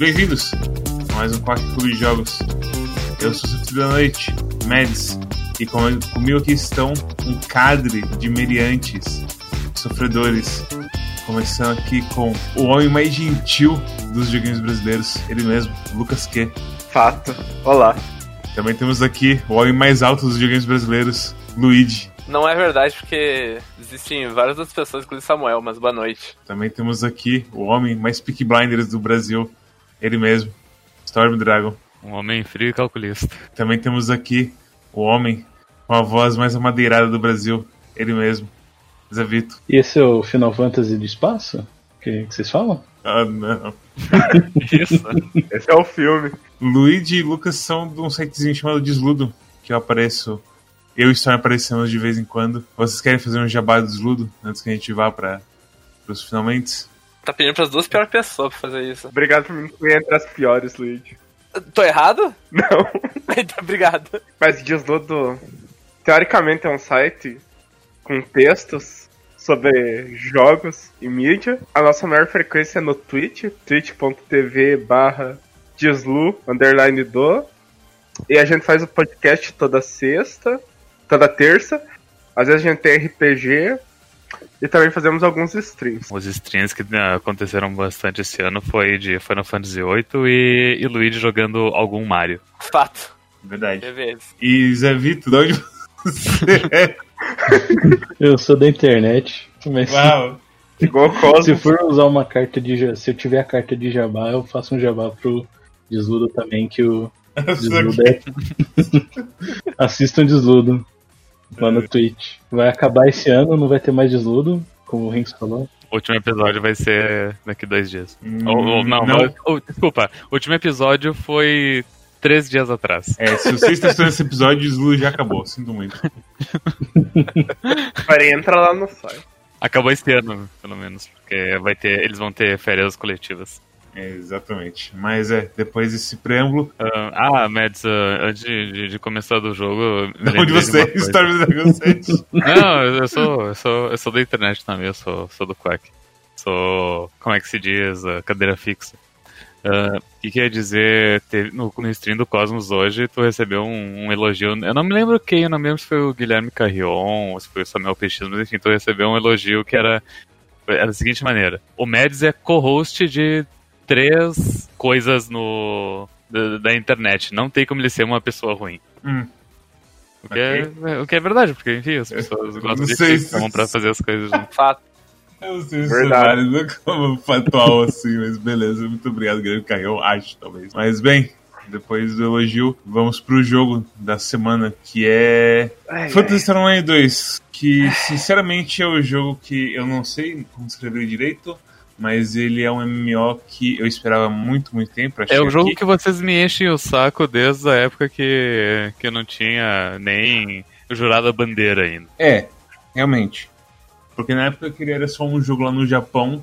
Bem-vindos a mais um Quack Clube de Jogos. Eu sou o Sufrido da Noite, Mads, e com- comigo aqui estão um cadre de meliantes, sofredores. Começando aqui com o homem mais gentil dos joguinhos brasileiros, ele mesmo, Lucas Q. Fato. Olá. Também temos aqui o homem mais alto dos joguinhos brasileiros, Luigi. Não é verdade, porque existem várias outras pessoas, inclusive Samuel, mas boa noite. Também temos aqui o homem mais Peak Blinders do Brasil, ele mesmo, Storm Dragon. Um homem frio e calculista. Também temos aqui o homem com a voz mais amadeirada do Brasil, ele mesmo, Zé Vito. E esse é o Final Fantasy do espaço? Que, que vocês falam? Ah, não. Isso. Esse é o filme. Luigi e Lucas são de um sitezinho chamado Desludo, que eu apareço. Eu e Storm aparecemos de vez em quando. Vocês querem fazer um jabá do Desludo antes que a gente vá para os finalmente? Tá pedindo pras duas piores pessoas pra fazer isso. Obrigado por me incluir entre as piores, Luigi. Tô errado? Não. Então, obrigado. Mas Desludo, teoricamente, é um site com textos sobre jogos e mídia. A nossa maior frequência é no Twitch, twitch.tv barra deslu, underline do. E a gente faz o podcast toda sexta, toda terça. Às vezes a gente tem RPG. E também fazemos alguns streams. Os streams que né, aconteceram bastante esse ano foi de Final Fantasy VIII e, e Luigi jogando algum Mario. Fato. Verdade. Beleza. E Zé Vito, de onde você é? Eu sou da internet, mas Uau! Igual se, Cosmos. se for usar uma carta de se eu tiver a carta de jabá, eu faço um jabá pro Desludo também, que o Desludo é. Assistam Desludo lá no Twitch. Vai acabar esse ano, não vai ter mais Desludo, como o Rinks falou. O último episódio vai ser daqui dois dias. Hum, Ou- ou- não, não. ou- desculpa. O último episódio foi três dias atrás. É, se você está assistindo esse episódio, o Desludo já acabou. Sinto muito. Parei, entra lá no site. Acabou esse ano, pelo menos. Porque vai ter, eles vão ter férias coletivas. É, exatamente. Mas é, depois desse preâmbulo, Ah, ah Mads, ah, antes de, de começar do jogo. me de você. Storm Dragon 7. Não, eu sou, eu sou, eu sou da internet também, eu sou, sou do Quack. Sou, como é que se diz, a cadeira fixa. Ah, e quer dizer, teve, no, no stream do Cosmos hoje, tu recebeu um, um elogio. Eu não me lembro quem, eu não me lembro se foi o Guilherme Carrion, ou se foi o Samuel PX, mas enfim, tu recebeu um elogio que era, era da seguinte maneira: O Mads é co-host de três coisas no, da, da internet. Não tem como ele ser uma pessoa ruim. Hum. O que, é, o que é verdade, porque enfim, as pessoas não gostam de sei si, se- pra fazer as coisas. Fato. Eu não sei se Verdade. isso é como factual assim, mas beleza. Muito obrigado, Guilherme Carrão. Acho, talvez. Mas bem, depois do elogio, vamos pro jogo da semana, que é Ai, Phantasy Star Online 2. Que, sinceramente, é o jogo que eu não sei como escrever direito, mas ele é um MMO que eu esperava muito, muito tempo. É o jogo aqui. que vocês me enchem o saco desde a época que, que eu não tinha nem jurado a bandeira ainda. É, realmente. Porque na época que ele era só um jogo lá no Japão,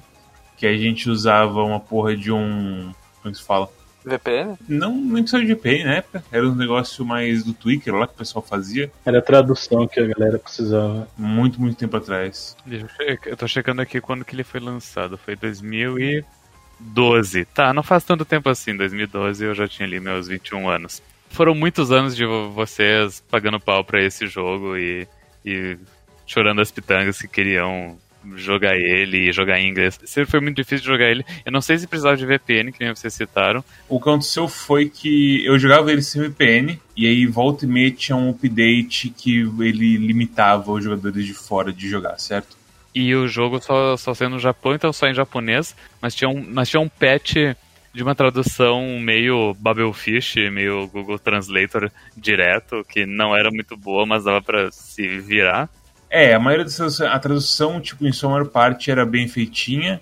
que a gente usava uma porra de um. Como que se fala? VPN? Não, nem precisava de VPN na época. Era um negócio mais do Twitter lá que o pessoal fazia. Era a tradução que a galera precisava. Muito, muito tempo atrás. Deixa eu, eu tô checando aqui quando que ele foi lançado. Foi 2012. Tá, não faz tanto tempo assim. 2012 eu já tinha ali meus 21 anos. Foram muitos anos de vo- vocês pagando pau pra esse jogo e, e chorando as pitangas que queriam jogar ele e jogar em inglês. Sempre foi muito difícil de jogar ele. Eu não sei se precisava de VPN, que nem vocês citaram. O que aconteceu foi que eu jogava ele sem VPN, e aí volta e meia tinha um update que ele limitava os jogadores de fora de jogar, certo? E o jogo só, só sendo no Japão, então só em japonês, mas tinha um, mas tinha um patch de uma tradução meio Babelfish, meio Google Translator direto, que não era muito boa, mas dava pra se virar. É, a maioria dessas. A tradução, tipo, em sua maior parte era bem feitinha,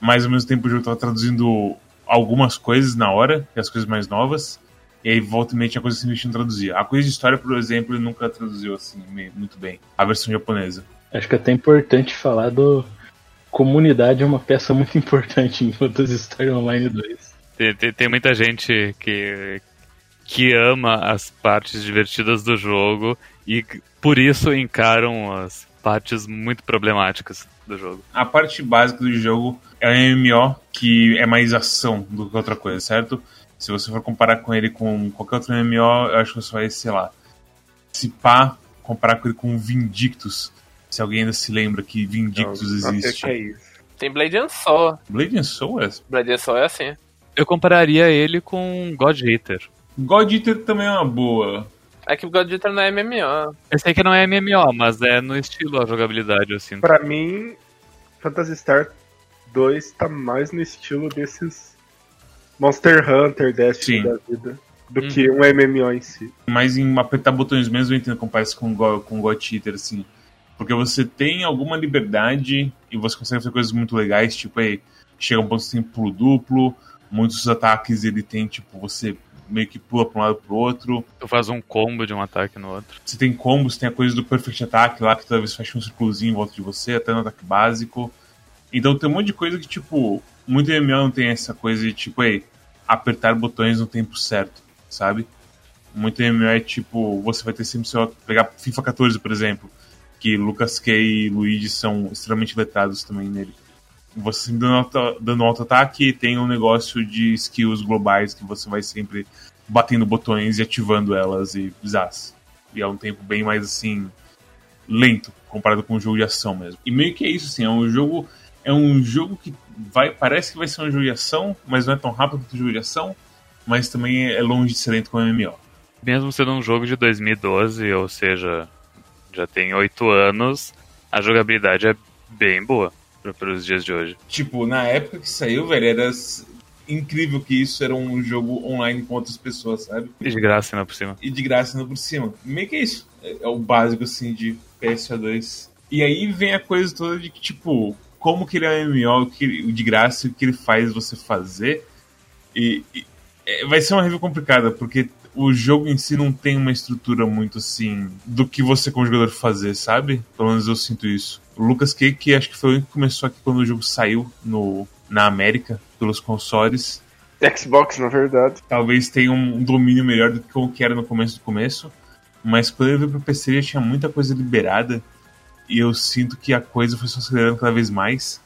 mas ao mesmo tempo o jogo tava traduzindo algumas coisas na hora, que as coisas mais novas, e aí volta e meia tinha coisa assim que a gente não traduzia. A coisa de história, por exemplo, ele nunca traduziu assim muito bem. A versão japonesa. Acho que é até importante falar do. Comunidade é uma peça muito importante em Phantasy Star Online 2. Tem, tem, tem muita gente que, que ama as partes divertidas do jogo e por isso encaram as partes muito problemáticas do jogo. A parte básica do jogo é um MMO que é mais ação do que outra coisa, certo? Se você for comparar com ele com qualquer outro MMO, eu acho que você vai, sei lá, se pá, comparar com ele com Vindictus. Se alguém ainda se lembra que Vindictus Não sei o existe. que é isso. Tem Blade and Soul. Blade and Soul é Blade and Soul é assim. Eu compararia ele com God Eater. God Eater também é uma boa. É que o God Eater não é MMO. Eu sei que não é MMO, mas é no estilo a jogabilidade, eu sinto. Pra mim, Phantasy Star 2 tá mais no estilo desses Monster Hunter, Destiny Sim. da vida, do Uhum. que um MMO em si. Mas em apertar botões mesmo eu entendo comparar isso com Go- com God Eater, assim. Porque você tem alguma liberdade e você consegue fazer coisas muito legais, tipo, aí, chega um ponto que você tem pulo duplo, muitos ataques ele tem, tipo, você meio que pula pra um lado pro outro. Tu faz um combo de um ataque no outro. Você tem combos, tem a coisa do Perfect Attack lá, que toda vez fecha um círculozinho em volta de você, até no ataque básico. Então tem um monte de coisa que, tipo, muito MMO não tem essa coisa de, tipo, ei, apertar botões no tempo certo, sabe? Muito MMO é tipo, você vai ter sempre seu. Pegar FIFA 14, por exemplo, que Lucas Kay e Luigi são extremamente letrados também nele. Você sempre dando auto, dando auto-ataque tem um negócio de skills globais que você vai sempre batendo botões e ativando elas e zaz. E é um tempo bem mais assim lento comparado com um jogo de ação mesmo. E meio que é isso assim, é um jogo é um jogo que vai parece que vai ser um jogo de ação, mas não é tão rápido quanto um jogo de ação, mas também é longe de ser lento como MMO. Mesmo sendo um jogo de 2012, ou seja, já tem oito anos, a jogabilidade é bem boa para os dias de hoje. Tipo, na época que saiu, velho, era incrível que isso era um jogo online com outras pessoas, sabe? E de graça ainda por cima. e de graça ainda por cima. Meio que é isso. É, é o básico, assim, de PSO2. E aí vem a coisa toda de que, tipo, como que ele é um MMO, o que, o de graça, e o que ele faz você fazer. E, e- é, vai ser uma review complicada, porque o jogo em si não tem uma estrutura muito, assim, do que você como jogador fazer, sabe? Pelo menos eu sinto isso. O Lucas Kay, que acho que foi o único que começou aqui quando o jogo saiu no, na América, pelos consoles, Xbox, na verdade. talvez tenha um domínio melhor do que como que era no começo do começo. Mas quando ele veio pro PC já tinha muita coisa liberada. E eu sinto que a coisa foi se acelerando cada vez mais.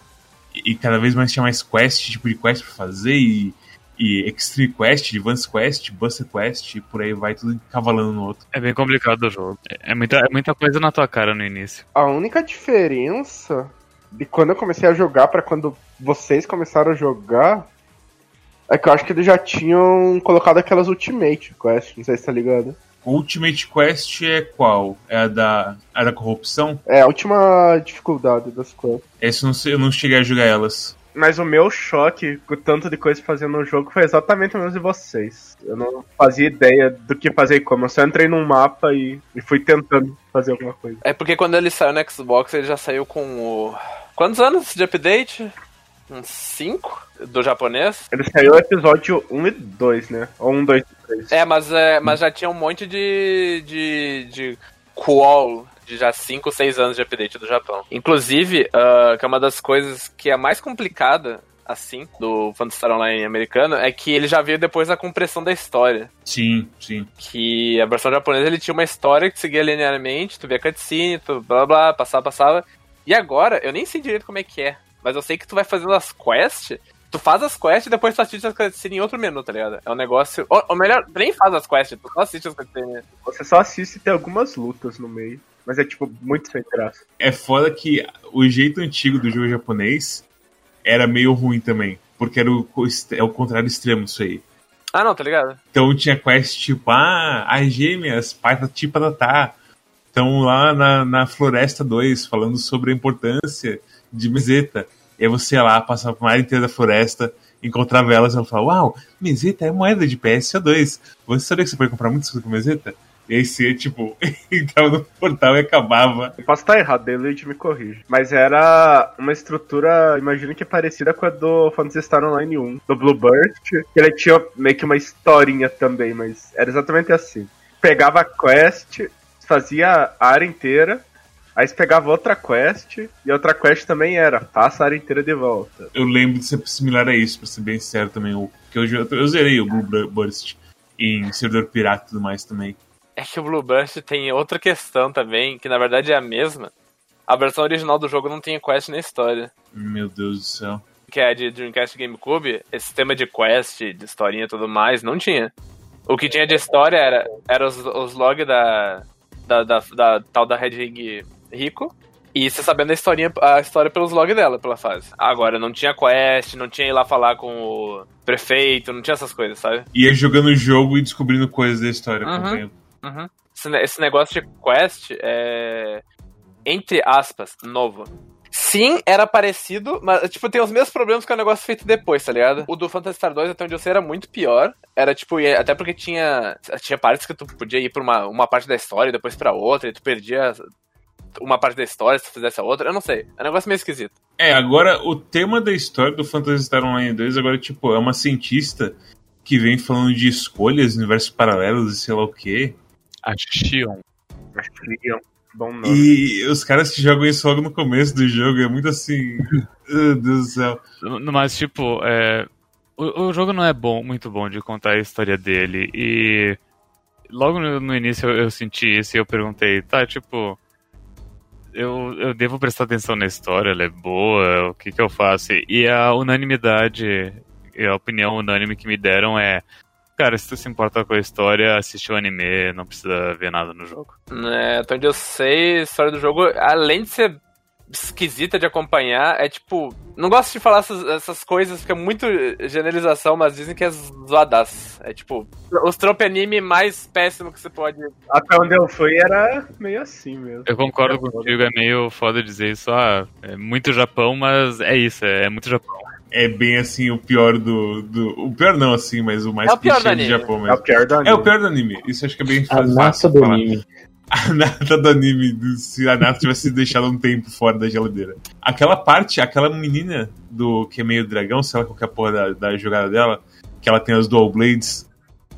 E, e cada vez mais tinha mais quest, tipo de quest pra fazer. E, e Extreme Quest, Advanced Quest, Buster Quest, e por aí vai tudo encavalando no outro. É bem complicado o jogo. É, é muita, é muita coisa na tua cara no início. A única diferença de quando eu comecei a jogar pra quando vocês começaram a jogar é que eu acho que eles já tinham colocado aquelas Ultimate Quest, não sei se tá ligado. Ultimate Quest é qual? É a da, a da corrupção? É a última dificuldade das quests. Essa eu não, sei, eu não cheguei a jogar elas. Mas o meu choque com o tanto de coisa fazendo no jogo foi exatamente o mesmo de vocês. Eu não fazia ideia do que fazer e como. Eu só entrei num mapa e, e fui tentando fazer alguma coisa. É porque quando ele saiu no Xbox, ele já saiu com o. Quantos anos de update? Uns 5 do japonês? Ele saiu episódio 1 e 2, né? Ou 1, 2 e 3. É, mas, é, mas já tinha um monte de. de. de qual de já 5 ou 6 anos de update do Japão. Inclusive, ah, que é uma das coisas que é mais complicada, assim, do Phantasy Online americano, é que ele já veio depois da compressão da história. Sim, sim. Que a versão japonesa ele tinha uma história que seguia linearmente, tu via cutscene, tu blá blá, passava, passava. E agora, eu nem sei direito como é que é, mas eu sei que tu vai fazendo as quests, tu faz as quests e depois tu assiste as cutscenes em outro menu, tá ligado? É um negócio. Ou, ou melhor, tu nem faz as quests, tu só assiste as cutscenes. Você só assiste e tem algumas lutas no meio. Mas é tipo muito sem graça. É foda que o jeito antigo do jogo japonês era meio ruim também. Porque era o, é o contrário extremo isso aí. Ah, não, tá ligado? Então tinha quest tipo, ah, as gêmeas, pai da tipa da tá. Estão lá na, na Floresta 2 falando sobre a importância de meseta. E aí você ia lá, passava por uma área inteira da floresta, encontrava elas e ela falava, uau, meseta é moeda de PSO2. Você sabia que você pode comprar muitas coisas com meseta? E aí você, tipo, entrava no portal e acabava. Eu posso estar errado, daí o Luigi me corrige. Mas era uma estrutura, imagino que parecida com a do Phantasy Star Online 1, do Blueburst. Que ele tinha meio que uma historinha também, mas era exatamente assim. Pegava a quest, fazia a área inteira, aí você pegava outra quest, e outra quest também era, passa a área inteira de volta. Eu lembro de ser similar a isso, pra ser bem sincero também. O, que eu, eu, eu zerei o Blue Burst em servidor pirata e tudo mais também. É que o Blue Burst tem outra questão também, que na verdade é a mesma. A versão original do jogo não tinha quest nem história. Meu Deus do céu. Que é de Dreamcast GameCube, esse sistema de quest, de historinha e tudo mais, não tinha. O que tinha de história era, era os, os logs da, da, da, da tal da Red Ring Rico. E você sabendo a historinha, a história pelos logs dela, pela fase. Agora, não tinha quest, não tinha ir lá falar com o prefeito, não tinha essas coisas, sabe? Ia jogando o jogo e descobrindo coisas da história com o Uhum. tempo. Uhum. Esse, esse negócio de quest é. Entre aspas, novo. Sim, era parecido, mas, tipo, tem os mesmos problemas que o negócio feito depois, tá ligado? O do Phantasy Star 2, até onde eu sei, era muito pior. Era, tipo, até porque tinha tinha partes que tu podia ir pra uma, uma parte da história e depois pra outra, e tu perdia uma parte da história se tu fizesse a outra. Eu não sei. É um negócio meio esquisito. É, agora o tema da história do Phantasy Star Online 2 agora, tipo, é uma cientista que vem falando de escolhas, universos paralelos e sei lá o quê. A Xion. Acho que é um bom nome. E os caras que jogam isso logo no começo do jogo, é muito assim. Meu Deus do céu. Mas, tipo, é, o, o jogo não é bom, muito bom de contar a história dele. E logo no, no início eu, eu senti isso e eu perguntei, tá, tipo. Eu, eu devo prestar atenção na história, ela é boa, o que que eu faço? E a unanimidade, e a opinião unânime que me deram é. Cara, se tu se importa com a história, assiste o anime, não precisa ver nada no jogo. É, até onde eu sei, a história do jogo, além de ser esquisita de acompanhar, é tipo. Não gosto de falar essas, essas coisas, porque é muito generalização, mas dizem que é zoadaço. É tipo, os trope anime mais péssimo que você pode. Até onde eu fui era meio assim mesmo. Eu concordo contigo, é meio foda dizer isso, ah, é muito Japão, mas é isso, é muito Japão. É bem assim o pior do. do o pior não, assim, mas o mais É o pior clichê do do. Japão É o mesmo. pior do anime. É o pior do anime. Isso acho que é bem A fácil. nata de do falar. anime. A nata do anime, se a nata tivesse sido deixada um tempo fora da geladeira. Aquela parte, aquela menina do que é meio dragão, sei lá qual que é a porra da, da jogada dela, que ela tem as dual blades,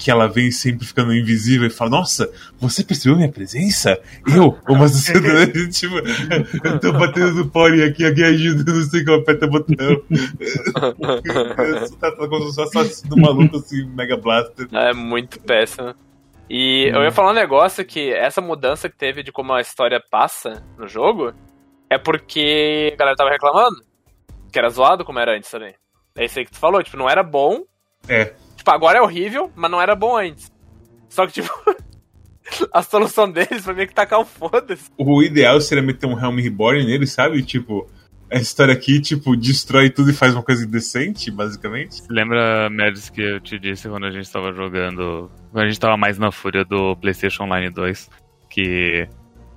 que ela vem sempre ficando invisível e fala, nossa, você percebeu minha presença? Eu, uma sociedade, tipo, eu tô batendo no pole aqui, alguém ajuda, eu não sei como aperta o botão. Você tá como se fosse assassino maluco assim, Mega Blaster. É muito péssimo. E eu ia falar um negócio que essa mudança que teve de como a história passa no jogo é porque a galera tava reclamando que era zoado como era antes também. É isso aí que tu falou, tipo, não era bom. É. Tipo, agora é horrível, mas não era bom antes. Só que, tipo, a solução deles foi meio que tacar o foda-se. o ideal seria meter um Helm Reborn nele, sabe? Tipo, a história aqui, tipo, destrói tudo e faz uma coisa decente, basicamente. Lembra, Mads, que eu te disse quando a gente tava jogando. Quando a gente tava mais na fúria do PlayStation Online 2, que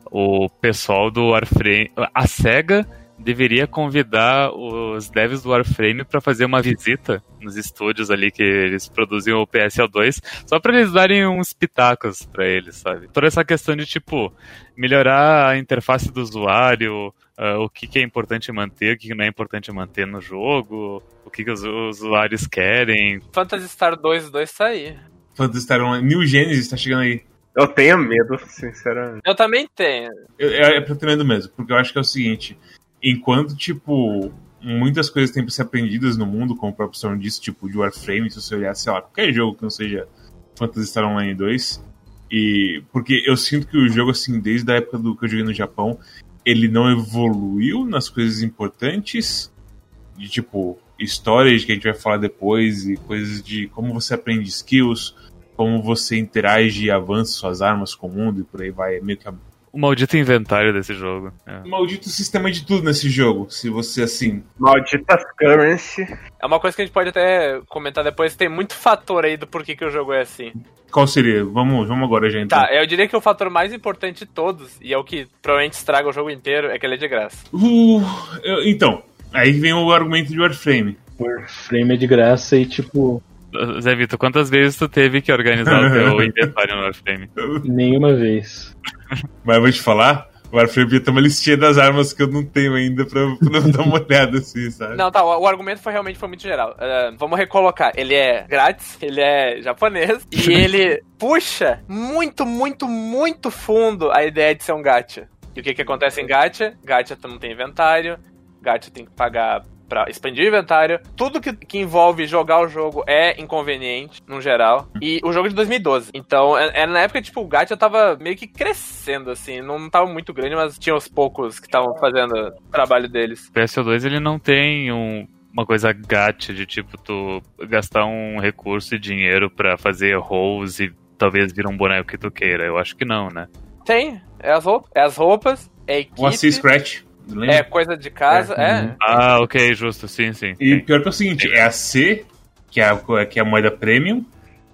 o pessoal do Warframe. A SEGA deveria convidar os devs do Warframe pra fazer uma visita nos estúdios ali que eles produziam o PSO2, só pra eles darem uns pitacos pra eles, sabe? Toda essa questão de, tipo, melhorar a interface do usuário, ah, o que, que é importante manter, o que que não é importante manter no jogo, o que, que os usuários querem. Phantasy Star 2 2 tá aí. Phantasy Star Online. New Genesis tá chegando aí. Eu tenho medo, sinceramente. Eu também tenho. Eu- É, é pra ter medo mesmo, porque eu acho que é o seguinte: enquanto, tipo, muitas coisas têm pra ser aprendidas no mundo, como o próprio Storm disse, tipo, de Warframe, se você olhar, sei lá, qualquer jogo que não seja Phantasy Star Online 2. E. Porque eu sinto que o jogo, assim, desde a época do que eu joguei no Japão, ele não evoluiu nas coisas importantes, de tipo, histórias que a gente vai falar depois, e coisas de como você aprende skills, como você interage e avança suas armas com o mundo e por aí vai. Meio que O maldito inventário desse jogo. É. maldito sistema de tudo nesse jogo. Se você assim. Malditas currency. É uma coisa que a gente pode até comentar depois. Tem muito fator aí do porquê que o jogo é assim. Qual seria? Vamos, vamos agora, gente. Tá, eu diria que o fator mais importante de todos, e é o que provavelmente estraga o jogo inteiro, é que ele é de graça. Uh, eu- então, aí vem o argumento de Warframe. Por frame é de graça e, tipo, Zé Vitor, quantas vezes tu teve que organizar o teu inventário no Warframe? nenhuma vez. Mas eu vou te falar, o Warframe devia ter uma listinha das armas que eu não tenho ainda pra, pra dar uma olhada assim, sabe? Não, tá, o, o argumento foi realmente foi muito geral. Ah, vamos recolocar. Ele é grátis, ele é japonês, e ele puxa muito, muito, muito fundo a ideia de ser um gacha. E o que que acontece em gacha? Gacha tu não tem inventário, gacha tem que pagar pra expandir o inventário. Tudo que, que envolve jogar o jogo é inconveniente, no geral. E o jogo é de 2012. Então, é, é na época, tipo, o Gacha tava meio que crescendo, assim. Não tava muito grande, mas tinha os poucos que estavam fazendo o trabalho deles. O PSO2 ele não tem um, uma coisa gacha de tipo tu gastar um recurso e dinheiro pra fazer rolls e talvez vir um boneco que tu queira. Eu acho que não, né? Tem. É as roupas, é, as roupas, é a equipe. O Assis Scratch. Lembra? É coisa de casa, é. Uhum. Ah, ok, justo, sim, sim. E sim. pior que é o seguinte, é a C, que é a, que é a moeda premium,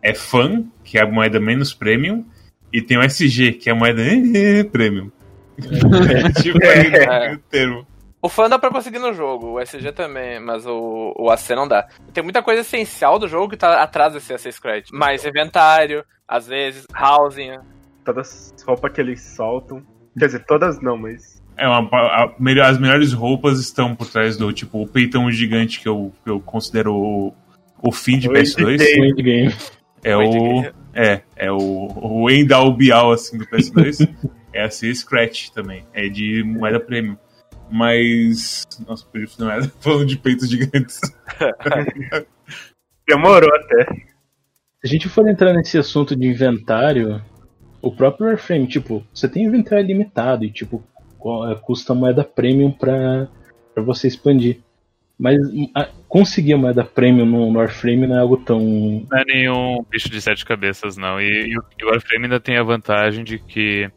é FAN, que é a moeda menos premium, e tem o SG, que é a moeda premium. É, tipo aí, É. o termo. O fã dá pra conseguir no jogo, o SG também, mas o, o AC não dá. Tem muita coisa essencial do jogo que tá atrás desse AC Scratch. Mais inventário, às vezes, housing. Todas as roupas que eles soltam. Quer dizer, todas não, mas. É uma, a- melhor- as melhores roupas estão por trás do tipo o peitão gigante que eu, que eu considero o, o fim de O PS2. endgame. O endgame. É O. É, é o, o Endal Bial assim do PS2. é a C Scratch também. É de moeda premium. Mas. Nossa, podia fazer merda falando de peitos gigantes. Demorou até. Se a gente for entrar nesse assunto de inventário, o próprio Warframe, tipo, você tem inventário limitado e, tipo, é, custa moeda premium pra você expandir. Mas a- conseguir a moeda premium no, Warframe não é algo tão. Não é nenhum bicho de sete cabeças, não. E, e o Warframe ainda tem a vantagem de que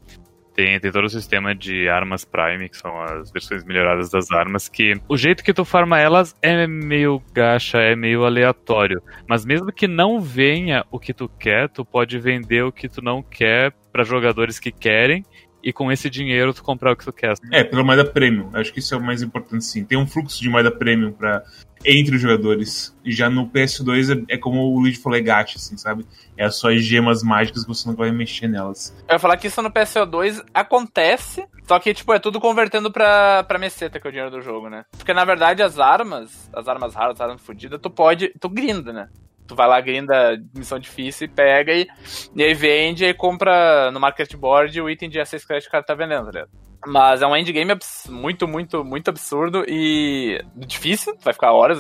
tem, tem todo o sistema de armas Prime, que são as versões melhoradas das armas, que o jeito que tu farma elas é meio gacha, é meio aleatório. Mas mesmo que não venha o que tu quer, tu pode vender o que tu não quer para jogadores que querem. E com esse dinheiro tu comprar o que tu quer. É, pela moeda premium. Acho que isso é o mais importante, sim. Tem um fluxo de moeda premium pra, entre os jogadores. E já no PS2 é, é como o Luigi falou, é gacha, assim, sabe? É só as gemas mágicas que você não vai mexer nelas. Eu ia falar que isso no PSO2 acontece, só que, tipo, é tudo convertendo pra, pra meseta, que é o dinheiro do jogo, né? Porque, na verdade, as armas, as armas raras, as armas fodidas, tu pode, tu grinda, né? Tu vai lá, grinda missão difícil e pega e, e aí vende e compra no market board o item de access credit que o cara tá vendendo, tá ligado? Mas é um endgame muito, muito, muito absurdo e difícil. Tu vai ficar horas,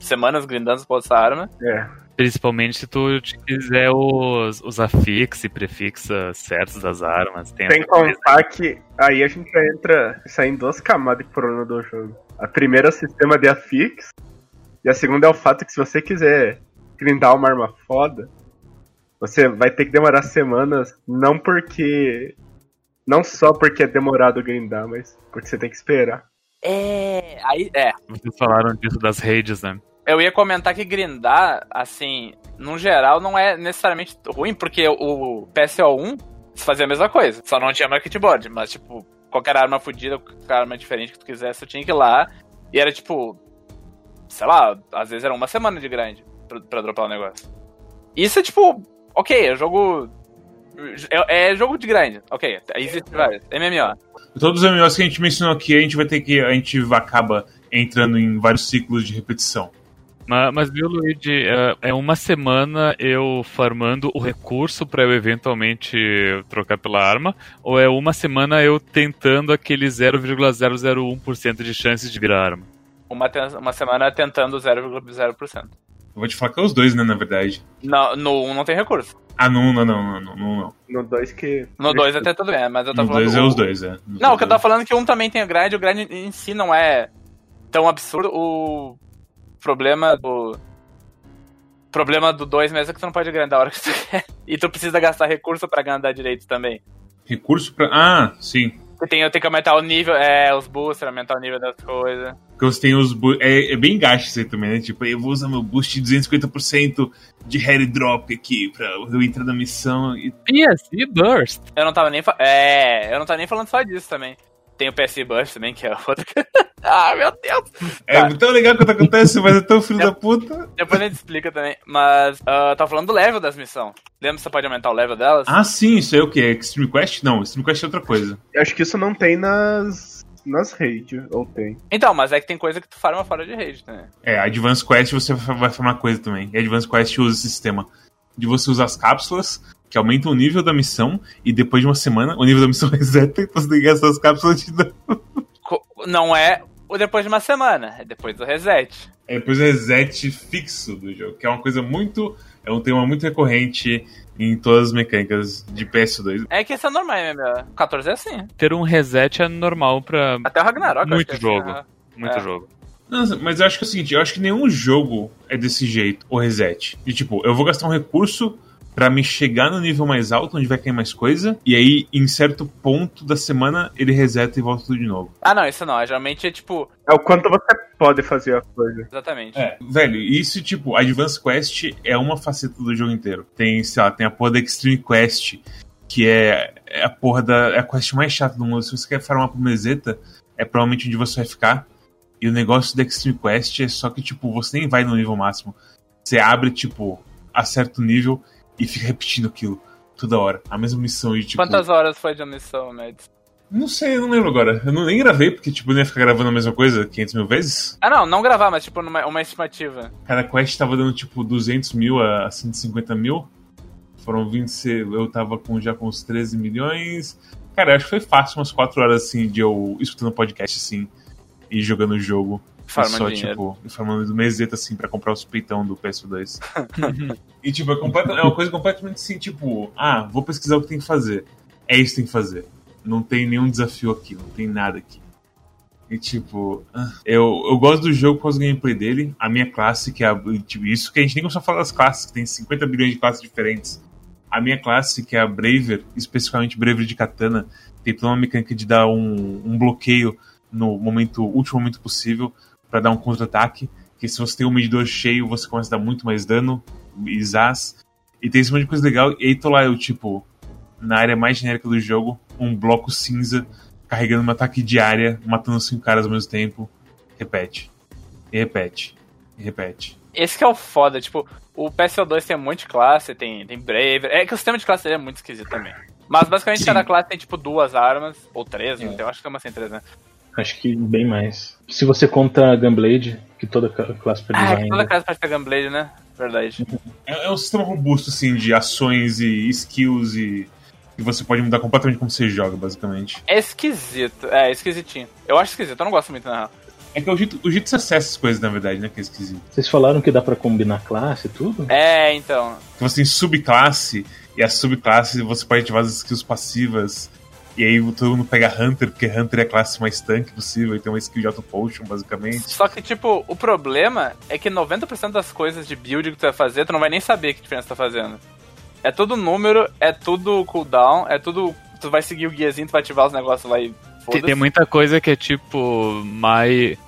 semanas grindando por essa arma. É. Principalmente se tu quiser os, os afix e prefixa certos das armas. Tem Sem contar que aí a gente entra. Sai em duas camadas de problema do jogo. A primeira é o sistema de affix. E a segunda é o fato que se você quiser grindar uma arma foda, você vai ter que demorar semanas, não porque. Não só porque é demorado grindar, mas porque você tem que esperar. É. Aí, é. Vocês falaram disso das redes, né? Eu ia comentar que grindar, assim, no geral, não é necessariamente ruim, porque o PSO1 fazia a mesma coisa. Só não tinha market board, mas, tipo, qualquer arma fodida, qualquer arma diferente que tu quisesse, tu tinha que ir lá. E era, tipo, sei lá, às vezes era uma semana de grind pra, pra dropar o negócio. Isso é, tipo, ok, é jogo. É, é jogo de grind, ok. Existe vários. MMO. Todos os MMOs que a gente mencionou aqui, a gente vai ter que. A gente acaba entrando em vários ciclos de repetição. Mas, mas viu, Luigi, é, é uma semana eu farmando o recurso pra eu eventualmente trocar pela arma, ou é uma semana eu tentando aquele 0,001% de chances de virar arma? Uma, uma semana tentando 0,0%. Eu vou te falar que é os dois, né, na verdade. No, no 1 não tem recurso. Ah, não, não, não, não, não, não. não. No 2 que. No 2 até tudo bem, mas eu tô No falando. dois é o- os dois, é. Nos Não, o que eu dois tô falando é que um também tem o grind, o grind em si não é tão absurdo. O problema do. problema do 2 mesmo é que tu não pode grindar a hora que tu quer. E tu precisa gastar recurso pra grindar direito também. Recurso pra. Ah, sim. Tu tem, eu tenho que aumentar o nível, é, os boosters, aumentar o nível das coisas. Porque você tem os. É, é bem gasto isso aí também, né? Tipo, eu vou usar meu boost de 250% de head drop aqui pra eu entrar na missão. E... PSE Burst! Eu não tava nem. É, eu não tava nem falando só disso também. Tem o PSI Burst também, que é outra. ah, meu Deus! É Tá. tão legal quando acontece, mas é tão filho da puta. Depois a gente explica também. Mas eu tava falando do level das missões. Lembra que você pode aumentar o level delas? Ah, sim, isso aí é o quê? Extreme Quest? Não, Extreme Quest é outra coisa. Eu acho que isso não tem nas. nas raids, ou tem. Então, mas é que tem coisa que tu farma fora de rede, né? É, Advanced Quest você vai formar coisa também. E Advanced Quest usa esse sistema de você usar as cápsulas que aumentam o nível da missão e depois de uma semana o nível da missão reseta e você tem que gastar as cápsulas de novo. Não é ou depois de uma semana, é depois do reset. É depois do reset fixo do jogo, que é uma coisa muito. É um tema muito recorrente em todas as mecânicas de PS2. É que isso é normal, né, meu? 14 é assim. Ter um reset é normal pra Até o Ragnarok. Muito é assim, jogo. né? muito É. jogo. Mas eu acho que é o seguinte, eu acho que nenhum jogo é desse jeito, o reset. De tipo, eu vou gastar um recurso pra me chegar no nível mais alto, onde vai cair mais coisa, e aí, em certo ponto da semana, ele reseta e volta tudo de novo. Ah, não, isso não. é, Geralmente é tipo. É o quanto você pode fazer a coisa. Exatamente. É, velho, isso, tipo, Advance Quest é uma faceta do jogo inteiro. Tem, sei lá, tem a porra da Extreme Quest, que é, é a porra da. É a quest mais chata do mundo. Se você quer farmar por meseta, é provavelmente onde você vai ficar. E o negócio da Extreme Quest é só que, tipo, você nem vai no nível máximo. Você abre, tipo, a certo nível e fica repetindo aquilo toda hora. A mesma missão e, tipo. Quantas horas foi de missão, Mads? Não sei, eu não lembro agora. Eu não, nem gravei, porque, tipo, eu não ia ficar gravando a mesma coisa 500 mil vezes. Ah, não, não gravar, mas tipo, numa, uma estimativa. Cada quest tava dando tipo 200 mil a 150 mil. Foram 20. Eu tava com, já com uns 13 milhões. Cara, eu acho que foi fácil umas 4 horas assim de eu escutando podcast assim e jogando o jogo. E Farmando só, dinheiro. tipo, e farmando do meseta assim pra comprar os peitão do PS2. e tipo, é, completa- é uma coisa completamente assim, tipo, ah, vou pesquisar o que tem que fazer. É isso que tem que fazer. Não tem nenhum desafio aqui, não tem nada aqui. E tipo, ah, eu, eu gosto do jogo por causa do gameplay dele. A minha classe, que é a, tipo, isso que a gente nem começou a falar das classes, que tem 50 bilhões de classes diferentes. A minha classe, que é a Braver, especificamente Braver de Katana, tem toda uma mecânica de dar um, um bloqueio no momento, último momento possível para dar um contra-ataque. Que se você tem um medidor cheio, você começa a dar muito mais dano, e zaz. E tem esse monte de coisa legal. E aí tô lá, eu, tipo, na área mais genérica do jogo, um bloco cinza carregando um ataque de área, matando cinco caras ao mesmo tempo. Repete. E repete. E repete. Esse que é o foda, tipo, o PSO2 tem um monte de classe, tem, tem Brave. É que o sistema de classe dele é muito esquisito também. Mas basicamente Sim. cada classe tem tipo duas armas, ou três, É. não tem, eu acho que tem uma sem três, né? Acho que bem mais. Se você conta a Gunblade, que toda classe pode Ah, usar ainda. toda classe pode ter Gunblade, né? Verdade. É, é um sistema robusto, assim, de ações e skills e. E você pode mudar completamente como você joga, basicamente. É esquisito, é esquisitinho. Eu acho esquisito, eu não gosto muito, na real. É que é o jeito, o jeito que você acessa as coisas, na verdade, né? Que é esquisito. Vocês falaram que dá pra combinar classe e tudo? É, então. Que você tem subclasse, e a subclasse você pode ativar as skills passivas. E aí todo mundo pega Hunter, porque Hunter é a classe mais tanque possível, e tem uma skill de auto potion, basicamente. Só que, tipo, o problema é que 90% das coisas de build que tu vai fazer, tu não vai nem saber que diferença tá fazendo. É tudo número, é tudo cooldown, é tudo. Tu vai seguir o guiazinho, tu vai ativar os negócios lá e. Tem, foda-se. tem muita coisa que é tipo, mais.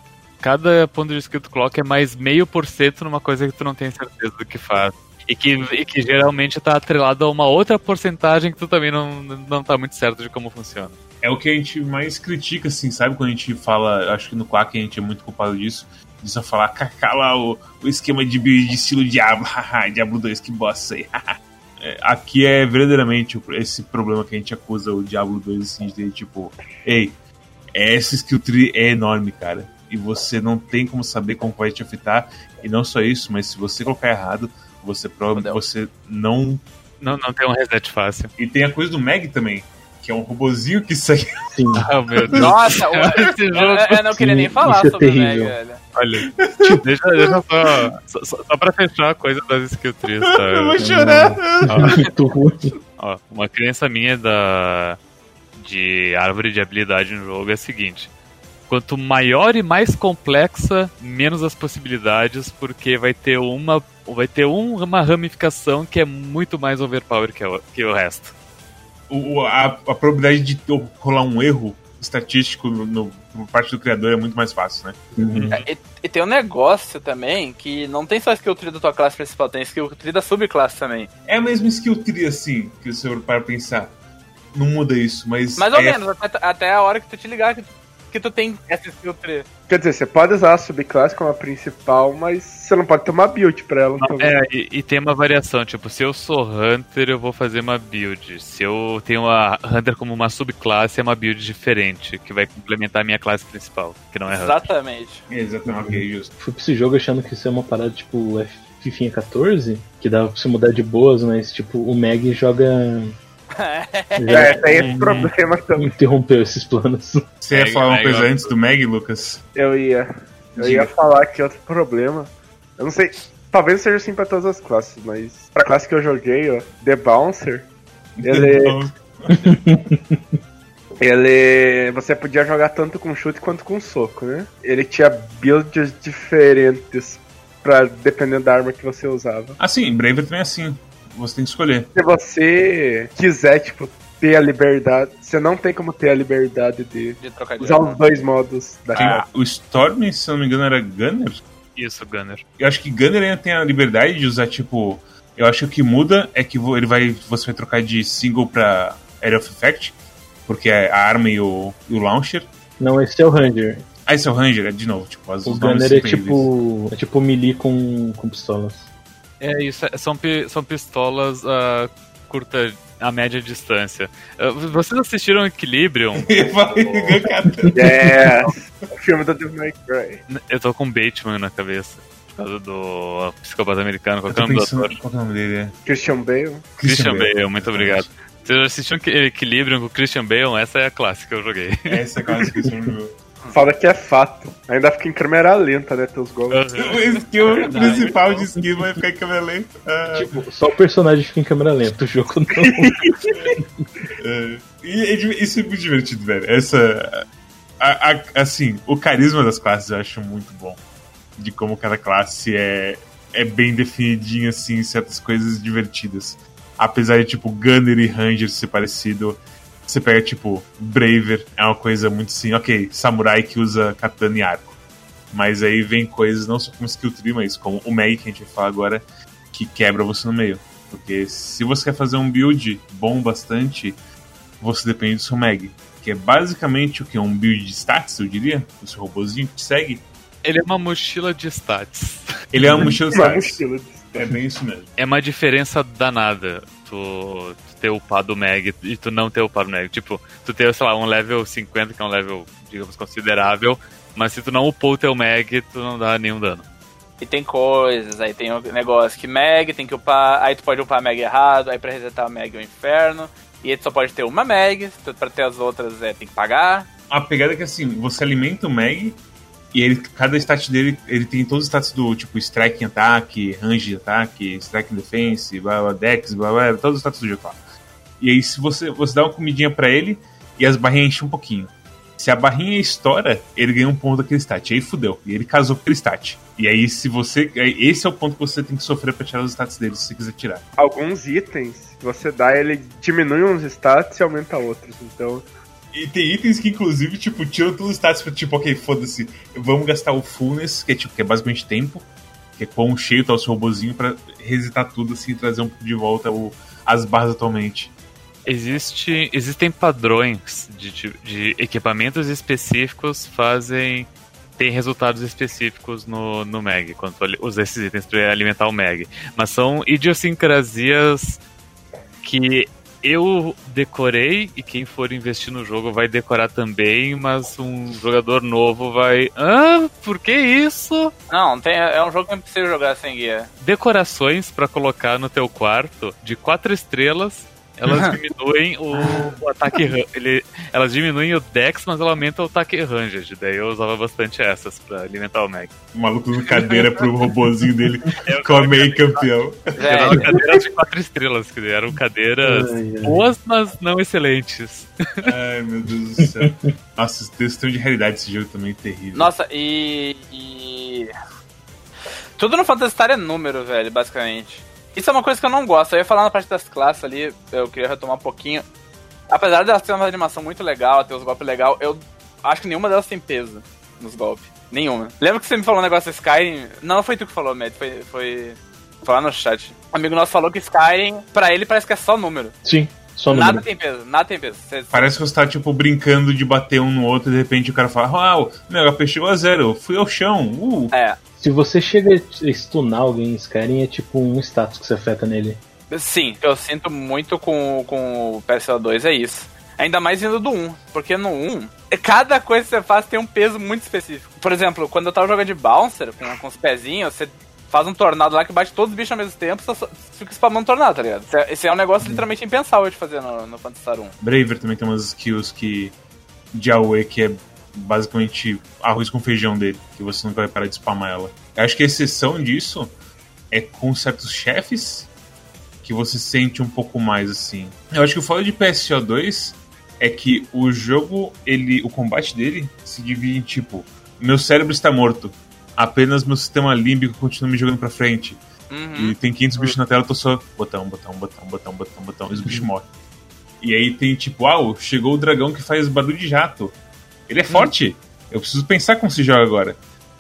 Cada ponto de skill que tu coloca é mais meio por cento numa coisa que tu não tem certeza do que faz. E que, e que geralmente tá atrelado a uma outra porcentagem que tu também não, não tá muito certo de como funciona. É o que a gente mais critica, assim, sabe? Quando a gente fala, acho que no Quack a gente é muito culpado disso, de só falar, cacá lá o, o esquema de build de estilo Diablo, Diablo 2, que bosta aí. É, Aqui é verdadeiramente esse problema que a gente acusa o Diablo 2, assim, de tipo, ei, essa skill tree é enorme, cara. E você não tem como saber como vai te afetar. E não só isso, mas se você colocar errado, você provavelmente Fudeu. você não. Não, não tem um reset fácil. E tem a coisa do Meg também, que é um robozinho que sai. Sim. Ah, meu Deus. Nossa, o- Esse eu, jogo, eu não queria nem Isso falar é sobre o Meg, terrível. velho. olha. Deixa, deixa só, só. só- pra fechar a coisa das skill trees, tá? Eu vou chorar. Ó, Muito ruim. Ó, uma crença minha da de árvore de habilidade no jogo é a seguinte: quanto maior e mais complexa, menos as possibilidades, porque vai ter uma vai ter um- uma ramificação que é muito mais overpower que, o- que o resto. o, a, a probabilidade de rolar um erro estatístico no, no- por parte do criador é muito mais fácil, né? Uhum. E, e tem um negócio também que não tem só skill tree da tua classe principal, tem skill tree da subclasse também. É a mesma skill tree, assim, que você para pensar. Não muda isso, mas. Mais ou é- menos, até, até a hora que tu te ligar que, tu- que tu tem essa skill tree. Quer dizer, você pode usar a subclasse como a principal, mas você não pode ter uma build pra ela. Então, É, e, e tem uma variação, tipo, se eu sou Hunter, eu vou fazer uma build. Se eu tenho a Hunter como uma subclasse, é uma build diferente, que vai complementar a minha classe principal, que não é Hunter. Exatamente. É, exatamente, ok, justo. Fui pra esse jogo achando que isso é uma parada tipo F- Fifinha 14, que dava pra você mudar de boas, mas tipo, o Meg joga é, tem esse problema também. Interrompeu esses planos. Você ia falar uma coisa antes do Meg, Lucas? Eu ia. Eu Diga. ia falar que outro problema. Eu não sei. Talvez seja assim pra todas as classes, mas pra classe que eu joguei, ó, The Bouncer, ele. Ele. Você podia jogar tanto com chute quanto com soco, né? Ele tinha builds diferentes pra dependendo da arma que você usava. Assim, Braver também é assim. Você tem que escolher. Se você quiser, tipo, ter a liberdade. Você não tem como ter a liberdade de De usar os dois modos da Ah, o Storm, se eu não me engano, era Gunner. Isso, Gunner. Eu acho que Gunner ainda tem a liberdade de usar, tipo. Eu acho que o que muda é que ele vai, você vai trocar de single pra Area of Effect, porque é a arma e o, e o launcher. Não, esse é o Ranger. Ah, esse é o Ranger, é de novo, tipo, as, O Gunner é tipo. É tipo melee com, com pistolas. É isso, é- são, são pistolas a curta, a média distância. Ah, vocês assistiram Equilibrium? Eu falei, cara. É. o filme do Devil May Cry. Eu tô com Bateman na cabeça. Por causa do psicopata americano, qual Eu é o nome do ator? qual é o nome dele? É? Christian Bale. Christian Bale, muito obrigado. Vocês assistiram Equilibrium com Christian Bale? Essa é a clássica que eu joguei. Essa é quase que esse nome. Fala que é fato. Ainda fica em câmera lenta, né? Teus gols. O skill principal de skill vai ficar em câmera lenta. Ah, Tipo, só o personagem fica em câmera lenta, o jogo não. é. E é isso é muito divertido, velho. Essa. a- a- assim, o carisma das classes eu acho muito bom. De como cada classe é, é bem definidinha, assim, em certas coisas divertidas. Apesar de, tipo, Gunner e Ranger ser parecido, você pega, tipo, Braver, é uma coisa muito assim, ok, samurai que usa katana e arco. Mas aí vem coisas não só como skill tree, mas como o Meg que a gente vai falar agora, que quebra você no meio. Porque se você quer fazer um build bom bastante, você depende do seu Meg. Que é basicamente o que? Um build de stats, eu diria? O seu robozinho que te segue. Ele é uma mochila de stats. Ele é uma mochila de stats. mochila. É bem isso mesmo. É uma diferença danada tu, tu ter upado o Mag e tu não ter upado o Mag. Tipo, tu ter, sei lá, um level 50, que é um level, digamos, considerável, mas se tu não upou o teu Mag, tu não dá nenhum dano. E tem coisas, aí tem o negócio que Mag tem que upar, aí tu pode upar Mag errado, aí pra resetar o Mag é o inferno. E aí tu só pode ter uma Mag, tu- pra ter as outras é, tem que pagar. A pegada é que assim, você alimenta o Meg e ele, cada stat dele, ele tem todos os stats do tipo strike ataque, range ataque, strike defense, blá, blá, dex, blá, blá, todos os stats do jogo. E aí se você, você dá uma comidinha pra ele e as barrinhas enchem um pouquinho. Se a barrinha estoura, ele ganha um ponto daquele stat. Aí fudeu. E ele casou com aquele stat. E aí, se você. Esse é o ponto que você tem que sofrer pra tirar os stats dele, se você quiser tirar. Alguns itens, você dá, ele diminui uns stats e aumenta outros. Então, E tem itens que, inclusive, tipo, tiram todos os stats pra, tipo, ok, foda-se, vamos gastar o fullness, que é, tipo, que é basicamente tempo, que é quão cheio tá o seu robozinho pra resetar tudo, assim, e trazer um pouco de volta o, as barras atualmente. Existe, existem padrões de, de, de equipamentos específicos fazem tem resultados específicos no, no Mag, quando tu usa esses itens para alimentar o Mag. Mas são idiosincrasias que eu decorei e quem for investir no jogo vai decorar também, mas um jogador novo vai. Ah, por que isso? Não, tem, é um jogo que não precisa jogar sem guia. Decorações para colocar no teu quarto de quatro estrelas. Elas diminuem o, o ataque ele, Elas diminuem o Dex, mas ela aumenta o ataque ranged. Daí eu usava bastante essas pra alimentar o Mag. O maluco dando cadeira pro robozinho dele com a meio campeão. Dava cadeiras de quatro estrelas, que eram cadeiras Ai, ai. boas, mas não excelentes. Ai, meu Deus do céu. Nossa, questão de realidade esse jogo também é terrível. Nossa, e. e... Tudo no Phantasy Star é número, velho, basicamente. Isso é uma coisa que eu não gosto. Eu ia falar na parte das classes ali, eu queria retomar um pouquinho. Apesar delas terem uma animação muito legal, ter os golpes legais, eu acho que nenhuma delas tem peso nos golpes. Nenhuma. Lembra que você me falou um negócio do Skyrim? Não, foi tu que falou, Matt, foi. foi... Foi lá no chat. Um amigo nosso falou que Skyrim, pra ele, parece que é só número. Sim, só nada número. tem peso, nada tem peso. Você- Parece que você tá, tipo, brincando de bater um no outro e de repente o cara fala: Uau, meu HP chegou a zero, fui ao chão, uh. É. Se você chega a stunar alguém em Skyrim, é tipo um status que você afeta nele. Sim, eu sinto muito com, com o PSO2 é isso. Ainda mais vindo do 1, porque no 1, cada coisa que você faz tem um peso muito específico. Por exemplo, quando eu tava jogando de bouncer, com, com os pezinhos, você faz um tornado lá que bate todos os bichos ao mesmo tempo, só, só fica spamando tornado, tá ligado? Esse é, é um negócio literalmente impensável de fazer no, no Phantasy Star 1. Braver também tem umas skills que. de AOE que é basicamente arroz com feijão dele, que você nunca vai parar de spamar ela. Eu acho que a exceção disso é com certos chefes que você sente um pouco mais assim. Eu acho que o foda de PSO2 é que o jogo, ele, o combate dele se divide em tipo, meu cérebro está morto, apenas meu sistema límbico continua me jogando pra frente. Uhum. E tem 500 bichos na tela, eu tô só botão, botão, botão, botão, botão, botão, e os bichos morrem. E aí tem tipo, uau, chegou o dragão que faz barulho de jato. Ele é forte. Eu preciso pensar como se joga agora.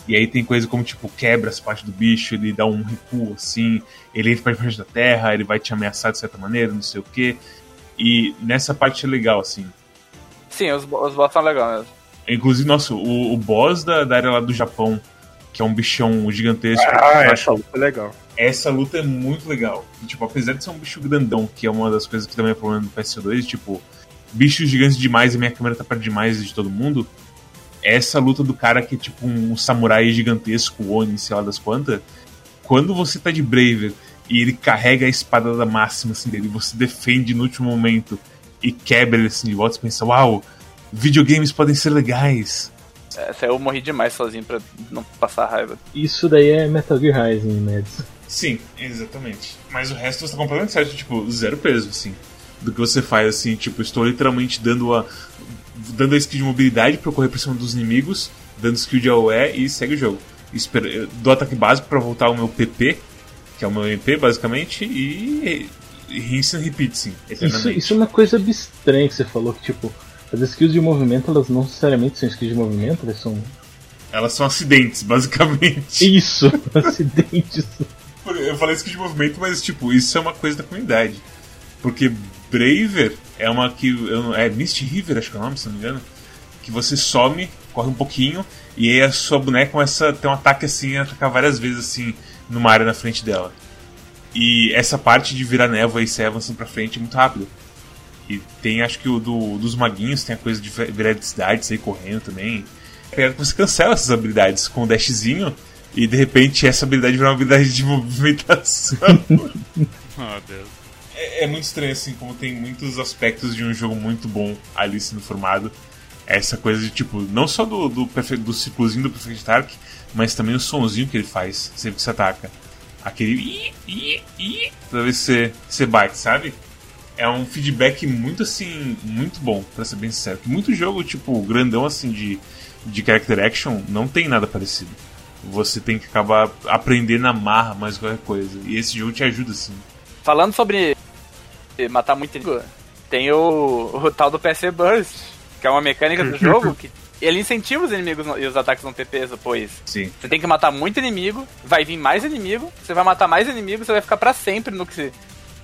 E aí tem coisa como, tipo, quebra as partes do bicho, ele dá um recuo assim, ele entra pra debaixo da terra, ele vai te ameaçar de certa maneira, não sei o quê. E nessa parte é legal, assim. Sim, os, os boss são legais mesmo. Inclusive, nossa, o, o boss da, da área lá do Japão, que é um bichão gigantesco. Ah, essa luta é legal. essa luta é muito legal. E, tipo, apesar de ser um bicho grandão, que é uma das coisas que também é problema do PS2, tipo, bichos gigantes demais e minha câmera tá perto demais de todo mundo. Essa luta do cara que é tipo um samurai gigantesco, Oni, sei lá das quantas. Quando você tá de Braver e ele carrega a espada da máxima assim dele, você defende no último momento e quebra ele assim de volta, você pensa, uau, videogames podem ser legais. Essa eu morri demais sozinho pra não passar raiva. Isso daí é Metal Gear Rising, Mads. Sim, exatamente. Mas o resto você tá completamente certo, tipo, zero peso, assim. Do que você faz, assim, tipo, estou literalmente dando a. dando a skill de mobilidade pra correr por cima dos inimigos, dando skill de AOE e segue o jogo. Espera, eu dou ataque básico pra voltar ao meu PP, que é o meu MP, basicamente, e. e rinse and repeat, sim. Isso, isso é uma coisa estranha que você falou, que tipo, as skills de movimento, elas não necessariamente são skills de movimento, elas são. Elas são acidentes, basicamente. Isso! acidentes. Eu falei skill de movimento, mas, tipo, isso é uma coisa da comunidade. Porque Braver é uma que. É Misty River, acho que é o nome, se não me engano. Que você some, corre um pouquinho, e aí a sua boneca começa a ter um ataque assim, a atacar várias vezes assim, numa área na frente dela. E essa parte de virar névoa e sair avançando pra frente é muito rápido. E tem, acho que o do, dos maguinhos tem a coisa de virar de cidade, sair correndo também. É que você cancela essas habilidades com o dashzinho, e de repente essa habilidade vira uma habilidade de movimentação. Oh, Deus. É, é muito estranho, assim, como tem muitos aspectos de um jogo muito bom ali sendo formado. Essa coisa de, tipo, não só do, do, do ciclozinho do Perfect Dark, mas também o sonzinho que ele faz sempre que você ataca. Aquele. Toda vez que você, você bate, sabe? É um feedback muito, assim, muito bom, pra ser bem sincero. Muito jogo, tipo, grandão, assim, de, de character action, não tem nada parecido. Você tem que acabar aprendendo na marra mais qualquer coisa. E esse jogo te ajuda, assim. Falando sobre matar muito inimigo, tem o, o tal do PC Burst, que é uma mecânica do jogo que ele incentiva os inimigos no- e os ataques não ter peso, pois Sim. você tem que matar muito inimigo, vai vir mais inimigo, você vai matar mais inimigo, você vai ficar pra sempre no que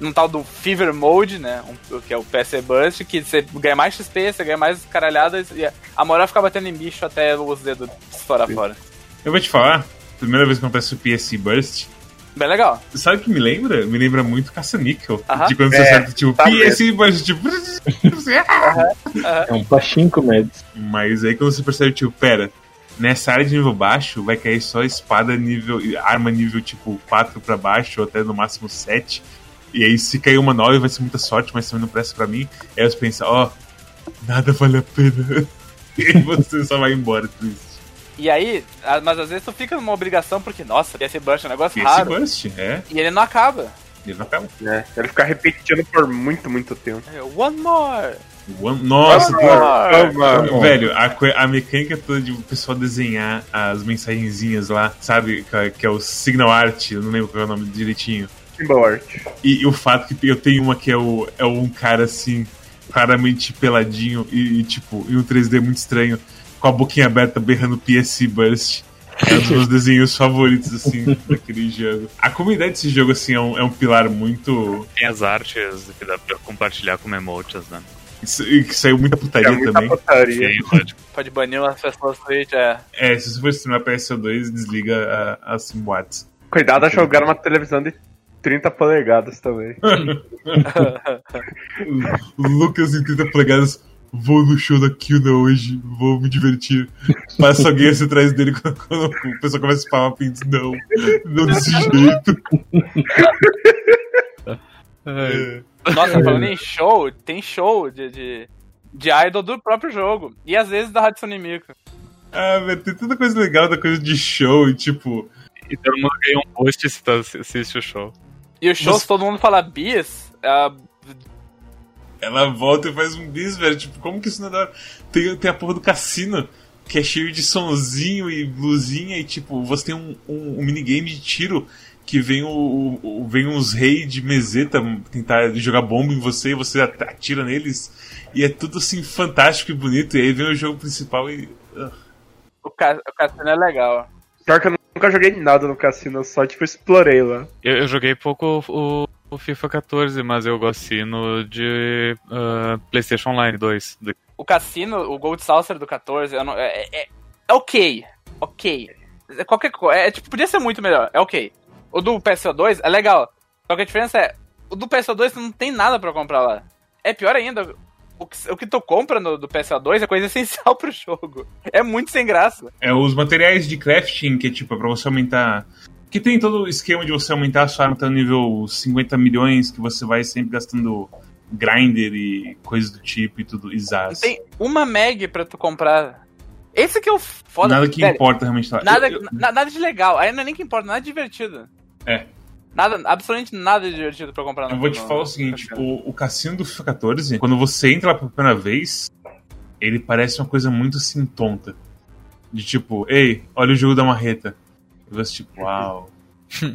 num tal do Fever Mode, né? um- o que é o PC Burst, que você ganha mais XP, você ganha mais caralhadas e a moral ficar batendo em bicho até os dedos estourar fora. Eu vou te falar, primeira vez que acontece o PSC Burst, Bem legal. sabe o que me lembra? Me lembra muito Caça-Níquel. Aham. De quando você É, acerta, tipo, tá PSC Burst, tipo... É um pachinko, Mads. Mas aí quando você percebe, tipo, pera, nessa área de nível baixo vai cair só espada nível... arma nível, tipo, 4 pra baixo, ou até no máximo 7. E aí se cair uma 9 vai ser muita sorte, mas também não presta pra mim. Aí você pensa, ó, nada vale a pena. e aí você só vai embora, triste. E aí, mas às vezes tu fica numa obrigação porque, nossa, PC Burst é um negócio PSC raro. Burst, é, E ele não acaba. ele não acaba. É, ele fica repetindo por muito, muito tempo. É, One more! One- Nossa, One tu- more! Toma. Velho, a, a mecânica toda de o pessoal desenhar as mensagenzinhas lá, sabe? Que, que é o Signal Art, eu não lembro qual é o nome direitinho. E, e o fato que eu tenho uma que é, o, é um cara assim, claramente peladinho e, e, tipo, em um 3D muito estranho, com a boquinha aberta berrando PSC Burst. É um dos meus desenhos favoritos, assim, daquele jogo. A comunidade desse jogo, assim, é um, é um pilar muito. Tem as artes que dá pra compartilhar com emotes, né? isso- e que saiu muita putaria É muita também. putaria. Sim, pode. Pode banir umas pessoas do Twitch, é. É, se você for streamar pra SO2, desliga a- as simboats. Cuidado a jogar uma televisão de 30 polegadas também. Lucas em 30 polegadas vou no show da Kilda hoje, vou me divertir. Passa alguém assim atrás dele quando, quando o pessoal começa a spamar pintos. Não, não desse jeito. É. Nossa, falando em show, tem show de, de, de idol do próprio jogo. E às vezes da Hatsune Miku. Ah, velho, tem tanta coisa legal da coisa de show e tipo. E todo mundo ganha um post se assiste o show. E os shows, Você- todo mundo fala bis. ah, Ela volta e faz um bis, velho. Tipo, como que isso não é da hora? Tem, tem a porra do cassino, que é cheio de sonzinho e blusinha, e tipo, você tem um, um, um minigame de tiro que vem o, o- o- vem uns reis de meseta tentar jogar bomba em você e você at- atira neles. E é tudo assim fantástico e bonito. E aí vem o jogo principal e. o, ca o cassino é legal. Pior que eu nunca joguei nada no cassino, eu só tipo explorei lá. Eu, eu joguei pouco o, o FIFA 14, mas eu gostino de ah, PlayStation Online 2. do- O cassino, o Gold Saucer do 14, eu não- é, é, é ok. Ok. É qualquer coisa. É, tipo, podia ser muito melhor. É ok. O do PSO2 é legal. Só que a diferença é, o do PSO2 não tem nada pra comprar lá. É pior ainda. O que, o que tu compra no, do PSO2 é coisa essencial pro jogo. É muito sem graça. É os materiais de crafting, que é tipo, é pra você aumentar. Que tem todo o esquema de você aumentar a sua arma até o nível 50 milhões, que você vai sempre gastando grinder e coisas do tipo e tudo, e zaz. Tem uma mag pra tu comprar. Esse que é o foda. Nada que velho, importa realmente. Nada, Eu- eu- na- nada de legal. Aí não é nem que importa, nada divertido. É. Nada, absolutamente nada de divertido pra comprar Eu vou te falar o seguinte, o, o cassino do FIFA 14, quando você entra lá pela primeira vez, ele parece uma coisa muito assim tonta. De tipo, ei, olha o jogo da marreta. E você tipo, uau.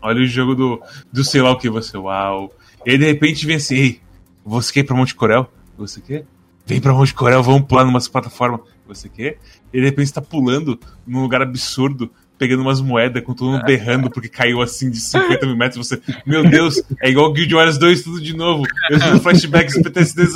olha o jogo do, do sei lá o que, você, uau. E aí de repente vem assim, ei, você quer ir pra Monte Corel? Você quer? Vem pra Monte Corel, vamos pular numa plataforma. Você quer? E de repente você tá pulando num lugar absurdo, pegando umas moedas, com todo mundo berrando porque caiu assim de 50 mil metros. Você, meu Deus, é igual Guild Wars 2, tudo de novo. Eu tenho flashbacks, PTSDs.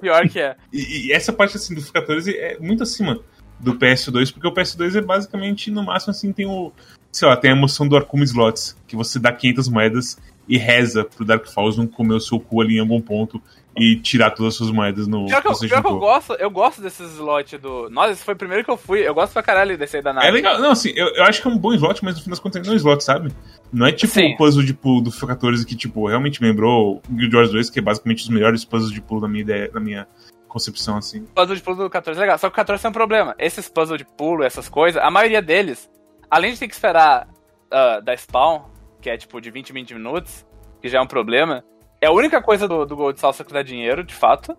Pior que é. E, e essa parte assim do FIFA 14 é muito acima do PS2, porque o PS2 é basicamente, no máximo, assim, tem o. Sei lá, tem a emoção do Arcum Slots, que você dá 500 moedas e reza pro Dark Falls não comer o seu cu ali em algum ponto e tirar todas as suas moedas no Pior que, eu, pior que eu gosto, eu gosto desses slots do. Nossa, esse foi o primeiro que eu fui. Eu gosto pra caralho desse aí da nave. É legal, não, assim, eu, eu acho que é um bom slot, mas no fim das contas não é um slot, sabe? Não é tipo Sim. o puzzle de pulo do FIFA 14 que, tipo, realmente lembrou o Guild Wars 2, que é basicamente os melhores puzzles de pulo da minha ideia, da minha concepção, assim. Puzzle de pulo do 14 é legal. Só que o 14 tem um problema. Esses puzzles de pulo, essas coisas, a maioria deles, além de ter que esperar ah, da spawn, que é tipo de 20 em 20 minutos, que já é um problema, é a única coisa do, do Gold Salsa que dá dinheiro, de fato.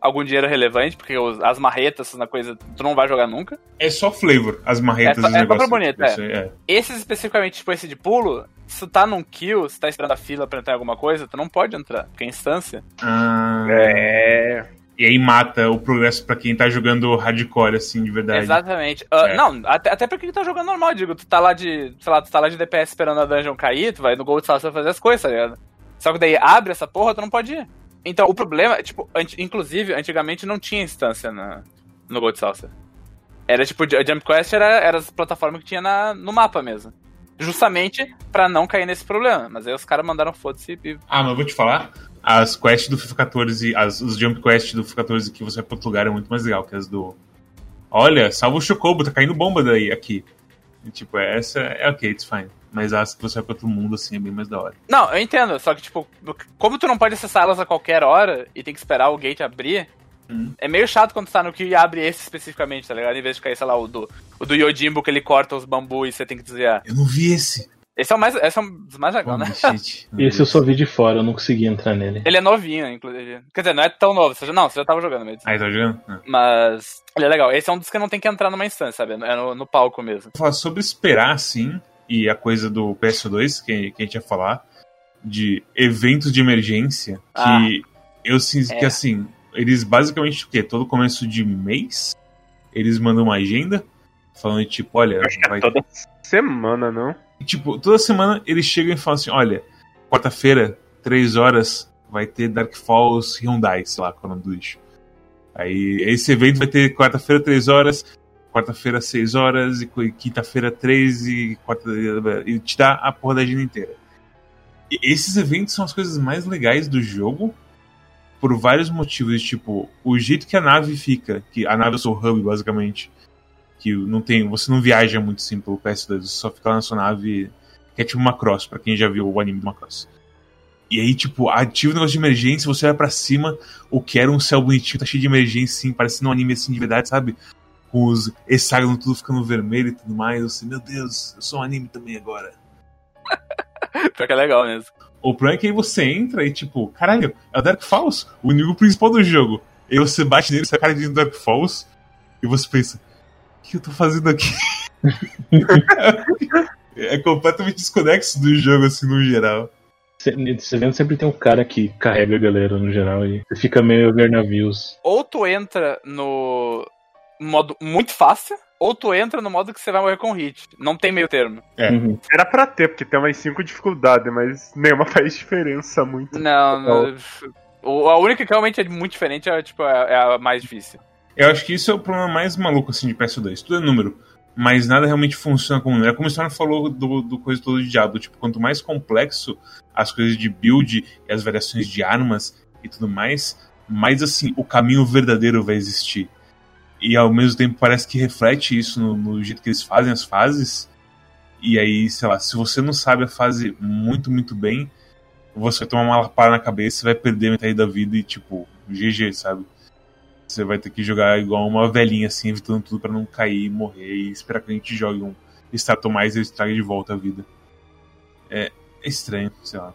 Algum dinheiro relevante, porque os- as marretas, na coisa, tu não vai jogar nunca. É só flavor, as marretas É é só pra bonito, aí, é. Esses especificamente, tipo esse de pulo, se tu tá num kill, se tá esperando a fila pra entrar em alguma coisa, tu não pode entrar, porque é instância. Ah, É. E aí mata o progresso pra quem tá jogando hardcore, assim, de verdade. Exatamente. É. Não, até, até pra quem tá jogando normal, digo, tu tá lá de, sei lá, tu tá lá de DPS esperando a dungeon cair, tu vai no Gold Saucer fazer as coisas, tá ligado? Só que daí abre essa porra, tu não pode ir. Então, o problema, tipo, inclusive, antigamente não tinha instância na, no Gold Saucer. Era tipo, a Jump Quest era, era as plataformas que tinha na, no mapa mesmo. Justamente pra não cair nesse problema. Mas aí os caras mandaram foda-se e. Ah, mas eu vou te falar, as quests do FIFA 14, as, os jump quests do FIFA 14 que você vai pra outro lugar é muito mais legal que as do. Olha, salva o Chocobo, tá caindo bomba daí aqui. E, tipo, essa é ok, it's fine. Mas as que você vai pra outro mundo, assim, é bem mais da hora. Não, eu entendo, só que, tipo, como tu não pode acessar elas a qualquer hora e tem que esperar o gate abrir, Hum. é meio chato quando tu tá no que abre esse especificamente, tá ligado? Em vez de cair, sei lá, o do, o do Yojimbo que ele corta os bambu e você tem que desviar. Eu não vi esse. Esse é o mais, esse é um dos mais legais, né? Shit. Esse eu só vi de fora, eu não consegui entrar nele. Ele é novinho, inclusive. Quer dizer, não é tão novo. Você já, não, você já tava jogando mesmo. Aí, tá jogando? Ah. Mas ele é legal. Esse é um dos que não tem que entrar numa instância, sabe? É no, no palco mesmo. Falar sobre esperar, assim, e a coisa do PS2, que, que a gente ia falar, de eventos de emergência, que Ah. eu sinto É. que, assim, eles basicamente, o quê? Todo começo de mês, eles mandam uma agenda, falando, tipo, olha, que vai é toda semana, não? Tipo, toda semana eles chegam e falam assim: olha, quarta-feira, três horas, vai ter Dark Falls Hyundai, sei lá qual é o nome do lixo. Aí esse evento vai ter quarta-feira, três horas, quarta-feira, seis horas, e qu- quinta-feira, três, e quarta e te dá a porra da agenda inteira. E esses eventos são as coisas mais legais do jogo, por vários motivos, tipo, o jeito que a nave fica, que a nave é o seu hub, basicamente, que não tem, você não viaja muito assim pelo PS2, você só fica lá na sua nave, que é tipo uma cross, pra quem já viu o anime de uma cross. E aí, tipo, ativa o negócio de emergência, você vai para cima, o que era um céu bonitinho, tá cheio de emergência, assim, parecendo um anime assim de verdade, sabe? Com os hexágonos tudo ficando vermelho e tudo mais. Eu assim, meu Deus, eu sou um anime também agora. Pior que é legal mesmo. O problema é que aí você entra e, tipo, caralho, é o Dark Falls, o inimigo principal do jogo. E você bate nele, sai cara de Dark Falls, e você pensa, o que eu tô fazendo aqui? é completamente desconexo do jogo, assim, no geral. Você vendo sempre tem um cara que carrega a galera no geral e você fica meio ver navios. Ou tu entra no modo muito fácil, ou tu entra no modo que você vai morrer com hit. Não tem meio termo. É. Uhum. Era pra ter, porque tem umas 5 dificuldades, mas nenhuma faz diferença muito. Não, não. o- A única que realmente é muito diferente é, tipo, é é a mais difícil. Eu acho que isso é o problema mais maluco, assim, de PS2. Tudo é número. Mas nada realmente funciona como número. É como a história falou do, do coisa todo de Diablo. Tipo, quanto mais complexo as coisas de build e as variações de armas e tudo mais, mais, assim, o caminho verdadeiro vai existir. E ao mesmo tempo parece que reflete isso no, no jeito que eles fazem as fases. E aí, sei lá, se você não sabe a fase muito, muito bem, você vai tomar uma lapada na cabeça, vai perder metade da vida e, tipo, GG, sabe? Você vai ter que jogar igual uma velhinha, assim, evitando tudo pra não cair morrer e esperar que a gente jogue um status mais e estrague de volta a vida. É, estranho, sei lá.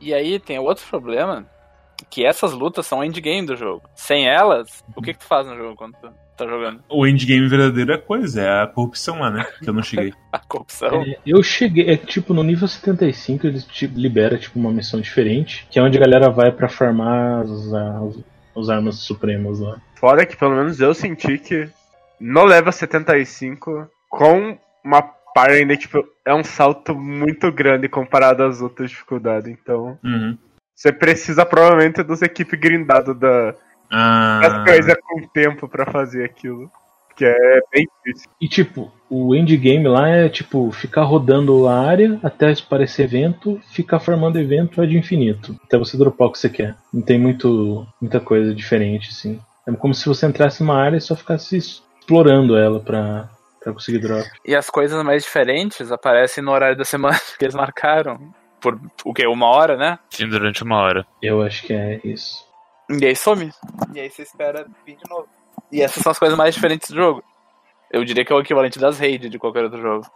E aí tem outro problema, que essas lutas são endgame do jogo. Sem elas, o que, que tu faz no jogo quando tu tá jogando? O endgame verdadeiro é coisa, é a corrupção lá, né? Que eu não cheguei. A corrupção. É, eu cheguei, é tipo, no nível 75 eles te libera tipo uma missão diferente, que é onde a galera vai pra farmar as, as, as armas supremas lá. Fora que pelo menos eu senti que no level 75, com uma par ainda, tipo, é um salto muito grande comparado às outras dificuldades. Então, Uhum. você precisa provavelmente dos equipes grindados da, Ah, das coisas com tempo pra fazer aquilo. Que é bem difícil. E tipo, o endgame lá é tipo ficar rodando a área até aparecer evento, ficar farmando evento é de infinito, até você dropar o que você quer. Não tem muito, muita coisa diferente, assim. É como se você entrasse numa área e só ficasse explorando ela pra, pra conseguir drop. E as coisas mais diferentes aparecem no horário da semana que eles marcaram. Por o quê? Uma hora, né? Sim, durante uma hora. Eu acho que é isso. E aí some. E aí você espera vir de novo. E essas são as coisas mais diferentes do jogo. Eu diria que é o equivalente das raids de qualquer outro jogo.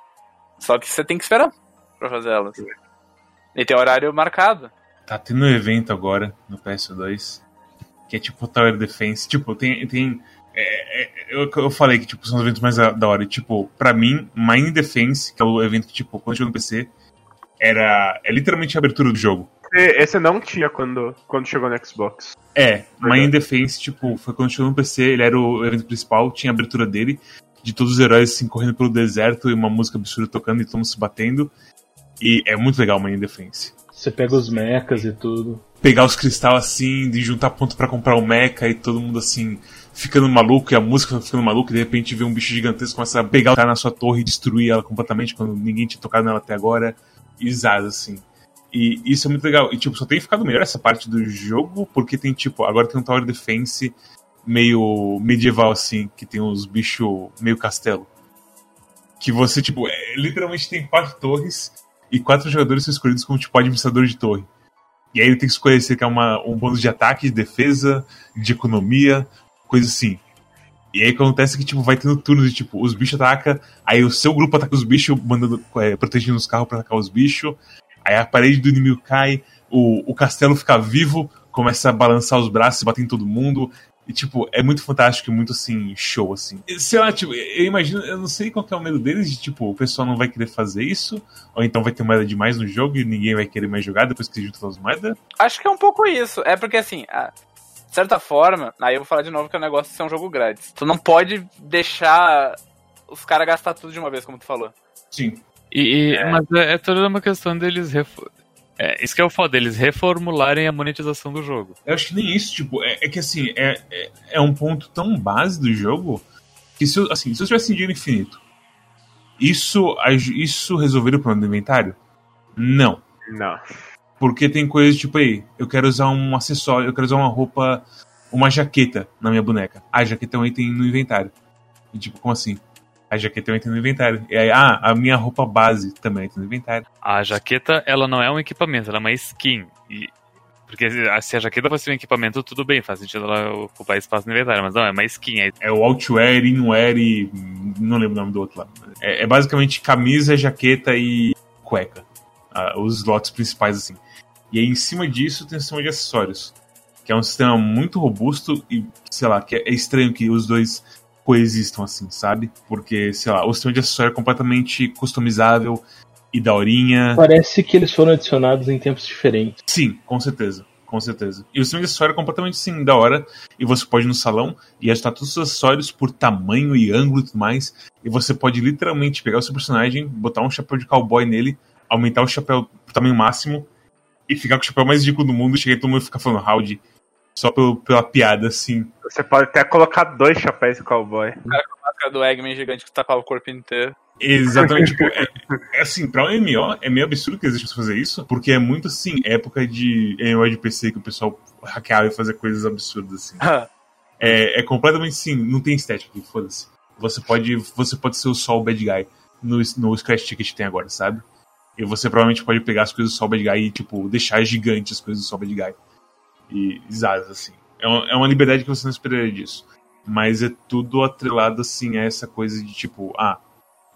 Só que você tem que esperar pra fazer elas. E tem horário marcado. Tá tendo um evento agora no PS2 que é tipo Tower Defense. Tipo, tem. tem é, é, eu, eu falei que tipo, são os eventos mais da da hora. E, tipo, pra mim, Mine Defense, que é o evento que, tipo, quando chegou no PC, era. É literalmente a abertura do jogo. Esse não tinha quando, quando chegou no Xbox. É, Mine Defense, tipo, foi quando chegou no PC, ele era o evento principal, tinha a abertura dele, de todos os heróis assim, correndo pelo deserto e uma música absurda tocando e todo mundo se batendo. E é muito legal Mine Defense. Você pega os mechas e tudo. pegar os cristais assim, de juntar ponto pra comprar o mecha e todo mundo assim ficando maluco e a música ficando maluca e de repente vê um bicho gigantesco começa a pegar o cara na sua torre e destruir ela completamente quando ninguém tinha tocado nela até agora. E zaz, assim. E isso é muito legal. E tipo, só tem ficado melhor essa parte do jogo porque tem tipo, agora tem um Tower Defense meio medieval assim, que tem uns bichos meio castelo. Que você, tipo, é, literalmente tem quatro torres e quatro jogadores são escolhidos como tipo administrador de torre. E aí ele tem que escolher se quer uma, um bônus de ataque, de defesa, de economia, coisa assim. E aí acontece que, tipo, vai tendo turnos de, tipo, os bichos atacam, aí o seu grupo ataca os bichos, mandando, é, protegendo os carros pra atacar os bichos, aí a parede do inimigo cai, o, o castelo fica vivo, começa a balançar os braços, bater em todo mundo, e, tipo, é muito fantástico e muito, assim, show, assim. Sei lá, tipo, eu imagino, eu não sei qual que é o medo deles, de, tipo, o pessoal não vai querer fazer isso, ou então vai ter moeda demais no jogo e ninguém vai querer mais jogar depois que junta as moedas. Acho que é um pouco isso. É porque assim, a- de certa forma, aí eu vou falar de novo que é um negócio de ser um jogo grátis. Tu não pode deixar os caras gastar tudo de uma vez, como tu falou. Sim. E, e- Mas é, é toda uma questão deles. É, isso que é o foda, eles reformularem a monetização do jogo. Eu acho que nem isso, tipo, é, é que assim, é, é, é um ponto tão base do jogo que se eu, assim, se eu tivesse dinheiro infinito, isso, isso resolveria o problema do inventário? Não. Não. Porque tem coisas tipo aí, eu quero usar um acessório, eu quero usar uma roupa, uma jaqueta na minha boneca. Ah, a jaqueta é um item no inventário. E tipo, como assim? A jaqueta um item no inventário. E aí, ah, a minha roupa base também é item no inventário. A jaqueta, ela não é um equipamento, ela é uma skin. E... Porque se a jaqueta fosse um equipamento, tudo bem, faz sentido ela ocupar espaço no inventário, mas não, é uma skin. É, É o outwear, inwear e. não lembro o nome do outro lá. É, é basicamente camisa, jaqueta e cueca. Ah, os slots principais, assim. E aí, em cima disso, tem o sistema de acessórios. Que é um sistema muito robusto e, sei lá, que é estranho que os dois coexistam assim, sabe? Porque, sei lá, o sistema de acessório é completamente customizável e daorinha. Parece que eles foram adicionados em tempos diferentes. Sim, com certeza. Com certeza. E o sistema de acessório é completamente sim, da hora. E você pode ir no salão e ajustar todos os acessórios por tamanho e ângulo e tudo mais. E você pode literalmente pegar o seu personagem, botar um chapéu de cowboy nele, aumentar o chapéu pro tamanho máximo e ficar com o chapéu mais ridículo do mundo e chegar e todo mundo ficar falando howdy. Só pelo, pela piada, assim. Você pode até colocar dois chapéus de cowboy. A máscara do Eggman gigante que tapava o corpo inteiro. Exatamente, tipo, é, é assim, pra um MMO é meio absurdo que existe você fazer isso, porque é muito assim, época de MMO de PC que o pessoal hackeava e fazia coisas absurdas assim. É, é completamente sim, não tem estética aqui, foda-se. Você pode, você pode ser o Sol Bad Guy no, no Scratch Ticket que tem agora, sabe? E você provavelmente pode pegar as coisas do Sol Bad Guy e, tipo, deixar gigantes as coisas do Sol Bad Guy. E zadas, assim. É uma, é uma liberdade que você não esperaria disso. Mas é tudo atrelado, assim, a essa coisa de, tipo, ah,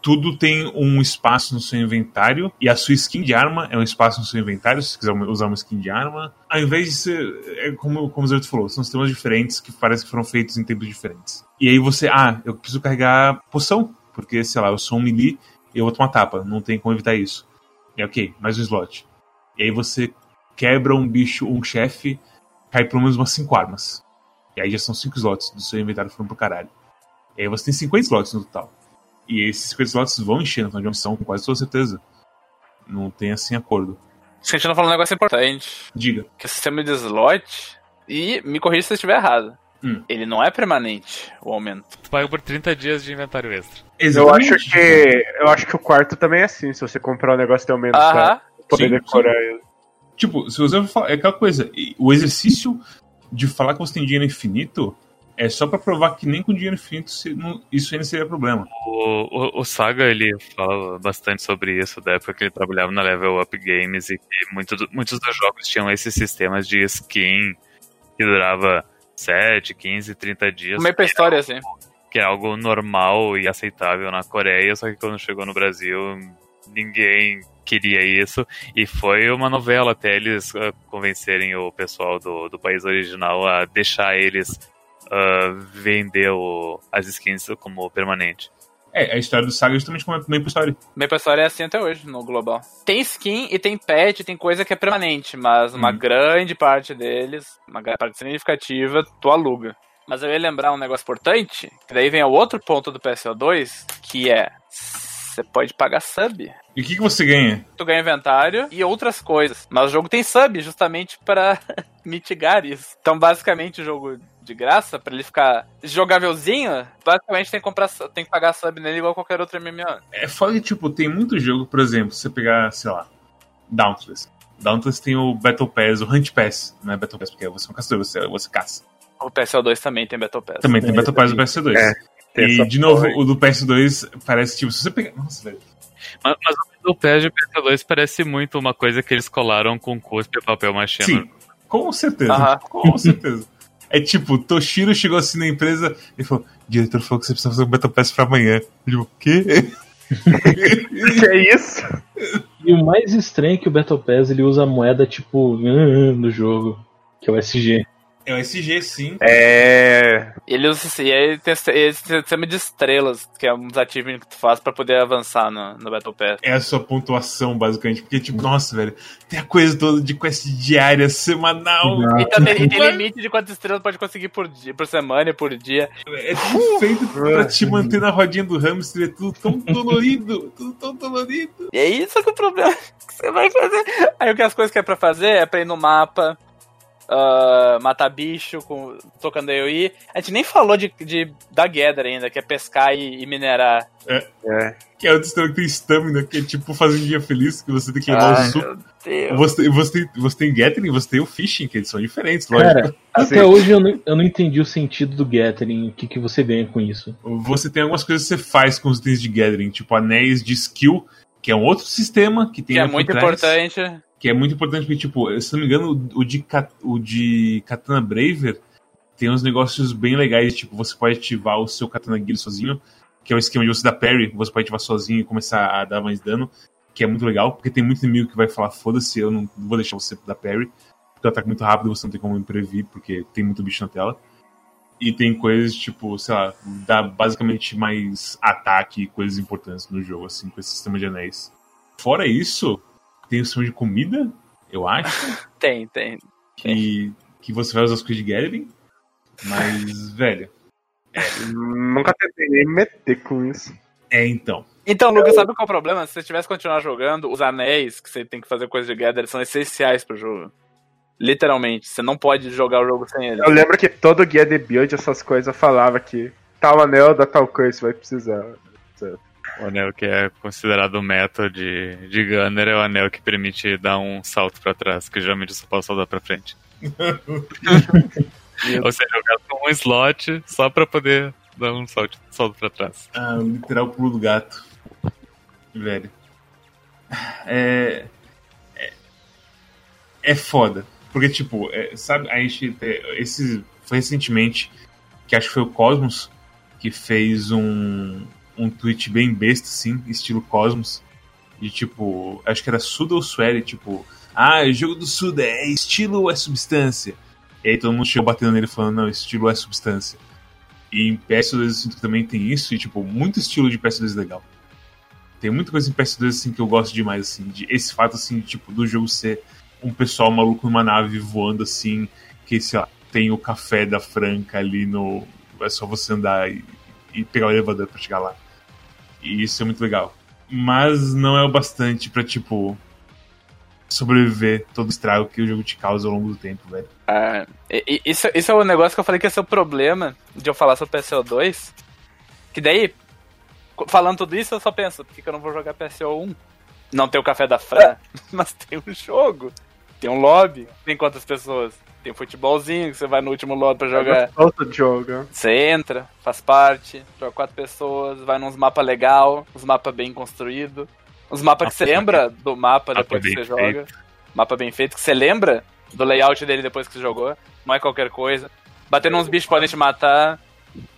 tudo tem um espaço no seu inventário e a sua skin de arma é um espaço no seu inventário, se você quiser usar uma skin de arma. Ao invés de ser, é como, como o Zerto falou, são sistemas diferentes que parece que foram feitos em tempos diferentes. E aí você, ah, eu preciso carregar poção, porque, sei lá, eu sou um melee e eu vou tomar tapa, não tem como evitar isso. E ok, mais um slot. E aí você quebra um bicho, um chefe, cai pelo menos umas 5 armas. E aí já são 5 slots do seu inventário foram pro caralho. E aí você tem 50 slots no total. E esses 50 slots vão encher na final de uma missão, com quase toda certeza. Não tem assim acordo. Se a gente não falou um negócio importante, Diga. que o sistema de slot, e me corrija se eu estiver errado, Hum. ele não é permanente, o aumento. Tu paga por 30 dias de inventário extra. Eu acho que. Eu acho que o quarto também é assim, se você comprar um negócio tem menos pra Aham. poder Sim, decorar ele. Tipo, se você for falar, é aquela coisa, o exercício de falar que você tem dinheiro infinito é só pra provar que nem com dinheiro infinito se- não- isso ainda seria problema. O, o, o Saga, ele fala bastante sobre isso, da época que ele trabalhava na Level Up Games e que muito muitos dos jogos tinham esses sistemas de skin que durava 7, 15, 30 dias, Meio pra história, assim. que é algo normal e aceitável na Coreia, só que quando chegou no Brasil, ninguém queria isso, e foi uma novela até eles ah, convencerem o pessoal do, do país original a deixar eles ah, vender o- as skins como permanente. É, a história do Saga é justamente como é história. Meio pra história é assim até hoje, no global. Tem skin e tem pet, tem coisa que é permanente, mas uma Hum. grande parte deles, uma gra- parte significativa, tu aluga. Mas eu ia lembrar um negócio importante, que daí vem ao outro ponto do PSO2, que é você pode pagar sub. E o que, que você ganha? Tu ganha inventário e outras coisas. Mas o jogo tem sub justamente pra mitigar isso. Então, basicamente, o jogo de graça, pra ele ficar jogávelzinho, basicamente tem que comprar, tem que pagar sub nele igual qualquer outro MMO. É foda que, tipo, tem muito jogo, por exemplo, se você pegar, sei lá, Dauntless. Dauntless tem o Battle Pass, o Hunt Pass, não é Battle Pass, porque você é um caçador, você, você caça. O PSO2 também tem Battle Pass. Também tem É, Battle Pass do também. PS2. É, e, essa de novo, o do PS2 parece, tipo, se você pegar. Nossa, velho. Mas, mas o PES de PS2 parece muito uma coisa que eles colaram com cuspe e papel machê. Sim, com certeza. Aham. Com certeza. É tipo, Toshiro chegou assim na empresa e falou: o diretor falou que você precisa fazer um Battle Pass pra amanhã. Eu digo, o quê? Que é isso? E o mais estranho é que o Battle Pass ele usa a moeda tipo no jogo, que é o SG. É o SG, sim. É. Ele usa aí tem esse sistema de estrelas, que é uns achievements que tu faz pra poder avançar no, no Battle Pass. É a sua pontuação, basicamente. Porque, tipo, nossa, velho, tem a coisa toda de quest diária, semanal. E também e tem limite de quantas estrelas pode conseguir por dia, por semana e por dia. É tudo feito pra te manter na rodinha do hamster. É tudo tão dolorido. Tudo tão dolorido. E é isso que o problema que você vai fazer. Aí o que as coisas que é pra fazer é pra ir no mapa, ah, matar bicho, com, tocando AoE. A gente nem falou de, de, da Gather ainda, que é pescar e, e minerar. É. Que é o sistema que tem stamina, que é tipo fazendinha feliz, que você tem que levar Ai, o suco. Você, você, tem, você tem Gathering e você tem o Fishing, que eles são diferentes, lógico. Cara, Assim. até hoje eu não, eu não entendi o sentido do Gathering, o que, que você ganha com isso. Você tem algumas coisas que você faz com os itens de Gathering, tipo anéis de skill, que é um outro sistema que tem Que é muito trás, importante. Que é muito importante porque, tipo, se não me engano, o de, o de Katana Braver tem uns negócios bem legais, tipo, você pode ativar o seu Katana Guile sozinho, que é o esquema de você dar parry, você pode ativar sozinho e começar a dar mais dano, que é muito legal, porque tem muito inimigo que vai falar, foda-se, eu não vou deixar você dar parry, porque o ataque é muito rápido, você não tem como prever, porque tem muito bicho na tela. E tem coisas, tipo, sei lá, dá basicamente mais ataque e coisas importantes no jogo, assim, com esse sistema de anéis. Fora isso, tem o sistema de comida, eu acho, Tem, tem. que, que você vai usar as coisas de Gathering. Mas, velho, Nunca tentei nem meter com isso. é então. Então, Lucas, sabe qual é o problema? Se você tivesse que continuar jogando, os anéis que você tem que fazer coisa de Gather são essenciais pro jogo. Literalmente, você não pode jogar o jogo sem eles. Eu lembro que todo guia de build, essas coisas, falava que tal anel dá tal coisa, você vai precisar. O anel que é considerado o meta de, de Gunner é o anel que permite dar um salto pra trás, que geralmente eu só posso dar pra frente. Ou seja, eu gasto um slot só pra poder dar um salto, salto pra trás. Ah, o literal pulo do gato. Velho. É. É, é foda. Porque, tipo, é, sabe, a gente. é, esse foi recentemente que acho que foi o Cosmos que fez um, um tweet bem besta, assim, estilo Cosmos. De tipo, acho que era Suda ou Swery, tipo, ah, o jogo do Suda é estilo ou é substância? E aí todo mundo chegou batendo nele falando, não, estilo é substância. E em PS2 eu sinto que também tem isso, e tipo, muito estilo de PS2 legal. Tem muita coisa em PS2 assim que eu gosto demais, assim, de esse fato assim, tipo, do jogo ser um pessoal maluco numa nave voando assim, que sei lá, tem o café da Franca ali no. É só você andar e, e pegar o elevador pra chegar lá. E isso é muito legal. Mas não é o bastante pra, tipo, sobreviver todo o estrago que o jogo te causa ao longo do tempo, velho. Ah, isso, isso é o negócio que eu falei que esse é o problema de eu falar sobre PSO2. Que daí, falando tudo isso, eu só penso, por que, eu não vou jogar PSO1? Não tem o café da Fran, mas tem um jogo. Tem um lobby. Tem quantas pessoas? Tem um futebolzinho que você vai no último lobby pra jogar. Outro jogo. Você entra, faz parte, joga quatro pessoas, vai nos mapas legal, uns mapas bem construídos. Uns mapas que você lembra do mapa Mapa depois que você joga. Mapa bem feito, que você lembra do layout dele depois que você jogou. Não é qualquer coisa. Batendo uns bichos podem te matar.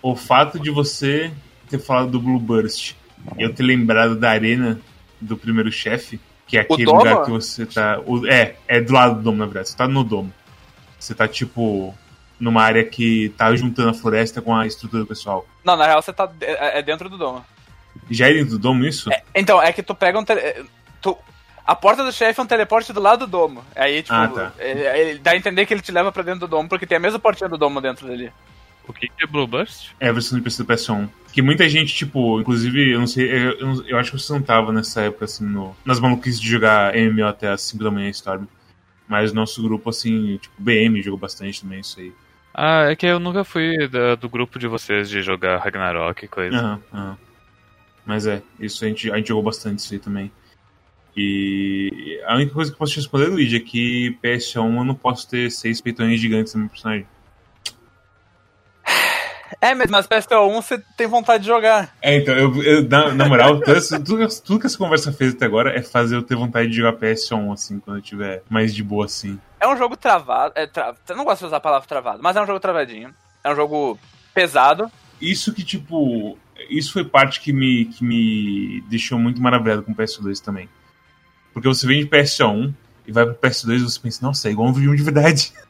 o fato de você ter falado do Blue Burst e eu ter lembrado da arena do primeiro chefe, que é aquele lugar que você tá. o- é, é do lado do domo, na verdade. Você tá no domo. Você tá, tipo, numa área que tá juntando a floresta com a estrutura do pessoal. Não, na real você tá é é dentro do domo. Já é dentro do domo isso? Então, é que tu pega um. Tele... é, Tu... A porta do chefe é um teleporte do lado do domo. Aí, tipo, Ah, tá. é- é- dá a entender que ele te leva pra dentro do domo, porque tem a mesma portinha do domo dentro dele. O que é Blue Burst? É a versão de PC do PS1. Que muita gente, tipo, inclusive, eu não sei, eu, eu, eu acho que você não tava nessa época, assim, no, nas maluquices de jogar MMO até as 5 da manhã Storm. Mas nosso grupo, assim, tipo, BM jogou bastante também, isso aí. Ah, é que eu nunca fui da- do grupo de vocês de jogar Ragnarok e coisa. Aham, aham. Mas é, isso a gente, a gente jogou bastante isso aí também. E a única coisa que eu posso te responder, Luigi, é que PS1 eu não posso ter seis peitões gigantes no meu personagem. É, mas mas PSO1 você tem vontade de jogar. É, então, eu, eu- na, na moral, tudo, tudo, que- tudo que essa conversa fez até agora é fazer eu ter vontade de jogar PS1, assim, quando eu tiver mais de boa, assim. É um jogo travado. É tra... Eu não gosto de usar a palavra travado, mas é um jogo travadinho. É um jogo pesado. Isso que, tipo, isso foi parte que me, que me deixou muito maravilhado com o PS2 também. Porque você vem de PS1 e vai pro PS2 e você pensa, nossa, é igual um videogame de verdade.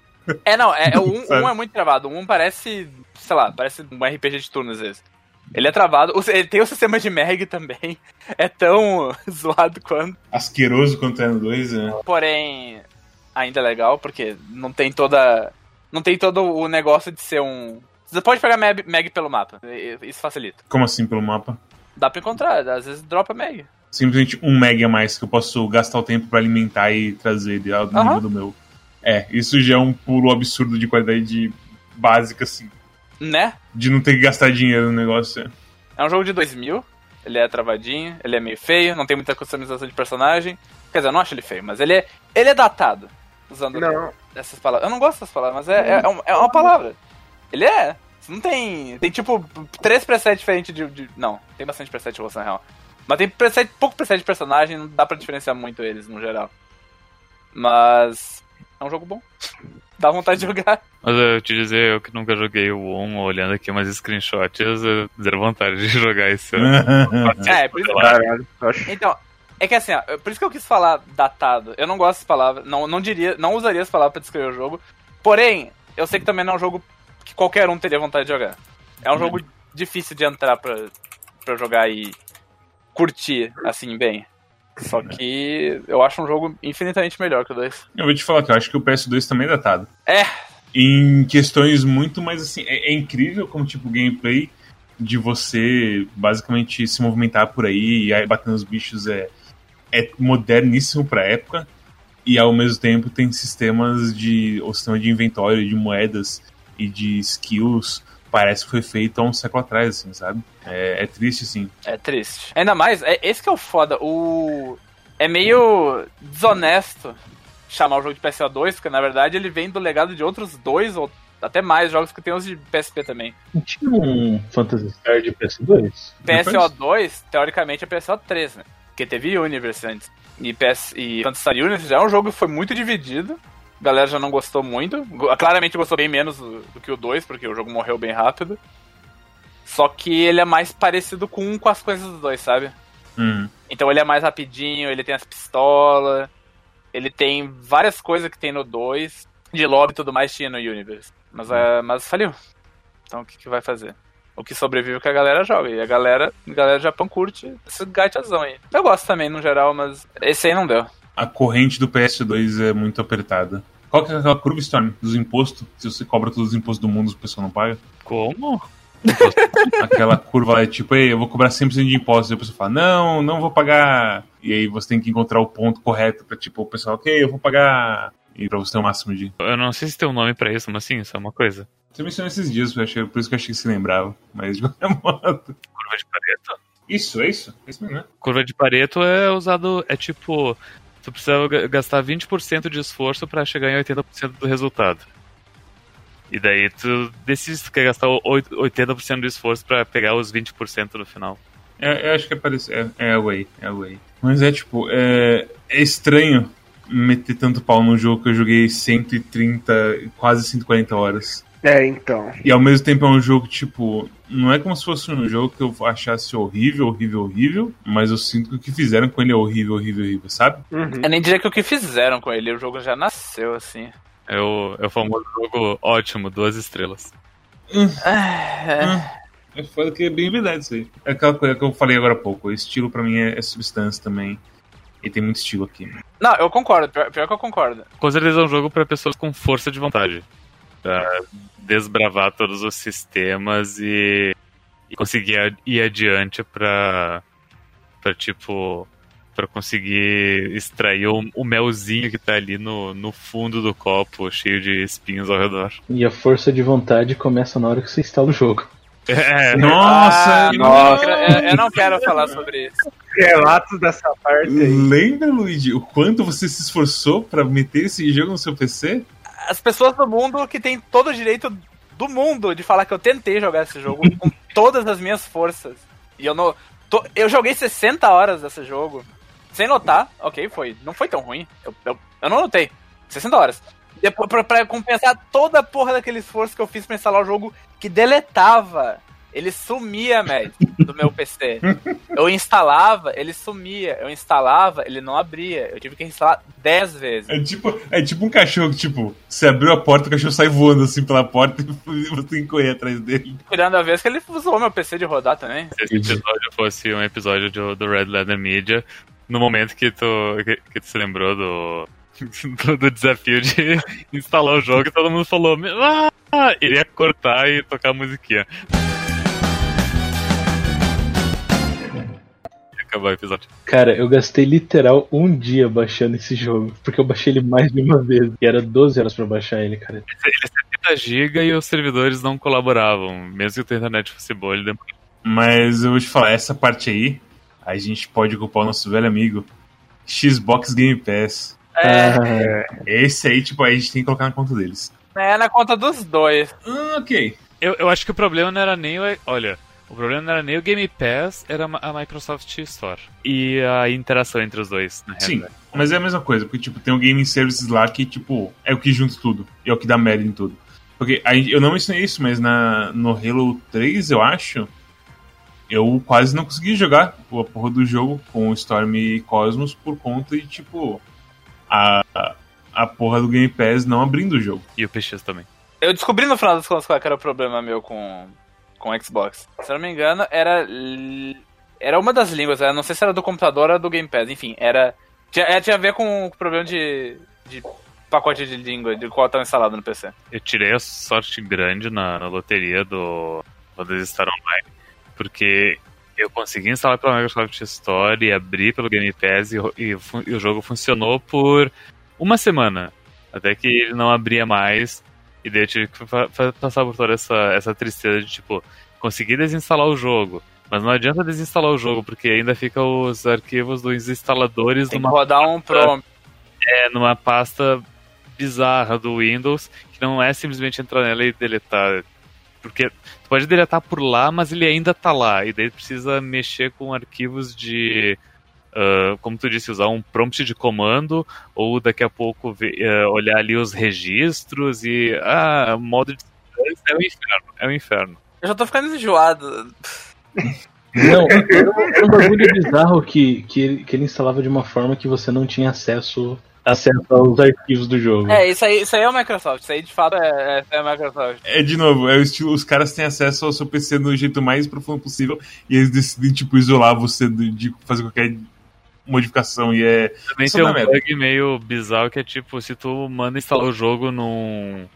É, não, é, é, o 1 Sabe? um é muito travado. O 1 parece, sei lá, parece um RPG de turno às vezes. Ele é travado. Ele tem o sistema de Meg também. É tão zoado quanto. Asqueroso quanto é no 2, né? Porém, ainda é legal, porque não tem toda. Não tem todo o negócio de ser um. Você pode pegar Meg, Meg pelo mapa. Isso facilita. Como assim pelo mapa? Dá pra encontrar, às vezes dropa Meg. Simplesmente um meg a mais que eu posso gastar o tempo pra alimentar e trazer ele ao Aham. nível do meu. É, isso já é um pulo absurdo de qualidade básica, assim. Né? De não ter que gastar dinheiro no negócio. É um jogo de 2000, ele é travadinho, ele é meio feio, não tem muita customização de personagem. Quer dizer, eu não acho ele feio, mas ele é, ele é datado. Usando Não. essas palavras. Eu não gosto dessas palavras, mas é, é, é é uma palavra. Ele é. Não tem. Tem tipo três presets diferentes de, de- Não, tem bastante preset de rosto na real. Mas tem preset, pouco preset de personagem, não dá pra diferenciar muito eles no geral. Mas. É um jogo bom. Dá vontade de jogar. Mas eu te dizer, eu que nunca joguei o 1, olhando aqui umas screenshots, eu zero vontade de jogar esse ano. É, por isso. Então, é que assim, ó, por isso que eu quis falar datado. Eu não gosto dessas palavras, não, não diria, não usaria essa palavra pra descrever o jogo. Porém, eu sei que também não é um jogo que qualquer um teria vontade de jogar. É um jogo difícil de entrar pra, pra jogar e curtir, assim, bem. Só que eu acho um jogo infinitamente melhor que o 2. Eu vou te falar que eu acho que o PS2 também é datado. É. Em questões muito mais assim. É, é incrível como, tipo, gameplay de você basicamente se movimentar por aí e aí bater nos bichos é, é moderníssimo pra época. E ao mesmo tempo tem sistemas de. O sistema de inventório, de moedas e de skills. Parece que foi feito há um século atrás, assim, sabe? É, é triste, assim. É triste. Ainda mais, é esse que é o foda. O. É meio desonesto chamar o jogo de PSO2, porque na verdade ele vem do legado de outros dois ou até mais jogos que tem os de PSP também. Não tinha um Phantasy Star de PS2? PSO2, teoricamente, é PSO3, né? Porque teve Universe antes. E, PS, e Phantasy Star Universe já é um jogo que foi muito dividido. A galera já não gostou muito. Claramente gostou bem menos do, do que o 2, porque o jogo morreu bem rápido. Só que ele é mais parecido com um com as coisas dos dois, sabe? Hum. Então ele é mais rapidinho, ele tem as pistolas, ele tem várias coisas que tem no 2. De lobby e tudo mais tinha no Universe. Mas, é, mas faliu. Então o que, que vai fazer? O que sobrevive é o que a galera joga. E a galera, a galera do Japão curte esse gachazão aí. Eu gosto também, no geral, mas esse aí não deu. A corrente do PS2 é muito apertada. Qual que é aquela curva, Storm, dos impostos? Se você cobra todos os impostos do mundo, o pessoal não paga? Como? Aquela curva lá é tipo, Ei, eu vou cobrar 100% de impostos. E a pessoa fala, não, não vou pagar. E aí você tem que encontrar o ponto correto pra, tipo, o pessoal, ok, eu vou pagar. E pra você ter o máximo de. Eu não sei se tem um nome pra isso, mas sim, isso é uma coisa. Você mencionou esses dias, eu achei, por isso que eu achei que se lembrava. Mas de qualquer modo. Curva de Pareto? Isso, é isso? É isso mesmo, né? Curva de Pareto é usado, é tipo, tu precisa ga- gastar 20% de esforço pra chegar em 80% do resultado. E daí tu decide se tu quer gastar o oit- 80% do esforço pra pegar os 20% no final. É, eu acho que é parecido. É, é a Way, é a Way. Mas é tipo, é, é estranho meter tanto pau num jogo que eu joguei 130, quase 140 horas. É, então. E ao mesmo tempo é um jogo, tipo, não é como se fosse um jogo que eu achasse horrível, horrível, horrível, mas eu sinto que o que fizeram com ele é horrível, horrível, horrível, sabe? Uhum. Eu nem diria que o que fizeram com ele, o jogo já nasceu assim. É o, é o famoso jogo ótimo, duas estrelas. É, É foda que é bem verdade isso aí. É aquela coisa que eu falei agora há pouco, o estilo pra mim é, é substância também. E tem muito estilo aqui. Não, eu concordo, pior, pior que eu concordo. Com certeza é um jogo pra pessoas com força de vontade. Pra desbravar todos os sistemas e, e conseguir ir adiante pra, pra tipo, pra conseguir extrair o, o melzinho que tá ali no, no fundo do copo, cheio de espinhos ao redor. E a força de vontade começa na hora que você instala o jogo. É, Nossa! Ah, nossa. Eu, eu não quero falar sobre isso. Relatos dessa parte aí. Lembra, Luigi, o quanto você se esforçou pra meter esse jogo no seu PC? As pessoas do mundo que têm todo o direito do mundo de falar que eu tentei jogar esse jogo com todas as minhas forças. E eu não. tô- eu joguei 60 horas desse jogo. Sem notar, ok, foi. Não foi tão ruim. Eu, eu, eu não notei. 60 horas. Depois, pra, pra compensar toda a porra daquele esforço que eu fiz pra instalar o jogo que deletava. Ele sumia, Mad, do meu PC. Eu instalava, ele sumia. Eu instalava, ele não abria. Eu tive que instalar 10 vezes. É tipo, é tipo um cachorro que, tipo, você abriu a porta, o cachorro sai voando assim pela porta e você tem que correr atrás dele. Cuidando a vez que ele usou meu PC de rodar também. se esse episódio fosse um episódio do, do Red Leather Media, no momento que tu, que, que tu se lembrou do, do, do desafio de instalar o jogo, e todo mundo falou, ah! iria cortar e tocar a musiquinha. Acabar o episódio. Cara, eu gastei literal um dia baixando esse jogo, porque eu baixei ele mais de uma vez. E era 12 horas pra baixar ele, cara. Ele é 70 GB e os servidores não colaboravam. Mesmo que a internet fosse boa, ele demorou. Mas eu vou te falar, essa parte aí, a gente pode ocupar o nosso velho amigo Xbox Game Pass. É, Ah, Esse aí, tipo, a gente tem que colocar na conta deles. é na conta dos dois. Ah, ok. Eu, eu acho que o problema não era nem o. Olha, o problema não era nem o Game Pass, era a Microsoft Store. E a interação entre os dois, na Sim, realidade. mas é a mesma coisa, porque, tipo, tem o Gaming Services lá que, tipo, é o que junta tudo. E é o que dá merda em tudo. Porque aí, eu não mencionei isso, mas na, no Halo 3, eu acho, eu quase não consegui jogar a porra do jogo com o Storm e Cosmos por conta de, tipo, a, a porra do Game Pass não abrindo o jogo. E o PX também. Eu descobri no final das contas qual que era o problema meu com com Xbox. Se eu não me engano, era era uma das línguas, não sei se era do computador ou do Game Pass, enfim, era tinha, é, tinha a ver com o problema de, de pacote de língua, de qual estava instalado no PC. Eu tirei a sorte grande na, na loteria do Fantasy Star Online, porque eu consegui instalar pela Microsoft Store e abrir pelo Game Pass e, e e o jogo funcionou por uma semana. Até que ele não abria mais. E daí eu tive que passar por toda essa, essa tristeza de tipo, conseguir desinstalar o jogo. Mas não adianta desinstalar o jogo, porque ainda fica os arquivos dos instaladores Tem que numa rodar um prompt. é, numa pasta bizarra do Windows, que não é simplesmente entrar nela e deletar. Porque tu pode deletar por lá, mas ele ainda tá lá. E daí precisa mexer com arquivos de. Ah, como tu disse, usar um prompt de comando, ou daqui a pouco ver- eh, olhar ali os registros e. Ah, modo de é o inferno. É o inferno. Eu já tô ficando enjoado. Não, era um- era um bagulho bizarro que, que, ele, que ele instalava de uma forma que você não tinha acesso, acesso aos arquivos do jogo. É, isso aí, isso aí é o Microsoft, isso aí de fato é, é, é Microsoft. É, de novo, é o estilo, os caras têm acesso ao seu PC do jeito mais profundo possível e eles decidem, tipo, isolar você de, de fazer qualquer modificação e é... Também tem um merda. bug meio bizarro que é tipo, se tu manda instalar o jogo num,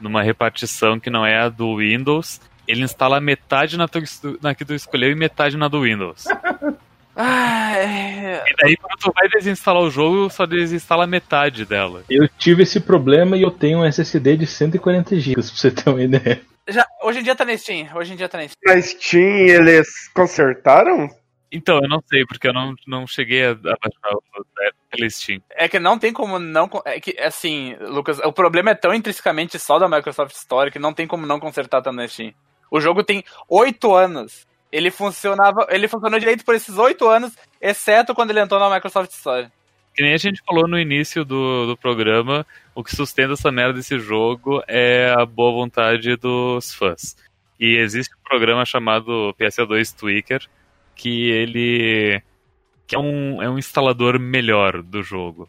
numa repartição que não é a do Windows, ele instala metade na, tua, na que tu escolheu e metade na do Windows. Ah, é... E daí quando tu vai desinstalar o jogo, só desinstala metade dela. Eu tive esse problema e eu tenho um SSD de 140 GB, pra você ter uma ideia. Já, hoje em dia tá na Steam, hoje em dia tá na Steam. Na Steam eles consertaram? Então, eu não sei, porque eu não, não cheguei a, a baixar o Steam. É que não tem como não. É que, assim, Lucas, o problema é tão intrinsecamente só da Microsoft Store que não tem como não consertar também na Steam. O jogo tem oito anos. Ele funcionava. Ele funcionou direito por esses oito anos, exceto quando ele entrou na Microsoft Store. Que nem a gente falou no início do, do programa, o que sustenta essa merda desse jogo é a boa vontade dos fãs. E existe um programa chamado PSA2 Tweaker, que ele que é um, é um instalador melhor do jogo.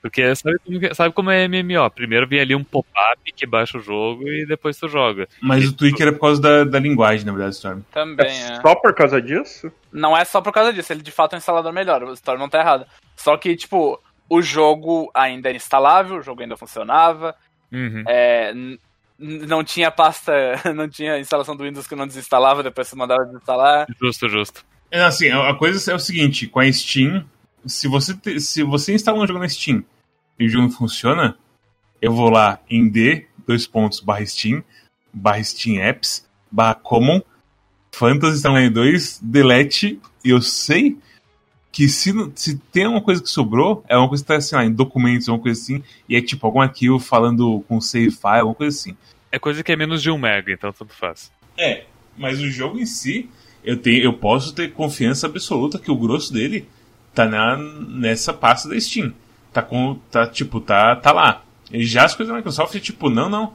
Porque sabe como, sabe como é MMO? Primeiro vem ali um pop-up que baixa o jogo e depois tu joga. Mas o Tweaker é por causa da, da linguagem, na verdade, Storm. Também, É é. só por causa disso? Não é só por causa disso, ele de fato é um instalador melhor, o Store não tá errado. Só que, tipo, o jogo ainda era instalável, o jogo ainda funcionava, Uhum. é, não tinha pasta, não tinha instalação do Windows que não desinstalava, depois você mandava desinstalar. Justo, justo. É, Assim, a coisa é o seguinte, com a Steam, se você, te- se você instala um jogo na Steam e o jogo não funciona, eu vou lá em D, dois pontos, barra Steam, barra Steam Apps, barra Common, Fantasy Star Online 2, delete, e eu sei que se, se tem uma coisa que sobrou, é uma coisa que tá assim, lá, em documentos, uma coisa assim, e é tipo algum arquivo falando com save file, alguma coisa assim. É coisa que é menos de um mega, então tanto faz. É, mas o jogo em si, eu, tenho, eu posso ter confiança absoluta que o grosso dele tá na, nessa pasta da Steam. Tá com. Tá, tipo, tá, tá lá. E já as coisas da Microsoft é tipo, não, não.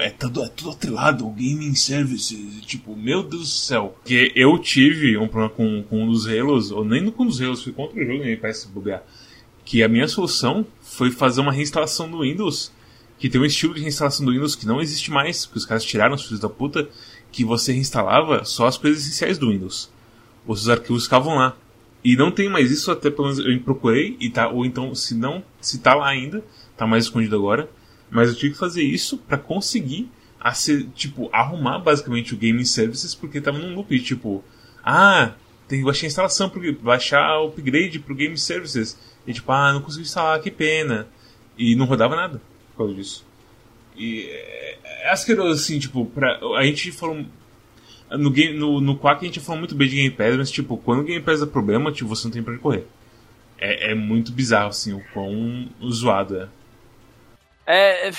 É, tudo, é tudo atrelado, o Gaming Services. Tipo, meu Deus do céu. Porque eu tive um problema com, com um dos Halos, ou nem com um dos Halos, foi contra o jogo, nem parece bobear. Que a minha solução foi fazer uma reinstalação do Windows. Que tem um estilo de reinstalação do Windows que não existe mais, que os caras tiraram, os filhos da puta, que você reinstalava só as coisas essenciais do Windows. Os arquivos ficavam lá. E não tem mais isso, até pelo menos eu procurei, e tá, ou então, se não, se tá lá ainda, tá mais escondido agora. Mas eu tive que fazer isso pra conseguir, ace- tipo, arrumar basicamente o Gaming Services, porque tava num loop, tipo, ah, tem que baixar a instalação, pro, baixar o upgrade pro Game Services. E tipo, ah, não consegui instalar, que pena. E não rodava nada por causa disso. E é, é asqueroso, assim, tipo, pra, a gente falou. No, game, no, no Quack a gente falou muito bem de Game Pass, mas tipo, quando o Game Pass dá problema, tipo, você não tem pra onde correr. É, é muito bizarro, assim, o quão zoado é. É.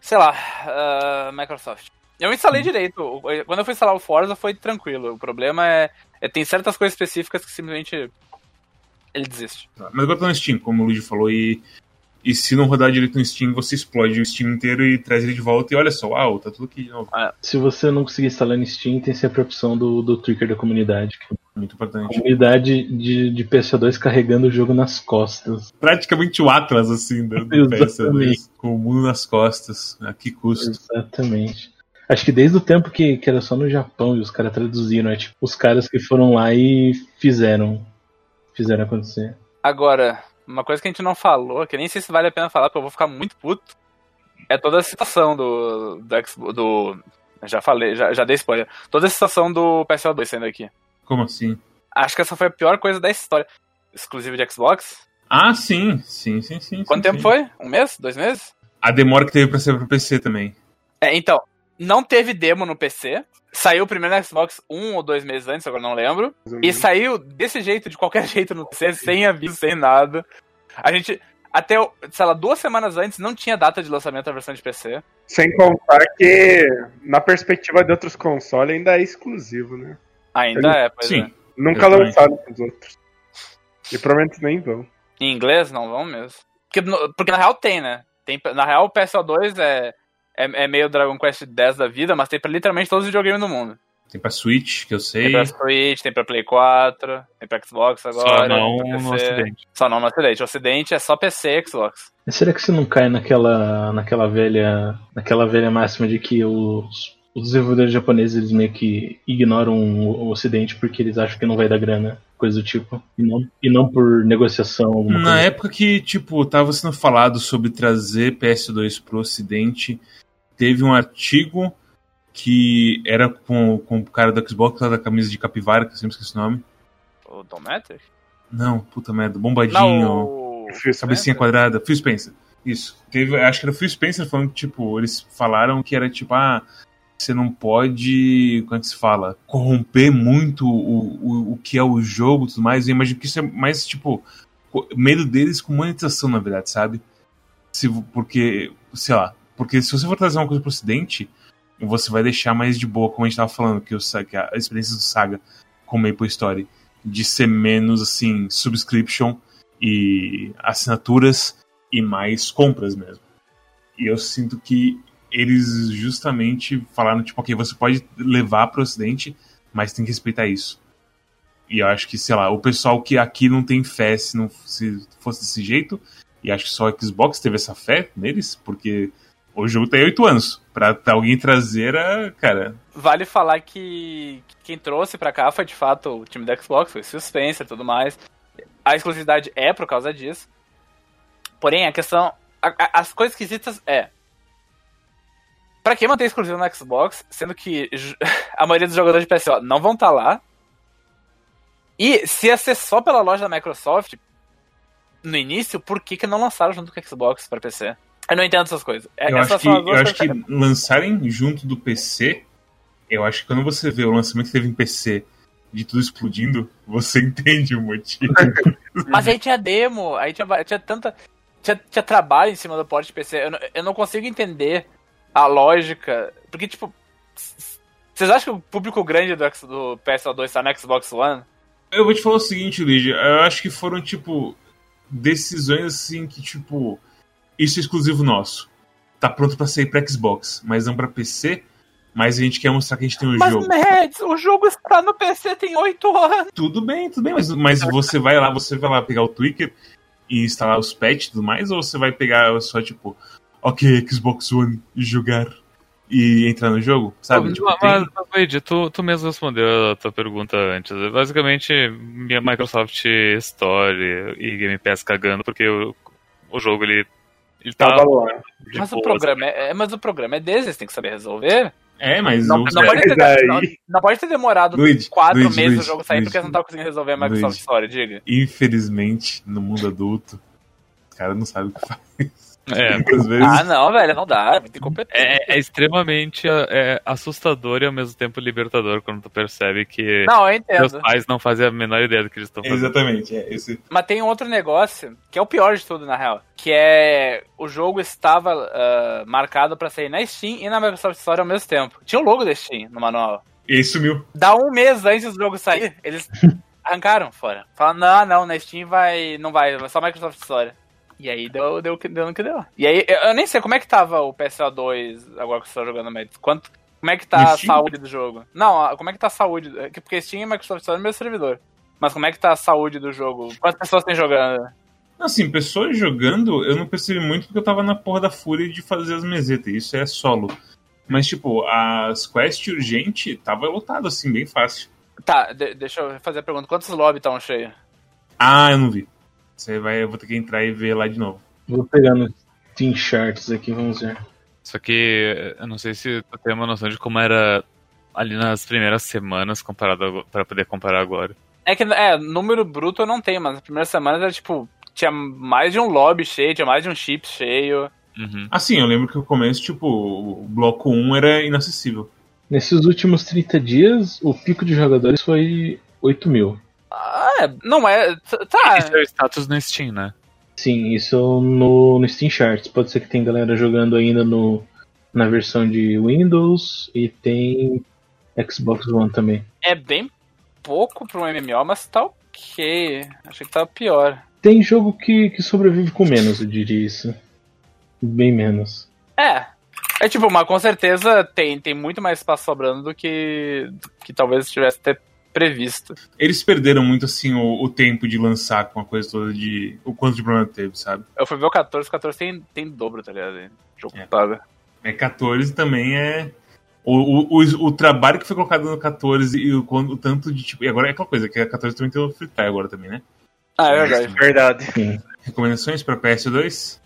Sei lá, uh, Microsoft. Eu instalei hum. direito. Quando eu fui instalar o Forza foi tranquilo. O problema é, é tem certas coisas específicas que simplesmente ele desiste. Mas agora tá no Steam, como o Luigi falou, e e se não rodar direito no Steam, você explode o Steam inteiro e traz ele de volta. E olha só, uau, tá tudo aqui de novo. Ah, se você não conseguir instalar no Steam, tem sempre a opção do, do Twitter da comunidade. É muito importante. Comunidade de, de PS2 carregando o jogo nas costas. Praticamente o Atlas, assim, do, do PS2. Com o mundo nas costas. A que custo. Exatamente. Acho que desde o tempo que, que era só no Japão e os caras traduziram, é tipo, os caras que foram lá e fizeram. Fizeram acontecer. Agora, uma coisa que a gente não falou, que nem sei se vale a pena falar, porque eu vou ficar muito puto, é toda a situação do. do, do já falei, já, já dei spoiler. Toda a situação do PSL2 saindo aqui. Como assim? Acho que essa foi a pior coisa da história. Exclusivo de Xbox? Ah, sim, sim, sim, sim. Quanto sim, tempo sim. foi? Um mês? Dois meses? A demora que teve pra ser pro PC também. É, então, não teve demo no PC. Saiu primeiro no Xbox um ou dois meses antes, agora não lembro. E saiu desse jeito, de qualquer jeito no PC, sem aviso, sem nada. A gente, até, sei lá, duas semanas antes, não tinha data de lançamento da versão de PC. Sem contar que, na perspectiva de outros consoles, ainda é exclusivo, né? Ainda é, pois Sim. é. Nunca Eu lançaram pros outros. E provavelmente nem vão. Em inglês, não vão mesmo. Porque, porque na real tem, né? Tem, na real, o PSO2 é, é, é meio Dragon Quest X da vida, mas tem pra literalmente todos os videogames do mundo. Tem pra Switch, que eu Tem sei. pra Switch, tem pra Play 4, tem pra Xbox agora. Só não tem no ocidente. Só não no Ocidente. O Ocidente é só PC e Xbox. Mas será que você não cai naquela, naquela velha naquela velha máxima de que os, os desenvolvedores japoneses eles meio que ignoram o, o Ocidente porque eles acham que não vai dar grana, coisa do tipo, e não, e não por negociação. alguma Na coisa. época que, tipo, tava sendo falado sobre trazer PS2 pro ocidente, teve um artigo que era com, com o cara do Xbox, lá da camisa de capivara, que eu sempre esqueci o nome. O Dometric? Não, puta merda, bombadinho, Não, o... cabecinha quadrada, Phil Spencer. Isso. Teve, acho que era o Phil Spencer falando que, tipo, eles falaram que era tipo, ah, você não pode, como é que se fala, corromper muito o, o, o que é o jogo e tudo mais. Eu imagino que isso é mais, tipo, medo deles com monetização, na verdade, sabe? Se, porque, sei lá, porque se você for trazer uma coisa pro ocidente, você vai deixar mais de boa, como a gente tava falando, que, o, que a experiência do Saga com Maple Story, de ser menos, assim, subscription e assinaturas e mais compras mesmo. E eu sinto que eles justamente falaram, tipo, ok, você pode levar pro ocidente, mas tem que respeitar isso. E eu acho que, sei lá, o pessoal que aqui não tem fé se não se fosse desse jeito, e acho que só o Xbox teve essa fé neles, porque o jogo tem oito anos. Pra alguém trazer, era, cara, Vale falar que que quem trouxe pra cá foi de fato o time da Xbox, foi Spencer e tudo mais. A exclusividade é por causa disso. Porém, a questão. a- a- as coisas esquisitas é. Pra que manter exclusivo no Xbox, sendo que a maioria dos jogadores de PSO não vão estar lá? E se ia ser só pela loja da Microsoft, no início, por que, que não lançaram junto com o Xbox pra PC? Eu não entendo essas coisas. É- Eu essas acho que, eu acho que lançarem junto do PC, eu acho que quando você vê o lançamento que teve em PC de tudo explodindo, você entende o motivo. Mas aí tinha demo, aí tinha, tinha tanta. Tinha, tinha trabalho em cima do porte de PC. Eu não, eu não consigo entender a lógica. Porque, tipo. Vocês acham que o público grande do, do PS2 tá no Xbox One? Eu vou te falar o seguinte, Lígia, eu acho que foram, tipo, decisões assim que, tipo, isso é exclusivo nosso. Tá pronto pra sair pra Xbox, mas não pra PC. Mas a gente quer mostrar que a gente tem um Mas, jogo. Mads, o jogo está no PC tem 8 anos. Tudo bem, tudo bem, mas, mas você vai lá, você vai lá pegar o Twitter e instalar os patches e tudo mais, ou você vai pegar só, tipo, ok, Xbox One e jogar e entrar no jogo? Sabe? Tipo, mas, tem- mas, Luigi, tu, tu mesmo respondeu a tua pergunta antes. Basicamente, minha Microsoft Store e Game Pass cagando, porque o, o jogo ele, ele tá Tava lá. de Mas o, programa é, é- mas o programa é deles, eles têm que saber resolver. É, mas Não, o- não pode ter, Daí- não, não pode ter demorado Luigi, quatro Luigi, meses Luigi, o jogo sair porque você não tá conseguindo resolver a Microsoft. Story, diga. infelizmente, no mundo adulto, os caras não sabem o que faz. É, Muitas vezes. Ah, não, velho, não dá. É muito incompetente. é, é extremamente é, assustador e ao mesmo tempo libertador quando tu percebe que Não, eu entendo. pais não fazem a menor ideia do que eles estão fazendo. Exatamente, é esse. Mas tem um outro negócio, que é o pior de tudo, na real. Que é. O jogo estava ah, marcado pra sair na Steam e na Microsoft Store ao mesmo tempo. Tinha o logo da Steam no manual. E aí sumiu. Dá um mês antes do jogo sair, eles arrancaram fora. Falaram, não, não, na Steam vai. não vai, vai só Microsoft Store. E aí deu, deu, deu no que deu. E aí, eu, eu nem sei como é que tava o PSO 2 agora que você tá jogando Mads. Quanto. Como é que tá No a saúde do jogo? Não, como é que tá a saúde? é que- Porque Steam e Microsoft Store é o mesmo servidor. Mas como é que tá a saúde do jogo? Quantas pessoas tem jogando? Assim, pessoas jogando, eu não percebi muito porque eu tava na porra da fúria de fazer as mesetas. Isso é solo. Mas, tipo, as quests urgente tava lotado, assim, bem fácil. Tá, de- deixa eu fazer a pergunta. Quantos lobbies estão cheios? Ah, eu não vi. Você vai, eu vou ter que entrar e ver lá de novo. Vou pegar no Steam Charts aqui, vamos ver. Só que eu não sei se tu tem uma noção de como era ali nas primeiras semanas comparado pra poder comparar agora. É que, é, número bruto eu não tenho, mas nas primeiras semanas era tipo. Tinha mais de um lobby cheio, tinha mais de um chip cheio. Uhum. Assim, eu lembro que o começo, tipo, o bloco 1 era inacessível. Nesses últimos 30 dias, o pico de jogadores foi 8 mil. Ah, é, não é. Tá. Esse é o status no Steam, né? Sim, isso no, no Steam Charts. Pode ser que tem galera jogando ainda no, na versão de Windows e tem Xbox One também. É bem pouco pra um MMO, mas tá ok. Achei que tava pior. Tem jogo que, que sobrevive com menos, eu diria isso. Bem menos. É. É tipo, mas com certeza tem, tem muito mais espaço sobrando do que, do que talvez tivesse ter previsto. Eles perderam muito, assim, o, o tempo de lançar com a coisa toda de. O quanto de problema teve, sabe? Eu fui ver o 14, o 14 tem, tem dobro, tá ligado? Jogo É. É 14 também é. O, o, o, o trabalho que foi colocado no 14 e o, o tanto de tipo. E agora é aquela coisa, que a 14 também tem o Free Fire agora também, né? Ah, é verdade. Verdade. Sim. Recomendações para PS2?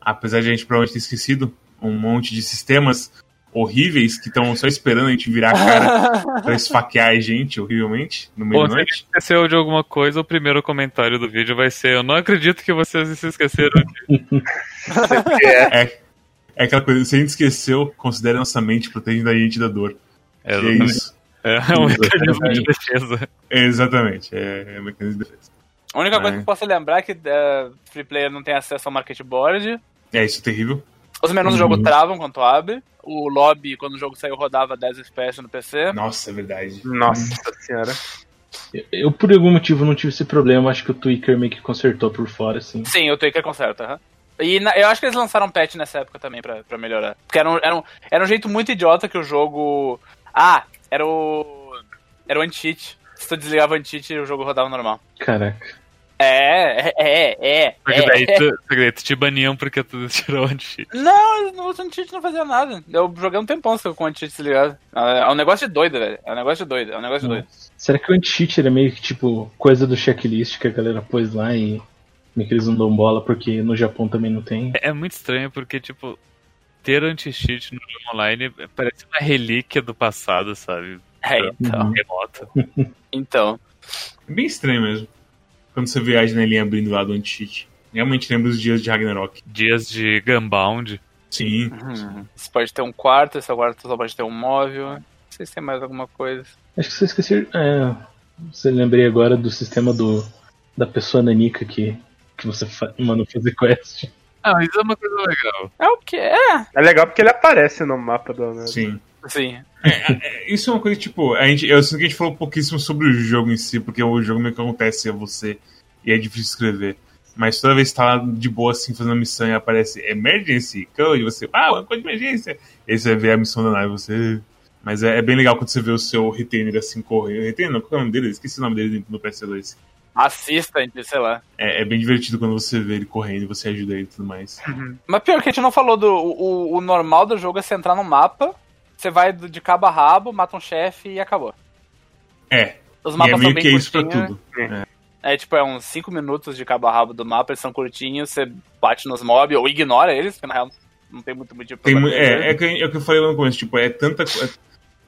Apesar de a gente provavelmente ter esquecido um monte de sistemas horríveis que estão só esperando a gente virar a cara pra esfaquear a gente horrivelmente no meio Pô, da se noite. esqueceu de alguma coisa, o primeiro comentário do vídeo vai ser: Eu não acredito que vocês se esqueceram de. É. É, é aquela coisa, se a gente esqueceu, considere nossa mente protegendo a gente da dor. É, é exatamente. isso. É um mecanismo de defesa. Exatamente, é, é um mecanismo de defesa. A única coisa É. que eu posso lembrar é que é, free player não tem acesso ao market board. É isso é terrível. Os menus do Uhum. jogo travam quando tu abre. O lobby, quando o jogo saiu, rodava 10 FPS no PC. Nossa, é verdade. Nossa senhora. Eu, por algum motivo, não tive esse problema. Acho que o Tweaker meio que consertou por fora, assim. Sim, o Taker conserta, aham. E na- eu acho que eles lançaram um patch nessa época também pra, pra melhorar. Porque era um, era, um, era um jeito muito idiota que o jogo. Ah, era o. Era o anti-cheat. Se tu desligava o anti-cheat, o jogo rodava normal. Caraca. É, é, é, é. Porque é, daí, é. tu, porque daí tu te baniam porque tu tirou o anti Não, o anti-cheat não fazia nada. Eu joguei um tempão com o anti-cheat desligado. É é um negócio de doido, velho. É um negócio de doido. É um negócio de doido. Será que o anti-cheat era meio que tipo coisa do checklist que a galera pôs lá e meio que eles não dão bola porque no Japão também não tem? É muito estranho porque, tipo, ter anti-cheat no jogo online parece uma relíquia do passado, sabe? É, então. Uhum. Remota. Então. É bem estranho mesmo. Quando você vê a janelinha abrindo lá do anti-cheat. Realmente lembra os dias de Ragnarok. Dias de Gunbound. Sim. Uhum. Você pode ter um quarto, esse quarto só pode ter um móvel. Não sei se tem mais alguma coisa. Acho que você esqueceu. É, você lembrei agora do sistema do da pessoa nanica que, que você fa manda fazer quest. Ah, isso é uma coisa legal. É o que? É. É legal porque ele aparece no mapa do? Sim. Sim. É, Isso é uma coisa tipo, a gente, eu sinto que a gente falou pouquíssimo sobre o jogo em si, porque o jogo meio que acontece a você e é difícil escrever. Mas toda vez que tá lá de boa, assim, fazendo a missão e aparece Emergency Code, você, ah, uma coisa de emergência. Aí você vê a missão da nave, você. Mas é, é bem legal quando você vê o seu retainer assim correndo. Retainer, não, qual é o nome dele? Esqueci o nome dele no PS2. Assistant, sei lá. É, é bem divertido quando você vê ele correndo e você ajuda ele e tudo mais. Mas pior que a gente não falou do. O, o normal do jogo é você entrar no mapa, você vai de cabo a rabo, mata um chefe e acabou. É, Os e mapas é são meio bem que isso pra curtinhos. tudo. É tipo, é uns 5 minutos de cabo a rabo do mapa, eles são curtinhos, você bate nos mobs ou ignora eles, porque na real não tem muito motivo pra Tem, é, é, que, é o que eu falei lá no começo, tipo, é tanta.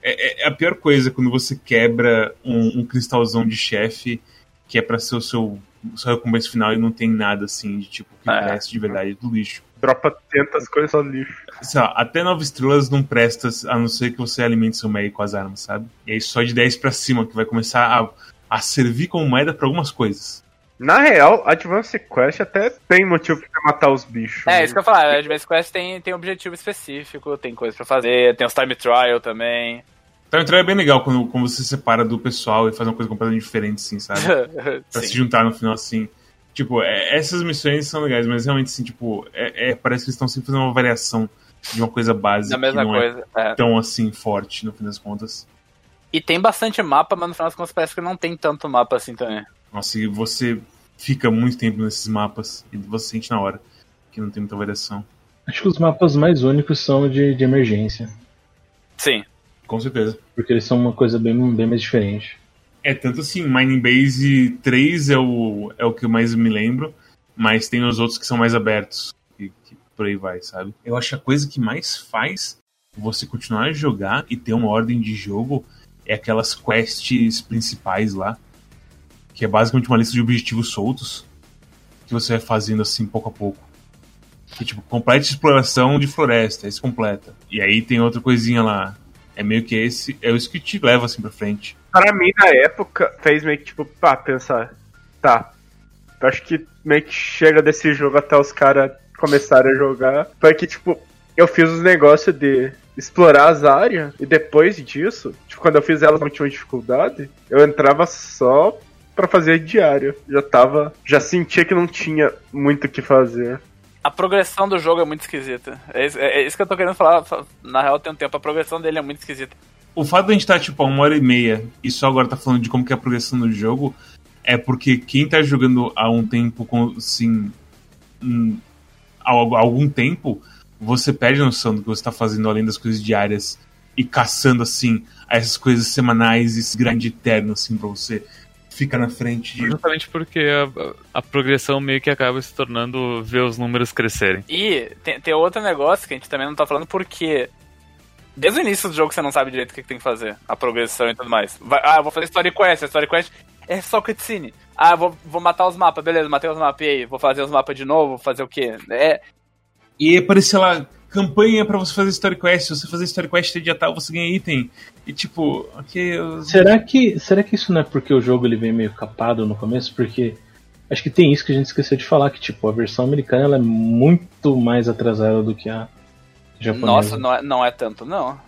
É, é- é a pior coisa quando você quebra um, um cristalzão de chefe que é pra ser o seu, seu recompensa final e não tem nada assim de tipo que É. presta de verdade do lixo. Dropa tantas coisas só lixo. Sei lá, até 9 estrelas não presta a não ser que você alimente seu meio com as armas, sabe? E aí só de 10 pra cima que vai começar a, a servir como moeda pra algumas coisas. Na real, Advance Quest até tem motivo pra matar os bichos. É, né? isso que eu ia falar, a Advance Quest tem, tem objetivo específico, tem coisa pra fazer, tem os time trial também. Então entrar é bem legal quando, quando você separa do pessoal e faz uma coisa completamente diferente, assim, sabe? pra se Sim. juntar no final, assim. Tipo, é- essas missões são legais, mas realmente, assim, tipo, é, é- parece que eles estão sempre fazendo uma variação de uma coisa básica Da mesma que não coisa. é. é tão, assim, forte, no fim das contas. E tem bastante mapa, mas no final das contas parece que não tem tanto mapa assim também. Nossa, e você fica muito tempo nesses mapas e você sente na hora que não tem muita variação. Acho que os mapas mais únicos são de, de emergência. Sim. Com certeza. Porque eles são uma coisa bem, bem mais diferente. É tanto assim, Mining Base 3 é o, é o que eu mais me lembro, mas tem os outros que são mais abertos. E que por aí vai, sabe? Eu acho que a coisa que mais faz você continuar a jogar e ter uma ordem de jogo é aquelas quests principais lá. Que é basicamente uma lista de objetivos soltos que você vai fazendo assim pouco a pouco. Que tipo, complete exploração de floresta, você completa. E aí tem outra coisinha lá. É meio que esse, é isso que te leva assim pra frente. Para mim, na época, fez meio que tipo, pá, pensar. Tá. Eu acho que meio que chega desse jogo até os caras começarem a jogar. Foi que, tipo, eu fiz os negócios de explorar as áreas. E depois disso, tipo, quando eu fiz elas na última dificuldade, eu entrava só pra fazer diário. Já tava. Já sentia que não tinha muito o que fazer. A progressão do jogo é muito esquisita. É é- é isso que eu tô querendo falar. Na real, tem um tempo. A progressão dele é muito esquisita. O fato de a gente estar, tipo, a uma hora e meia e só agora tá falando de como que é a progressão do jogo é porque quem tá jogando há um tempo, com, assim, há al- algum tempo, você perde a noção do que você tá fazendo além das coisas diárias e caçando, assim, essas coisas semanais, esse grande eterno, assim, pra você ficar na frente de... Justamente porque a, a progressão meio que acaba se tornando ver os números crescerem. E tem, tem outro negócio que a gente também não tá falando porque. Desde o início do jogo você não sabe direito o que, que tem que fazer, a progressão e tudo mais. Vai- ah, eu vou fazer Story Quest, a Story Quest é só cutscene. Ah, vou, vou matar os mapas, beleza, matei os mapas, e aí? Vou fazer os mapas de novo, vou fazer o quê? É, E aparecer lá, campanha pra você fazer Story Quest, se você fazer Story Quest dia tal, você ganha item. E tipo, ok, eu... Será que, será que isso não é porque o jogo ele vem meio capado no começo? Porque acho que tem isso que a gente esqueceu de falar, que tipo, a versão americana ela é muito mais atrasada do que a japonesa. nossa, não é, não é tanto, não.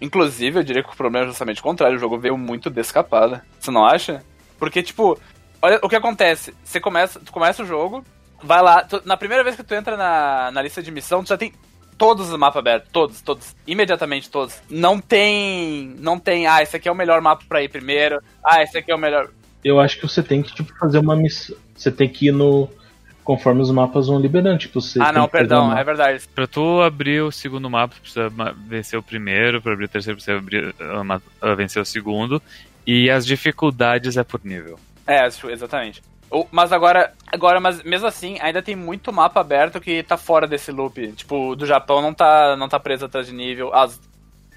Inclusive, eu diria que o problema é justamente o contrário, o jogo veio muito descapado. Você não acha? Porque, tipo, olha o que acontece. Você começa, tu começa o jogo, vai lá, tu- na primeira vez que tu entra na, na lista de missão, tu já tem todos os mapas abertos, todos, todos, imediatamente todos. Não tem, não tem, ah, esse aqui é o melhor mapa pra ir primeiro, ah, esse aqui é o melhor. Eu acho que você tem que tipo, fazer uma missão. Você tem que ir no. Conforme os mapas vão liberando. Tipo, você ah, não, perdão, é verdade. Pra tu abrir o segundo mapa, tu precisa vencer o primeiro, pra abrir o terceiro, precisa abrir, ah, ah, vencer o segundo. E as dificuldades é por nível. É, exatamente. Mas agora, agora, mas mesmo assim, ainda tem muito mapa aberto que tá fora desse loop. Tipo, do Japão não tá, não tá preso atrás de nível. As,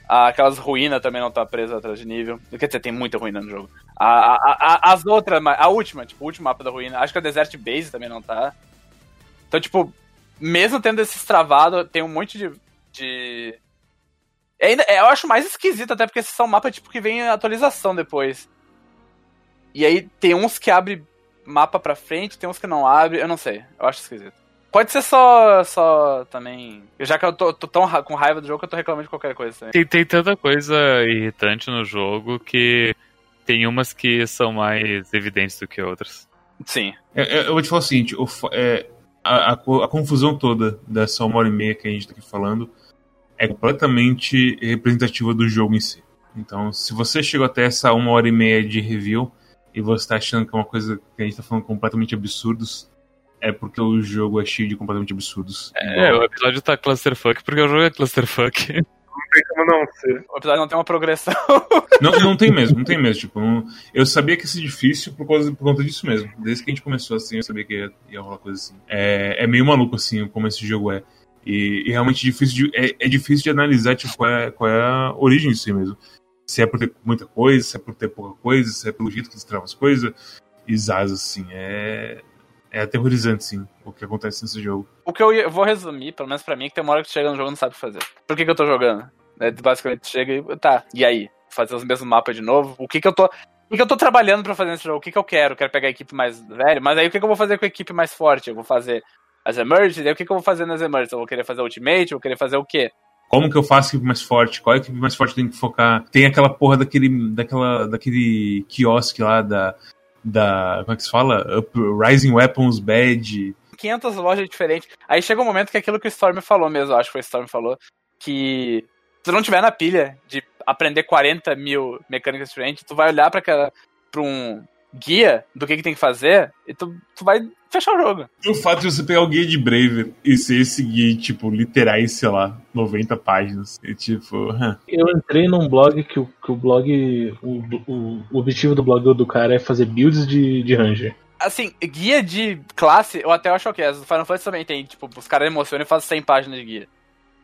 aquelas ruínas também não tá presa atrás de nível. Quer dizer, tem muita ruína no jogo. A, a- a- as outras, a última, tipo, o último mapa da ruína. Acho que a Desert Base também não tá. Então, tipo, mesmo tendo esses travados, tem um monte de. de... É Ainda, é, eu acho mais esquisito, até porque esses são mapas tipo, que vem em atualização depois. E aí tem uns que abre mapa pra frente, tem uns que não abre, eu não sei. Eu acho esquisito. Pode ser só, só também. Já que eu tô, tô tão ra- com raiva do jogo que eu tô reclamando de qualquer coisa também. Tem, tem tanta coisa irritante no jogo que tem umas que são mais evidentes do que outras. Sim. É, é, Eu vou te falar o seguinte, o é, a, a a confusão toda dessa uma hora e meia que a gente tá aqui falando é completamente representativa do jogo em si. Então, se você chegou até essa uma hora e meia de review e você tá achando que é uma coisa que a gente tá falando completamente absurdos, é porque o jogo é cheio de completamente absurdos. É, o episódio tá clusterfuck porque o jogo é clusterfuck. Não tem como não ser. O episódio não tem uma progressão. Não, não tem mesmo, não tem mesmo. Tipo, não- eu sabia que ia ser difícil por, causa, por conta disso mesmo. Desde que a gente começou assim, eu sabia que ia, ia rolar coisa assim. É, é meio maluco assim como esse jogo é. E, e realmente difícil de, é, é, difícil de analisar tipo, qual, é, qual é a origem disso mesmo. Se é por ter muita coisa, se é por ter pouca coisa, se é pelo jeito que eles travam as coisas. E Zaz, assim, é, é aterrorizante, sim, o que acontece nesse jogo. O que eu vou resumir, pelo menos pra mim, é que tem uma hora que tu chega no jogo e não sabe o que fazer. Por que, que eu tô jogando? É, basicamente, chega e. Tá, e aí? Fazer os mesmos mapas de novo? O que que eu tô. O que, eu tô trabalhando pra fazer nesse jogo? O que, que eu quero? Quero pegar a equipe mais velha, mas aí o que, que eu vou fazer com a equipe mais forte? Eu vou fazer as Emerges, aí o que, que eu vou fazer nas Emerges? Eu vou querer fazer Ultimate, eu vou querer fazer o quê? Como que eu faço a equipe mais forte? Qual é a equipe mais forte tem que focar? Tem aquela porra daquele, daquela, daquele quiosque lá da, da. Como é que se fala? Up, Rising Weapons Bad. 500 lojas diferentes. Aí chega um momento que é aquilo que o Storm falou mesmo, acho que foi o Storm falou, que se tu não tiver na pilha de aprender 40 mil mecânicas diferentes, tu vai olhar para um guia do que, que tem que fazer e tu, tu vai fechar o jogo. O fato de você pegar o guia de Braver e ser esse guia, tipo, literais, sei lá, 90 páginas. E tipo. Eu entrei num blog que o, que o blog. O, o, o objetivo do blog do cara é fazer builds de, de Ranger. Assim, guia de classe, eu até acho que é. O Final Fantasy também tem, tipo, os caras emocionam e fazem 100 páginas de guia.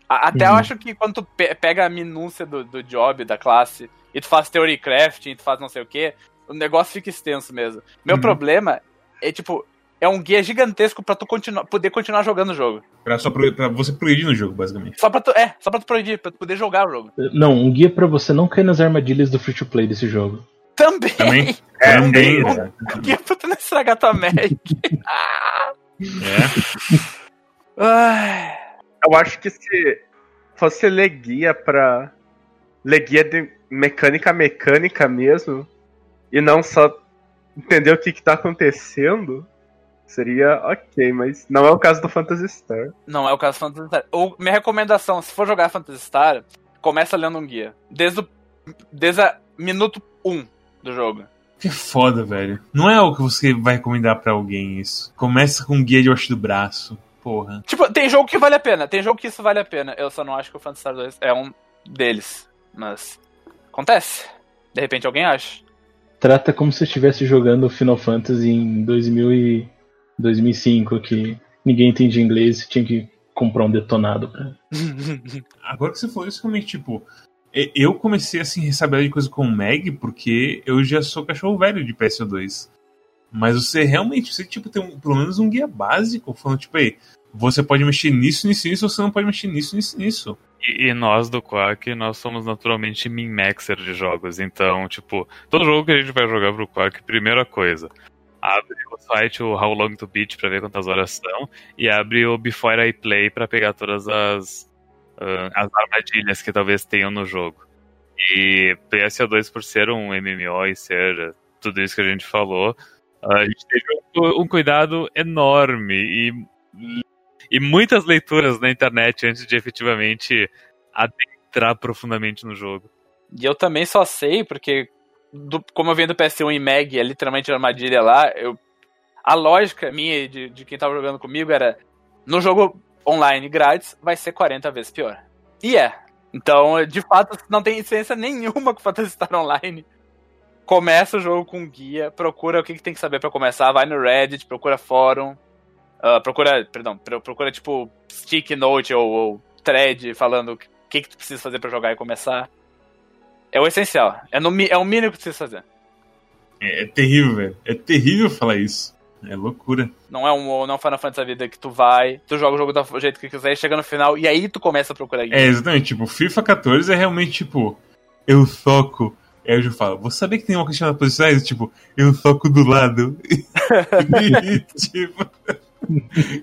Até uhum. eu acho que quando tu pe pega a minúcia do, do job, da classe, e tu faz theory crafting, tu faz não sei o que, o negócio fica extenso mesmo. Meu uhum. problema é, tipo, é um guia gigantesco pra tu continuar, poder continuar jogando o jogo. Pra, só pro, pra você progredir no jogo, basicamente. Só pra tu, é, só pra tu progredir, pra tu poder jogar o jogo. Não, um guia pra você não cair nas armadilhas do free to play desse jogo. Também. Também. É, também. Um, um guia pra tu não estragar tua Mac. é. Eu acho que se fosse ler guia pra. ler guia de mecânica mecânica mesmo, e não só entender o que, que tá acontecendo, seria ok, mas não é o caso do Phantasy Star. Não é o caso do Phantasy Star. Ou, minha recomendação, se for jogar Phantasy Star, começa lendo um guia. Desde o desde a minuto 1 um do jogo. Que foda, velho. Não é o que você vai recomendar para alguém isso. Começa com um guia debaixo do braço. Porra. Tipo, tem jogo que vale a pena. Tem jogo que isso vale a pena. Eu só não acho que o Phantasy Star 2 é um deles. Mas acontece. De repente alguém acha trata como se estivesse jogando Final Fantasy em 2000 e 2005, que ninguém entendia inglês e tinha que comprar um detonado pra. Agora que você falou isso, realmente, tipo, eu comecei assim a saber de coisa com o Meg porque eu já sou cachorro velho de PS2. Mas você realmente, você tipo tem um, pelo menos um guia básico falando tipo, aí, você pode mexer nisso, nisso, nisso, ou você não pode mexer nisso, nisso, nisso. E, e nós do Quark, nós somos naturalmente min-maxer de jogos. Então, tipo, todo jogo que a gente vai jogar pro Quark, primeira coisa, abre o site o How Long to Beat pra ver quantas horas são, e abre o Before I Play pra pegar todas as, uh, as armadilhas que talvez tenham no jogo. E PSO2, por ser um MMO e ser tudo isso que a gente falou, a gente teve um, um cuidado enorme e e muitas leituras na internet antes de efetivamente adentrar profundamente no jogo. E eu também só sei, porque do, como eu venho do PS1 e Meg, é literalmente armadilha lá, eu, a lógica minha de, de quem tava jogando comigo era no jogo online grátis vai ser 40 vezes pior. E é. Então, de fato, não tem diferença nenhuma com o Phantasy Star Online. Começa o jogo com guia, procura o que, que tem que saber para começar, vai no Reddit, procura fórum, Uh, procura, perdão, procura tipo stick note ou, ou thread falando o que, que tu precisa fazer para jogar e começar. É o essencial. É, no, é o mínimo que tu precisa fazer. É, é terrível, velho. É terrível falar isso. É loucura. Não é um não é Final Fantasy da vida que tu vai, tu joga o jogo do jeito que quiser, chega no final e aí tu começa a procurar É, exatamente. Tipo, FIFA 14 é realmente tipo, eu soco. Aí eu já falo, vou saber que tem uma questão de posições? Tipo, eu soco do lado. e, tipo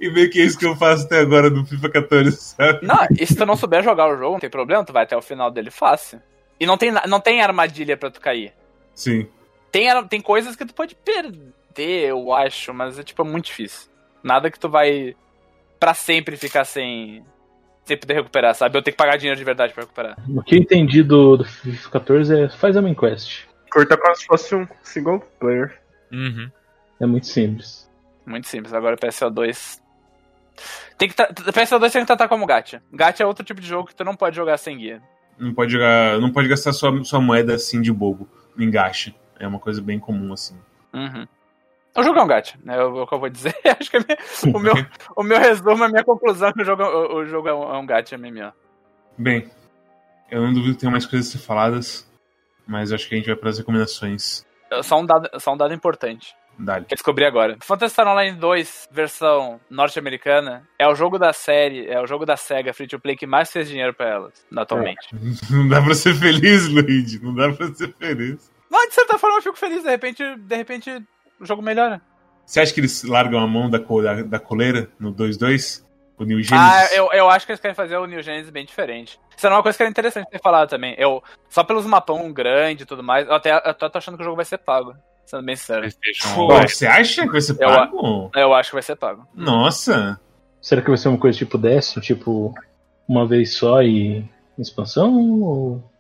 e meio que é isso que eu faço até agora no FIFA 14, sabe? Não, e se tu não souber jogar o jogo, não tem problema, tu vai até o final dele fácil. E não tem, não tem armadilha para tu cair. Sim. Tem, tem coisas que tu pode perder, eu acho, mas é tipo muito difícil. Nada que tu vai para sempre ficar sem, sem poder recuperar, sabe? Eu tenho que pagar dinheiro de verdade para recuperar. O que eu entendi do, do FIFA 14 é faz a main quest. Curta como se fosse um single player. Uhum. É muito simples. Muito simples. Agora o PSO2. Tem que PSO2 tem que tratar como gacha. Gacha é outro tipo de jogo que tu não pode jogar sem guia. Não pode jogar. Não pode gastar sua, sua moeda assim de bobo em gacha. É uma coisa bem comum assim. Uhum. O jogo é um gacha, né? É o que eu vou dizer. Acho que minha- o, meu, o meu resumo, a minha conclusão é que o jogo, o, o jogo é um, é um gacha MMO. Bem, eu não duvido que tenha mais coisas a ser faladas, mas acho que a gente vai para as recomendações. Só um dado, só um dado importante. Dali. que eu descobri agora. Phantasy Star Online 2, versão norte-americana, é o jogo da série, é o jogo da SEGA Free to Play que mais fez dinheiro pra elas, atualmente. Não dá pra ser feliz, Luigi. Não dá pra ser feliz. Mas de certa forma eu fico feliz, de repente, de repente o jogo melhora. Você acha que eles largam a mão da, co- da, da coleira no 2-2? O New Genesis? Ah, eu, eu acho que eles querem fazer o New Genesis bem diferente. Isso era uma coisa que era interessante ter falado também. Eu, só pelos mapão grande e tudo mais, eu até eu tô achando que o jogo vai ser pago. Sendo bem. PlayStation Pô, você acha que vai ser Eu- pago? Eu acho que vai ser pago. Nossa. Será que vai ser uma coisa tipo Destiny, tipo uma vez só e expansão? Ou...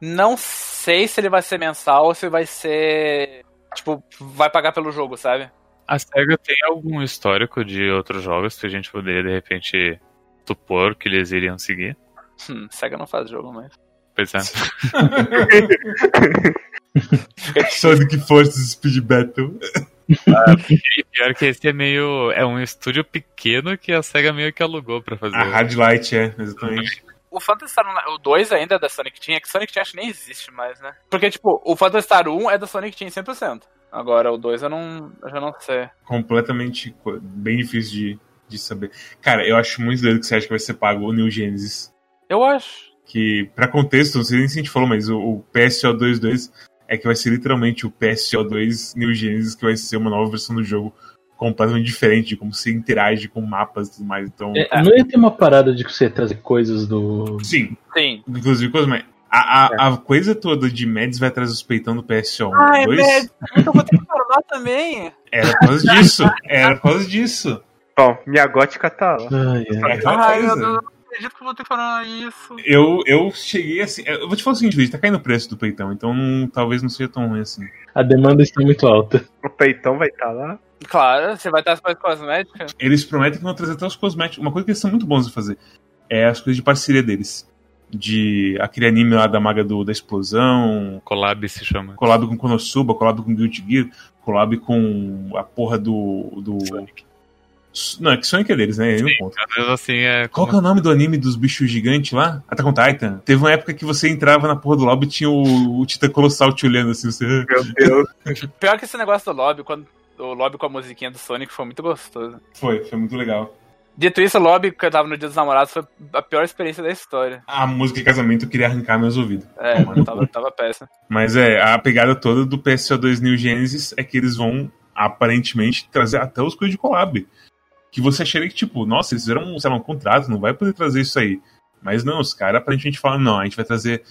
Não sei se ele vai ser mensal ou se vai ser. Tipo, vai pagar pelo jogo, sabe? A SEGA tem algum histórico de outros jogos que a gente poderia, de repente, supor que eles iriam seguir? Hum, Sega não faz jogo, mas. Pois é. Sonic Forces Speed Battle. E pior que esse é meio. É um estúdio pequeno que a SEGA meio que alugou pra fazer. A Hard Light, é, exatamente. O Phantasy Star Online, o 2 ainda é da Sonic Team, é que Sonic Team acho que nem existe mais, né? Porque, tipo, o Phantasy Star 1 é da Sonic Team 100%. Agora, o 2 eu não. Eu já não sei. Completamente co- bem difícil de, de saber. Cara, eu acho muito doido que você acha que vai ser pago o New Genesis. Eu acho. Que, pra contexto, não sei nem se a gente falou, mas o, o PSO22 é que vai ser literalmente o PSO2 New Genesis, que vai ser uma nova versão do jogo completamente diferente de como você interage com mapas e tudo mais. Então, É, não ia ter uma parada de você trazer coisas do. sim, Sim. inclusive coisa mais. A, a, a coisa toda de Mads vai atrás dos peitão do PSO1 Ai, 2 Mads. Então vou ter que formar também. era por causa disso. Era por causa disso. Bom, minha gótica tá lá. Ai, ai. É Ai, acredito que eu vou ter que falar isso. Eu, eu cheguei assim. Eu vou te falar o seguinte, Luiz, tá caindo o preço do peitão, então não- talvez não seja tão ruim assim. A demanda está muito alta. O peitão vai estar lá. Claro, você vai ter as coisas cosméticas. Eles prometem que vão trazer até os cosméticos. Uma coisa que eles são muito bons a fazer é as coisas de parceria deles. De aquele anime lá da maga do, da explosão, Collab se chama. collab com Konosuba, collab com Guilty Gear, collab com a porra do. do... Sonic. Não, é que Sonic é deles, né? Ele não conta. Às vezes assim é. Qual que é o nome do anime dos bichos gigantes lá? Attack on Titan. Teve uma época que você entrava na porra do lobby e tinha o, o Titã Colossal te olhando assim, você. Meu Deus. Pior que esse negócio do lobby, quando o lobby com a musiquinha do Sonic foi muito gostoso. Foi, foi muito legal. Dito isso, o lobby que eu tava no Dia dos Namorados foi a pior experiência da história. A música de casamento eu queria arrancar meus ouvidos. É, mano, tava, tava péssimo. Mas é, a pegada toda do PSO2 New Genesis é que eles vão, aparentemente, trazer até os coisas de collab. Que você acharia que, tipo, nossa, eles fizeram, sei lá, um contrato, não vai poder trazer isso aí. Mas não, os caras aparentemente falam, não, a gente vai trazer.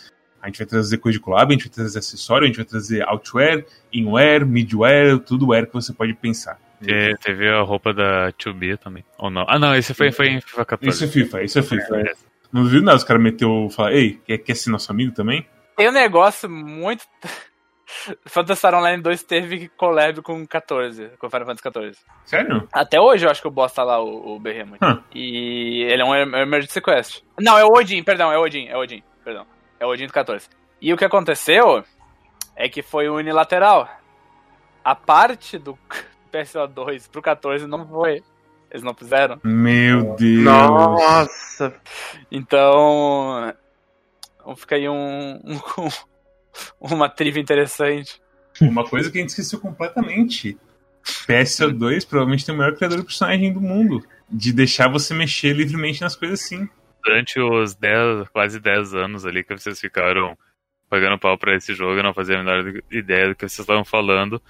A gente vai trazer coisa de collab, a gente vai trazer acessório, a gente vai trazer outwear, inwear, midwear, tudo wear que você pode pensar. Te- Teve a roupa da 2B também. Ou não? Ah, não, esse foi, foi em FIFA 14. Isso é FIFA, isso é FIFA. Não viu nada, os caras meteu, falar, ei, quer, quer ser nosso amigo também? Tem um negócio muito. Phantasy Star Online 2 teve collab com 14, com Final Fantasy 14. Sério? Até hoje eu acho que o boss tá lá, o, o Behemoth. Hum. E ele é um em- Emergency Quest. Não, é o Odin, perdão, é o Odin, é o Odin, perdão. É o Odin do 14. E o que aconteceu é que foi unilateral. A parte do PSO2 pro 14 não foi. Eles não fizeram. Meu Deus. Nossa. Então. então Fica aí um, um- uma trivia interessante. Uma coisa que a gente esqueceu completamente. PSO2 provavelmente tem o maior criador de personagem do mundo. De deixar você mexer livremente nas coisas assim. Durante os 10, quase 10 anos ali que vocês ficaram pagando pau pra esse jogo, eu não fazia a menor ideia do que vocês estavam falando.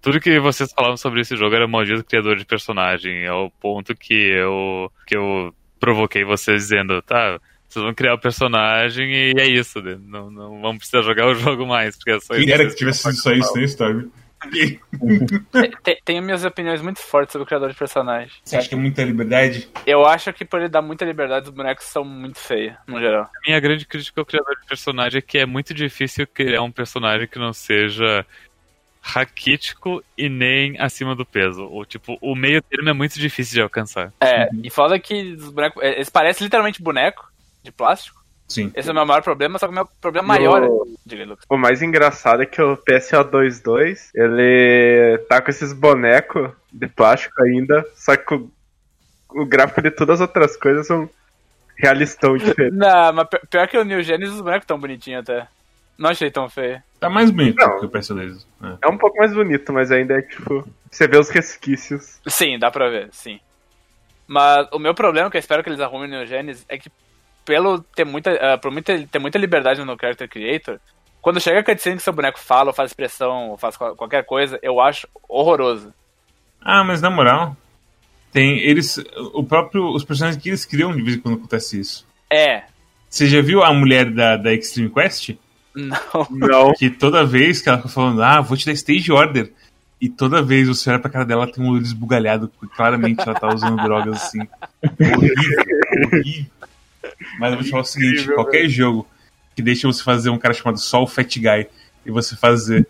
Tudo que vocês falavam sobre esse jogo era maldito criador de personagem, ao ponto que eu, que eu provoquei vocês dizendo, tá, vocês vão criar o personagem e é isso, né? não, não vamos precisar jogar o jogo mais, porque é só Quem isso. era que tivesse sido só isso, né, Storm? Te- te- Tenho minhas opiniões muito fortes sobre o criador de personagem. Você acha que é muita liberdade? Eu acho que por ele dar muita liberdade, os bonecos são muito feios, no geral. A minha grande crítica ao criador de personagem é que é muito difícil criar um personagem que não seja raquítico e nem acima do peso. O tipo, o meio termo é muito difícil de alcançar. É, e foda que os bonecos. é, Eles parecem literalmente boneco de plástico. Sim. Esse é o meu maior problema, só que o meu problema maior No- é. O mais engraçado é que o PSO22, ele tá com esses bonecos de plástico ainda, só que o, o gráfico de todas as outras coisas são realistão diferente. Não, mas pi- pior que o New Genesis, os bonecos tão bonitinhos até. Não achei tão feio. Tá mais bonito Não. que o PS2. É. É um pouco mais bonito, mas ainda é tipo. Você vê os resquícios. Sim, dá pra ver, sim. Mas o meu problema, que eu espero que eles arrumem no Neo Genesis, é que pelo ter muita, ah, por muita, ter muita liberdade no Character Creator, quando chega a cutscene que seu boneco fala, ou faz expressão, ou faz qual- qualquer coisa, eu acho horroroso. Ah, mas na moral, tem eles. O próprio. Os personagens que eles criam de vez em quando acontece isso. É, Você já viu a mulher da, da Extreme Quest? não. Não. Que toda vez que ela fica falando, ah, vou te dar stage order. E toda vez você olha pra cara dela, tem um olho esbugalhado, porque claramente ela tá usando drogas assim. Horrível, horrível. Mas eu vou te falar o seguinte: Incrível, qualquer jogo que deixa você fazer um cara chamado o Fat Guy e você fazer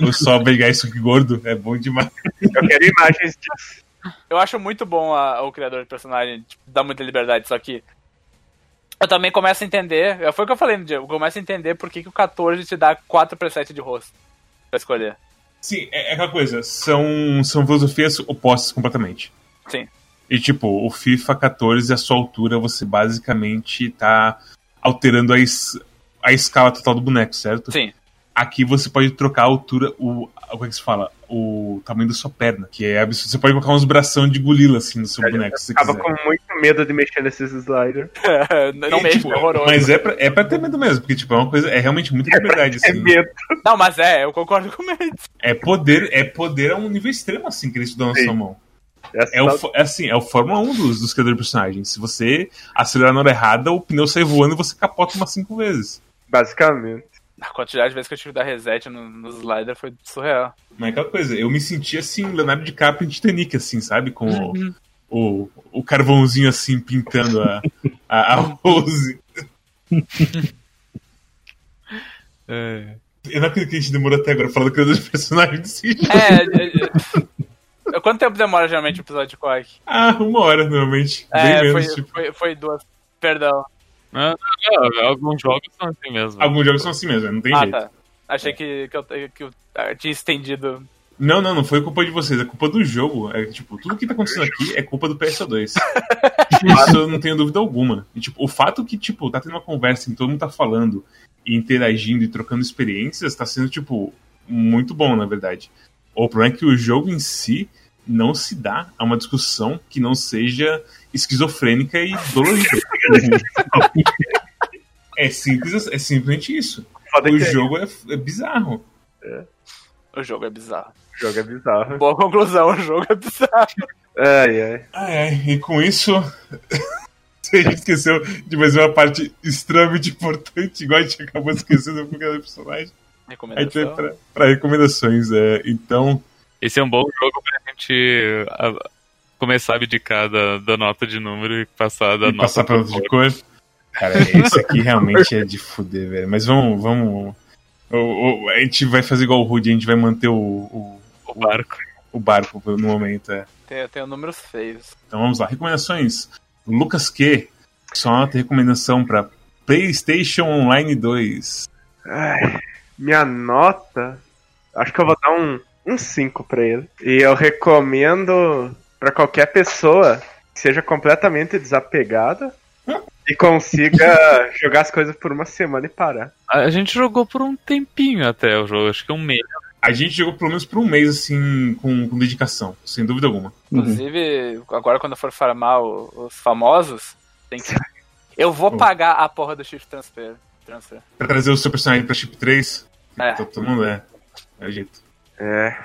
o só Bad Guy que gordo, é bom demais. Eu quero imagens disso. Eu acho muito bom a- o criador de personagem, tipo, dá muita liberdade, só que eu também começo a entender, foi o que eu falei no dia, eu começo a entender por que, que o 14 te dá 4 presets de rosto pra escolher. Sim, é, é aquela coisa, são, são filosofias opostas completamente. Sim. E tipo, o FIFA 14, a sua altura, você basicamente tá alterando a, es- a escala total do boneco, certo? Sim. Aqui você pode trocar a altura, o. Como é que se fala? O tamanho da sua perna. Que é absurdo. Você pode colocar uns bração de gorila assim no seu boneco, se você Tava quiser. com muito medo de mexer nesses sliders. não E, mesmo, tipo, é horroroso. Mas é pra, é pra ter medo mesmo, porque tipo, é uma coisa. É realmente muita liberdade, É assim. medo. Não, mas é, eu concordo com ele. É poder, é poder a um nível extremo, assim, que eles dão na Sim. sua mão. Essa É, o, é assim, é o Fórmula 1 dos, dos criadores de personagens. Se você acelerar na hora errada, o pneu sai voando e você capota umas cinco vezes. Basicamente. A quantidade de vezes que eu tive que dar reset no, no slider foi surreal. Mas é aquela coisa, eu me senti assim, Leonardo DiCaprio em Titanic, assim, sabe? Com o, o, o carvãozinho assim pintando a, a, a Rose. É. Eu não acredito que a gente demorou até agora falando do criador de personagens desse jogo. É, é, é- Quanto tempo demora geralmente o episódio de Quack? Ah, uma hora, normalmente. Bem É, menos, foi, tipo. foi, foi duas. Perdão. Não, não, não, alguns jogos são assim mesmo. Alguns jogos são assim mesmo, não tem Ah, jeito. tá. Achei que, que, eu, que eu ah, tinha estendido. Não, não, não foi culpa de vocês, é culpa do jogo. É tipo, tudo que tá acontecendo aqui é culpa do PS2. Isso eu não tenho dúvida alguma. E, tipo, o fato que, tipo, tá tendo uma conversa em que todo mundo tá falando e interagindo e trocando experiências tá sendo, tipo, muito bom, na verdade. O problema é que o jogo em si não se dá a uma discussão que não seja esquizofrênica e dolorida. é simples, é simplesmente isso. Foda O que jogo é, é bizarro. O jogo é bizarro. o jogo é bizarro. Boa conclusão, o jogo é bizarro. Ai, ai. Ai, ai, e com isso, a gente esqueceu de mais uma parte extremamente importante, igual a gente acabou esquecendo por causa do personagem. A gente vai Recomendação. pra, pra recomendações. É, então, Esse é um bom jogo pra gente começar a abdicar da, da nota de número e passar da e nota passar pra nota de cor. Cara, esse aqui realmente é de fuder, velho. Mas vamos, vamos. o- o- a gente vai fazer igual o Rudy, a gente vai manter o, o, o barco. o barco no momento. É. Tem, tem números feios. Então vamos lá. Recomendações. Lucas Q. Só nota recomendação pra PlayStation Online 2. Ai, minha nota, acho que eu vou dar um, um 5 pra ele. E eu recomendo pra qualquer pessoa que seja completamente desapegada e consiga jogar as coisas por uma semana e parar. A gente jogou por um tempinho até o jogo, acho que um mês. A gente jogou pelo menos por um mês, assim, com, com dedicação, sem dúvida alguma. Uhum. Inclusive, agora quando eu for farmar o- os famosos, tem que. Eu vou Bom. pagar a porra do Shift Transfer. transfer. Pra trazer o seu personagem pra Chip 3. É. Todo, todo mundo é. É o jeito. É,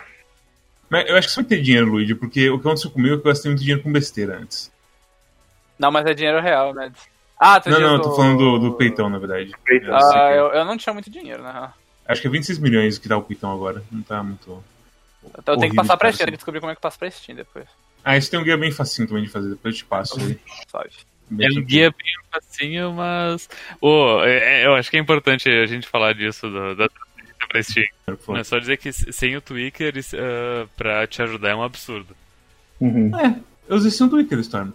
Mas eu acho que você vai ter dinheiro, Luigi, porque o que aconteceu comigo é que eu gastei muito dinheiro com besteira antes. Não, mas é dinheiro real, né? Ah, tu não, não, eu tô falando do, do peitão, na verdade. Peitão. Eu Ah, eu, eu não tinha muito dinheiro, na real. Acho que é 26 milhões que tá o peitão agora. Não tá muito. Então eu tenho que passar pra Steam, assim. que descobrir como é que passa pra Steam depois. Ah, isso tem um guia bem facinho também de fazer, depois eu te passo aí. Sabe? É um guia bem facinho, mas. Ô, é- é- eu acho que é importante a gente falar disso, do- da pra Steam. É só dizer que sem o Twitter, ah, pra te ajudar é um absurdo. Uhum. Eu usei sim o Twitter, Storm.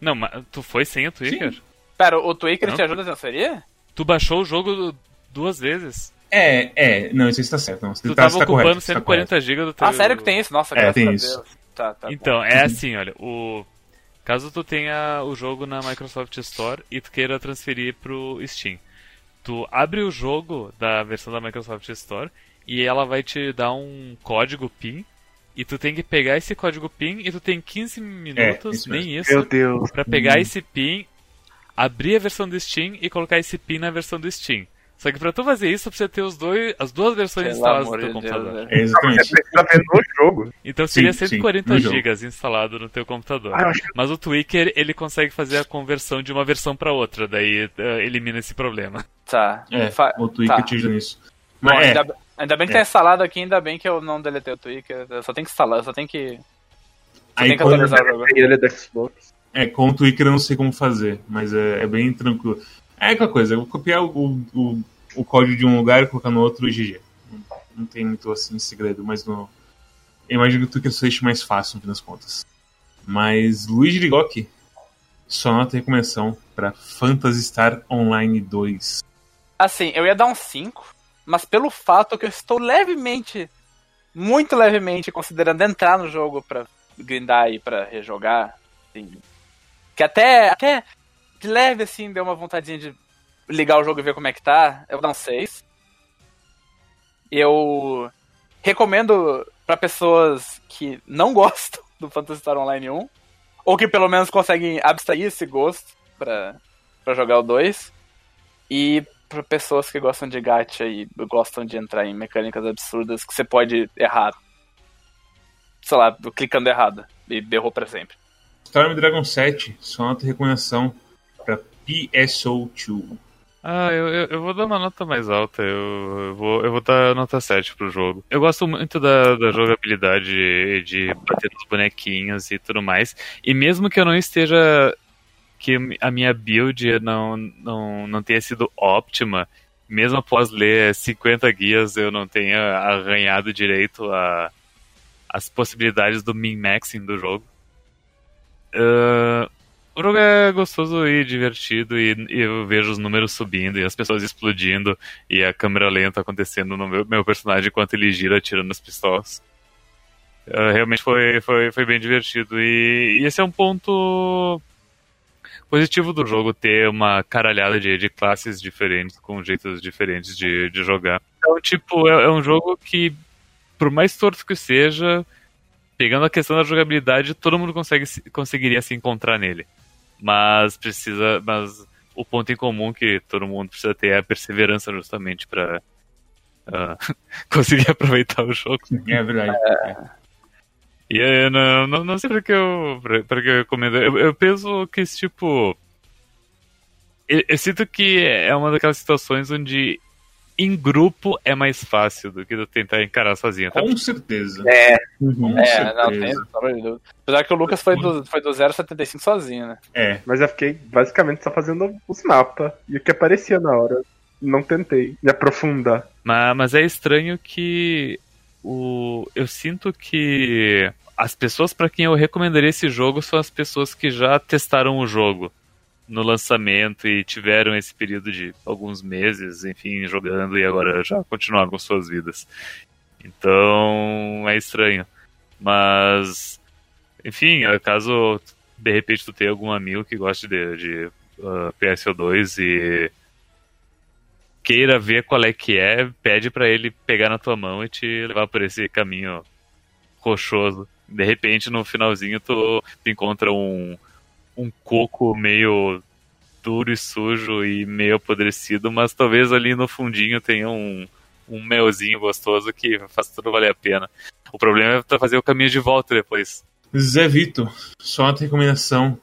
Não, mas tu foi sem o Twitter? Pera, o Twitter Não. te ajuda a transferir? Tu baixou o jogo duas vezes. É, é, não, isso aí tá certo. Não, você Tu tá, tava tá ocupando correto, você tá 140 GB do teu. Ah, sério que tem isso? Nossa, É, graças tem a isso. Deus. Tá, tá. bom. Então, é assim, olha, o caso tu tenha o jogo na Microsoft Store e tu queira transferir pro Steam. Tu abre o jogo da versão da Microsoft Store e ela vai te dar um código PIN e tu tem que pegar esse código PIN e tu tem 15 minutos, isso nem Meu isso, Deus. pra pegar esse PIN, abrir a versão do Steam e colocar esse PIN na versão do Steam. Só que pra tu fazer isso, precisa ter os dois, as duas versões Pelo instaladas no teu de Deus, computador. velho. É exatamente. Você precisa ver no jogo. Então seria Sim, sim, 140 no jogo. GB instalado no teu computador. Ah, acho Mas o Tweaker, ele consegue fazer a conversão de uma versão para outra, daí eh, elimina esse problema. Tá. É, Fa- o Twitter tá. te ajuda nisso. Bom, Mas é, ainda, ainda bem que É. tá instalado aqui, ainda bem que eu não deletei o Twitter. Eu só tenho que instalar, eu só tenho que. Só aí tem que quando- atualizar o jogo. ele é da Xbox. É, com o Twitter eu não sei como fazer, mas é, é bem tranquilo. É aquela coisa, eu vou copiar o, o, o código de um lugar e colocar no outro GG. Não, tem muito assim segredo, mas no. Eu imagino que o Twitter seja mais fácil, no fim das contas. Mas Luigi Ligocchi, só nota de recomendação pra Phantasy Star Online 2. Assim, eu ia dar um 5, mas pelo fato que eu estou levemente, muito levemente considerando entrar no jogo pra grindar e pra rejogar, assim, que até, até de leve assim deu uma vontadinha de ligar o jogo e ver como é que tá, eu um 6. Eu recomendo pra pessoas que não gostam do Phantasy Star Online 1, ou que pelo menos conseguem abstrair esse gosto pra, jogar o 2. E para pessoas que gostam de gacha e gostam de entrar em mecânicas absurdas que você pode errar, sei lá, clicando errado e derrou pra sempre. Storm Dragon 7, só de recomendação PSO2. Ah, eu, eu, eu vou dar uma nota mais alta, eu, eu vou, eu vou dar nota 7 pro jogo. Eu gosto muito da, da jogabilidade de bater nos bonequinhos e tudo mais. E mesmo que eu não esteja. que a minha build não, não, não tenha sido óptima, mesmo após ler 50 guias eu não tenha arranhado direito a, as possibilidades do min-maxing do jogo. Ah, o jogo é gostoso e divertido e, e eu vejo os números subindo e as pessoas explodindo e a câmera lenta acontecendo no meu, meu personagem enquanto ele gira atirando as pistolas. Ah, realmente foi, foi, foi bem divertido e, e esse é um ponto positivo do jogo ter uma caralhada de, de classes diferentes com jeitos diferentes de, de jogar. Então, tipo, é, é um jogo que, por mais torto que seja, pegando a questão da jogabilidade, todo mundo consegue, se- conseguiria se encontrar nele. Mas precisa. Mas o ponto em comum que todo mundo precisa ter é a perseverança justamente pra ah, conseguir aproveitar o jogo. É verdade. E eu não, não, não sei pra que eu, pra, pra que eu recomendo. Eu, eu penso que tipo. Eu, eu sinto que é uma daquelas situações onde em grupo é mais fácil do que tentar encarar sozinho. Até Com certeza. É, Uhum. Com É, não, tem, certeza. de Deus. Apesar que o Lucas foi do, foi do 0,75 sozinho, né? É. mas eu fiquei basicamente só fazendo os mapas. E o que aparecia na hora. Não tentei me aprofundar. Mas, mas é estranho que o eu sinto que as pessoas para quem eu recomendaria esse jogo são as pessoas que já testaram o jogo no lançamento e tiveram esse período de alguns meses, enfim, jogando e agora já continuaram com suas vidas. Então é estranho. Mas, enfim, é caso de repente tu tenha algum amigo que goste de, de uh, PSO2 e queira ver qual é que é, pede pra ele pegar na tua mão e te levar por esse caminho rochoso. De repente, no finalzinho, tu, tu encontra um, um coco meio duro e sujo e meio apodrecido, mas talvez ali no fundinho tenha um, um melzinho gostoso que faz tudo valer a pena. O problema é tu fazer o caminho de volta depois. Zé Vitor, só de recomendação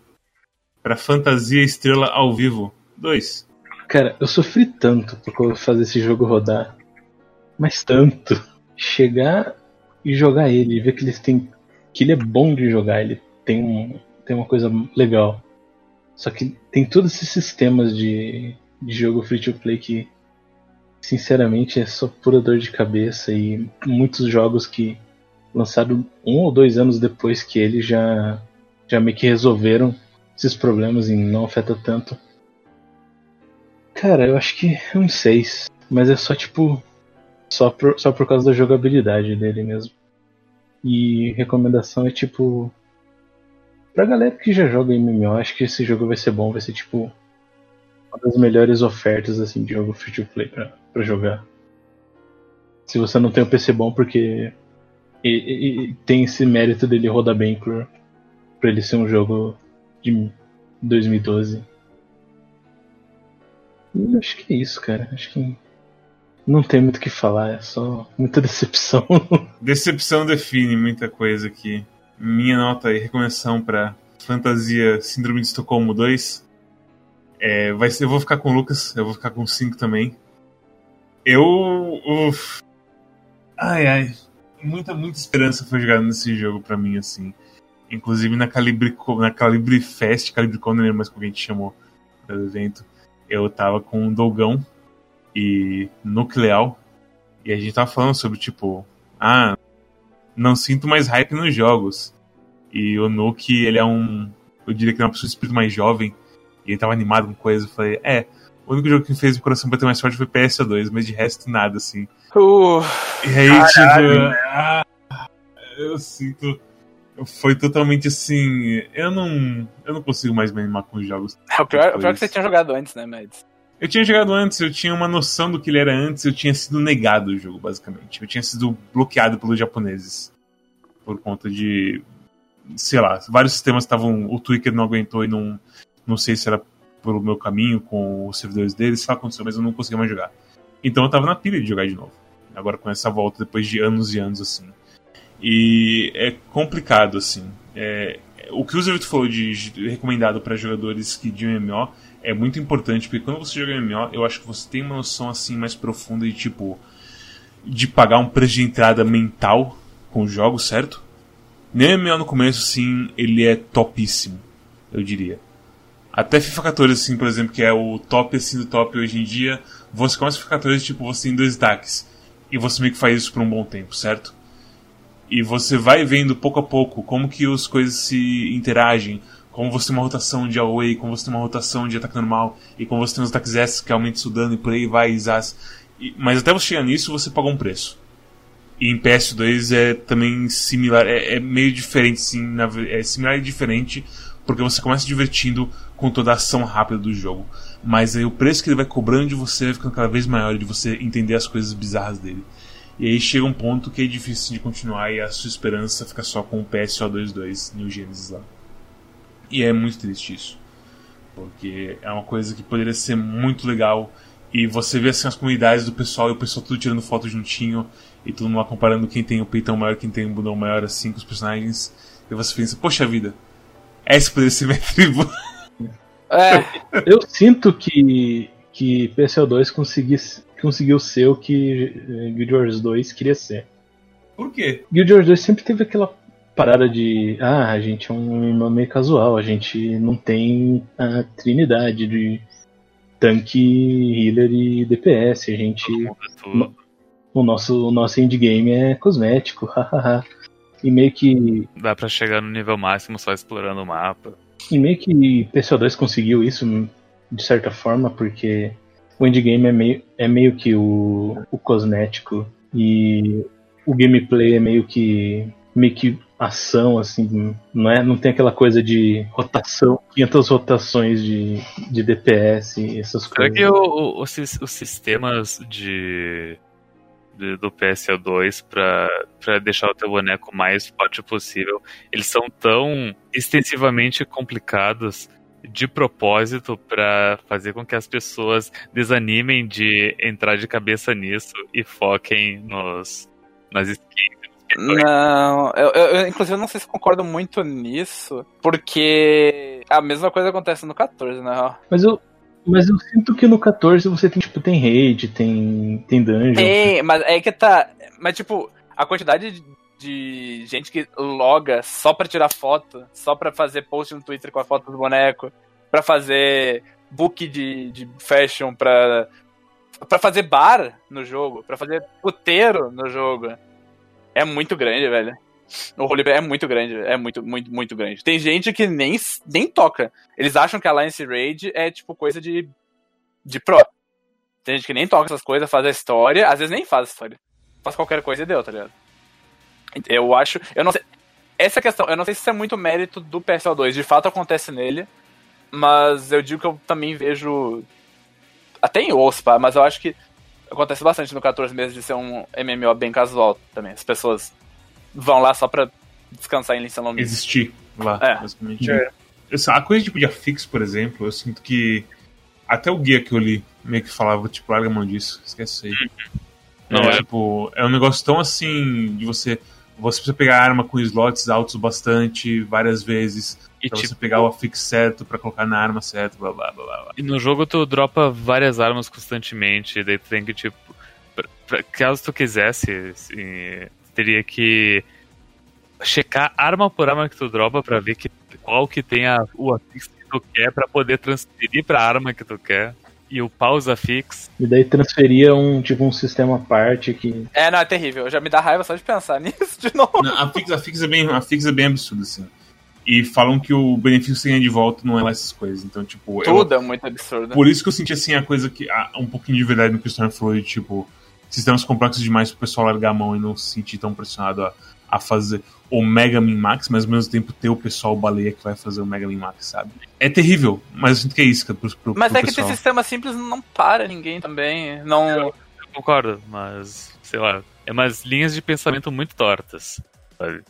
pra Fantasia Estrela ao Vivo 2. Cara, eu sofri tanto pra fazer esse jogo rodar. Mas tanto. Chegar e jogar ele, e ver que eles têm. que ele é bom de jogar, ele tem, um, tem uma coisa legal. Só que tem todos esses sistemas de, de jogo free to play que, sinceramente, é só pura dor de cabeça. E muitos jogos que lançaram um ou dois anos depois que ele já, já meio que resolveram esses problemas e não afeta tanto. Cara, eu acho que é uns 6. Mas é só tipo. Só por, só por causa da jogabilidade dele mesmo. E recomendação é tipo. Pra galera que já joga MMO, acho que esse jogo vai ser bom, vai ser tipo. Uma das melhores ofertas assim, de jogo free to play pra, pra jogar. Se você não tem um PC bom, porque. E, e, e tem esse mérito dele rodar bem por, pra ele ser um jogo de 2012. E acho que é isso, cara. Acho que não tem muito o que falar, é só muita decepção. Decepção define muita coisa aqui. Minha nota e recomendação para Fantasia Síndrome de Estocolmo 2 é, vai ser, eu vou ficar com o Lucas, eu vou ficar com 5 também. Eu. Uf, ai, ai. Muita, muita esperança foi jogada nesse jogo para mim, assim. Inclusive na Calibre, na Calibre Fest, CalibriCon, não lembro mais como a gente chamou do evento. Eu tava com o Dogão e Nucleal. E a gente tava falando sobre, tipo, ah, não sinto mais hype nos jogos. E o Nuke, ele é um. Eu diria que é uma pessoa de espírito mais jovem. E ele tava animado com coisas. Eu falei, é, o único jogo que me fez o coração bater mais forte foi PS2, mas de resto nada, assim. Uh, e aí, tipo, ah, eu sinto foi totalmente assim. Eu não. Eu não consigo mais me animar com os jogos. É, o pior, o pior é que você tinha jogado antes, né, Mads? Eu tinha jogado antes, eu tinha uma noção do que ele era antes, eu tinha sido negado o jogo, basicamente. Eu tinha sido bloqueado pelos japoneses. Por conta de. Sei lá, vários sistemas estavam. O Twitter não aguentou e não. Não sei se era pelo meu caminho com os servidores deles, sei lá aconteceu, mas eu não conseguia mais jogar. Então eu tava na pilha de jogar de novo. Agora com essa volta, depois de anos e anos assim. E é complicado, assim. É, o que o Zé falou de, de recomendado para jogadores que de MMO é muito importante, porque quando você joga MMO, eu acho que você tem uma noção assim mais profunda de tipo de pagar um preço de entrada mental com o jogo, certo? No MMO no começo, sim, ele é topíssimo, eu diria. Até FIFA 14, assim, por exemplo, que é o top assim do top hoje em dia, você começa FIFA 14, tipo, você tem dois destaques. E você meio que faz isso por um bom tempo, certo? e você vai vendo pouco a pouco como que as coisas se interagem, como você tem uma rotação de away, como você tem uma rotação de ataque normal, e como você tem os ataques S que aumentam o dano e por aí vai, Zaz. Mas até você chegar nisso, você paga um preço. E em PS2 é também similar, é, é meio diferente, sim, na, é similar e diferente, porque você começa divertindo com toda a ação rápida do jogo. Mas aí o preço que ele vai cobrando de você vai ficando cada vez maior de você entender as coisas bizarras dele. E aí chega um ponto que é difícil de continuar e a sua esperança fica só com o PSO22 New Genesis lá. E é muito triste isso. Porque é uma coisa que poderia ser muito legal. E você vê assim as comunidades do pessoal e o pessoal tudo tirando foto juntinho. E todo mundo lá comparando quem tem o peitão maior, quem tem o bundão maior, assim, com os personagens. E você pensa, poxa vida, essa poderia ser minha tribo. É. Eu sinto que, que PSO2 conseguisse conseguiu ser o que Guild Wars 2 queria ser. Por quê? Guild Wars 2 sempre teve aquela parada de ah, a gente é um meio casual, a gente não tem a trinidade de tanque, healer e DPS, a gente o nosso o nosso endgame é cosmético, hahaha. e meio que dá para chegar no nível máximo só explorando o mapa. E meio que PSO2 conseguiu isso de certa forma porque o endgame é meio, é meio que o, o cosmético e o gameplay é meio que meio que ação assim, não é, não tem aquela coisa de rotação, 500 rotações de, de DPS e essas Será coisas. que o, o, os, os sistemas de, de do PSO2 para deixar o teu boneco mais forte possível, eles são tão extensivamente complicados de propósito para fazer com que as pessoas desanimem de entrar de cabeça nisso e foquem nos nas skins. Não, eu, eu, inclusive eu não sei se concordo muito nisso, porque a mesma coisa acontece no 14, né? Mas eu, mas eu sinto que no 14 você tem, tipo, tem raid, tem, tem dungeon. Tem, mas é que tá. Mas, tipo, a quantidade de, de gente que loga só pra tirar foto, só pra fazer post no Twitter com a foto do boneco, pra fazer book de, de fashion, pra, pra fazer bar no jogo, pra fazer puteiro no jogo. É muito grande, velho. O roleplay é muito grande, é muito, muito, muito grande. Tem gente que nem, nem toca. Eles acham que a Alliance Raid é tipo coisa de de pro. Tem gente que nem toca essas coisas, faz a história, às vezes nem faz a história. Faz qualquer coisa e deu, tá ligado? Eu acho. Eu não sei. Essa questão, eu não sei se isso é muito mérito do PSO2, de fato acontece nele, mas eu digo que eu também vejo. Até em OSPA, mas eu acho que acontece bastante no 14 meses de ser um MMO bem casual também. As pessoas vão lá só pra descansar em Lincoln Existir lá, É. basicamente. Essa- A coisa tipo de afix, por exemplo, eu sinto que até o guia que eu li meio que falava, tipo, larga a mão disso, esquece isso aí. Não, é, é- tipo, é um negócio tão assim de você. Você precisa pegar arma com slots altos bastante, várias vezes, E, pra tipo, você pegar o afix certo pra colocar na arma certa, blá blá blá blá. blá. e no jogo tu dropa várias armas constantemente, daí tu tem que, tipo. pra- pra- caso tu quisesse, assim, teria que checar arma por arma que tu dropa pra ver que, qual que tem a, o afix que tu quer pra poder transferir pra arma que tu quer. E o pause afix. E daí transferia um, tipo, um sistema à parte que. É, não, é terrível. Já me dá raiva só de pensar nisso de novo. Não, a fix, a fix é bem, a fix é bem absurdo, assim. E falam que o benefício que você ganha de volta não é lá essas coisas. Então, tipo, eu- Tudo é muito absurdo. Por isso que eu senti assim a coisa que. ah, um pouquinho de verdade no que o Storm falou, de, tipo, sistemas complexos demais pro pessoal largar a mão e não se sentir tão pressionado a, a fazer o Mega Min Max, mas ao mesmo tempo ter o pessoal baleia que vai fazer o Mega Min Max, sabe? É terrível, mas eu sinto que é isso, cara, pro, pro, Mas pro é que pessoal. ter sistema simples não para ninguém também. Não. Eu concordo, mas, sei lá, é umas linhas de pensamento muito tortas, sabe?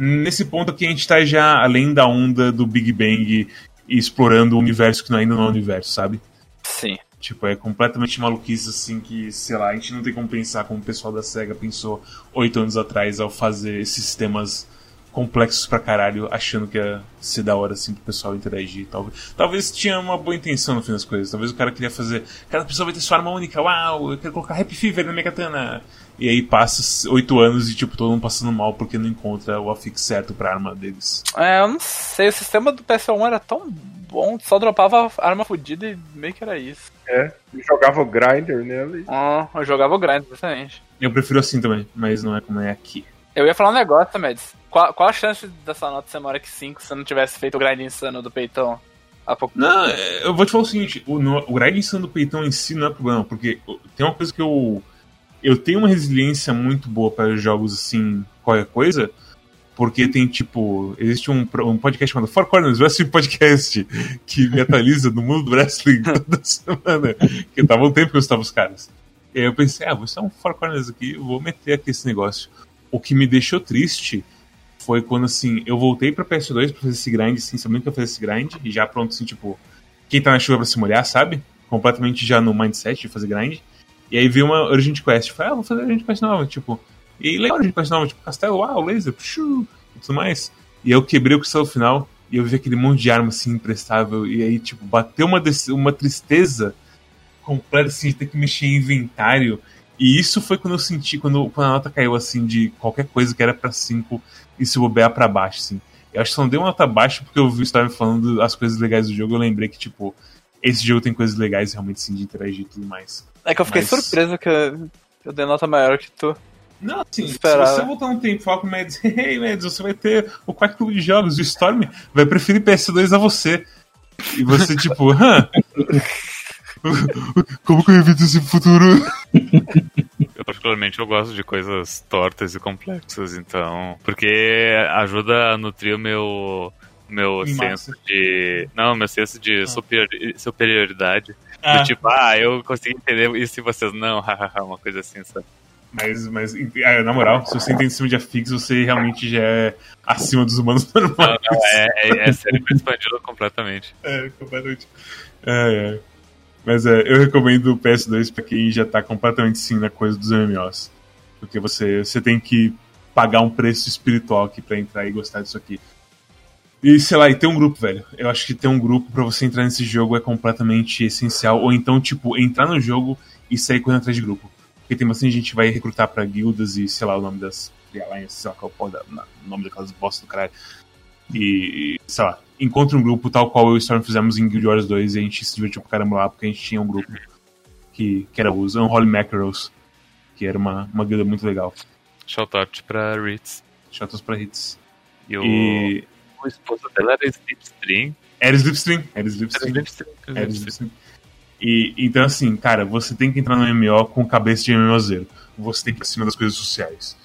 Nesse ponto aqui a gente tá já além da onda do Big Bang e explorando o universo que ainda não é um universo, sabe? Sim. Tipo, é completamente maluquice, assim, que, sei lá, a gente não tem como pensar como o pessoal da SEGA pensou oito anos atrás ao fazer esses sistemas complexos pra caralho, achando que ia ser da hora, assim, pro pessoal interagir. Talvez, talvez tinha uma boa intenção no fim das coisas. Talvez o cara queria fazer. Cada pessoa vai ter sua arma única, uau, eu quero colocar Happy Fever na minha katana. E aí passa oito anos e, tipo, todo mundo passando mal porque não encontra o afix certo pra arma deles. É, eu não sei, o sistema do PS1 era tão bom, só dropava arma fodida e meio que era isso. É, jogava o grinder nele. Ah, eu jogava o grind, exatamente. Eu prefiro assim também, mas não é como é aqui. Eu ia falar um negócio, Mads. Qual, qual a chance dessa nota ser maior que 5 se eu não tivesse feito o grind insano do peitão há pouco Não, é, eu vou te falar o seguinte, o, no, o grind insano do peitão em si não é problema, porque tem uma coisa que eu. Eu tenho uma resiliência muito boa para jogos assim, qualquer coisa, porque tem tipo. Existe um, um podcast chamado Four Corners Wrestling Podcast, que me atualiza no mundo do wrestling toda semana. Que tava um tempo que eu estava os caras. E aí eu pensei, ah, vou estar um Four Corners aqui, vou meter aqui esse negócio. O que me deixou triste foi quando, assim, eu voltei pra PS2 pra fazer esse grind, assim, sabendo que eu fazer esse grind, e já pronto, assim, tipo, quem tá na chuva pra se molhar, sabe? Completamente já no mindset de fazer grind. E aí veio uma Urgent Quest. Falei, ah, vou fazer Urgent Quest nova, tipo. E legal Urgent Quest nova, tipo, castelo, uau, laser, pshu, e tudo mais. E eu quebrei o castelo final, e eu vi aquele monte de arma, assim, imprestável, e aí, tipo, bateu uma, uma tristeza completa, assim, de ter que mexer em inventário. E isso foi quando eu senti, quando, quando a nota caiu, assim, de qualquer coisa que era pra 5 e se bobear pra baixo, assim. Eu acho que só não deu uma nota baixa porque eu vi o Storm falando as coisas legais do jogo. Eu lembrei que, tipo, esse jogo tem coisas legais realmente, sim, de interagir e tudo mais. É que eu fiquei Mas- surpreso que eu, dei nota maior que tu. Não, assim, Esperava. se você voltar um tempo e falar com o Mads, hey, Mads, você vai ter o Quack Clube de Jogos, o Storm vai preferir PS2 a você. E você, tipo, hã? Como que eu evito esse futuro? Eu, particularmente, eu gosto de coisas tortas e complexas, então. Porque ajuda a nutrir o meu. Meu Em senso massa. de. Não, meu senso de superiori- superioridade. Ah, Do tipo, ah, eu consegui entender isso e vocês não, hahaha, uma coisa assim, sabe? mas, mas ah, na moral, se você entende em cima de afix, você realmente já é acima dos humanos normais. Não, é, é, é sério expandido completamente. É, completamente. É, é. Mas é, eu recomendo o PS2 pra quem já tá completamente sim na coisa dos MMOs. Porque você, você tem que pagar um preço espiritual aqui pra entrar e gostar disso aqui. E sei lá, e ter um grupo, velho. Eu acho que ter um grupo pra você entrar nesse jogo é completamente essencial. Ou então, tipo, entrar no jogo e sair correndo atrás de grupo. Porque tem bastante gente que vai recrutar pra guildas e, sei lá, o nome das sei lá qual é o nome daquelas bosta do caralho. E, sei lá, encontra um grupo tal qual eu e o Storm fizemos em Guild Wars 2 e a gente se divertiu pra caramba lá porque a gente tinha um grupo que, que era os Unholy Mackerels, que era uma, uma guilda muito legal. Shoutout pra Ritz. Shoutouts pra hits. E o, E. o esposo dela era Slipstream. Era Slipstream. Era Era Slipstream. Slipstream. Era Slipstream. E, então, assim, cara, você tem que entrar no MMO com cabeça de MMOzeiro. Você tem que ir pra cima das coisas sociais.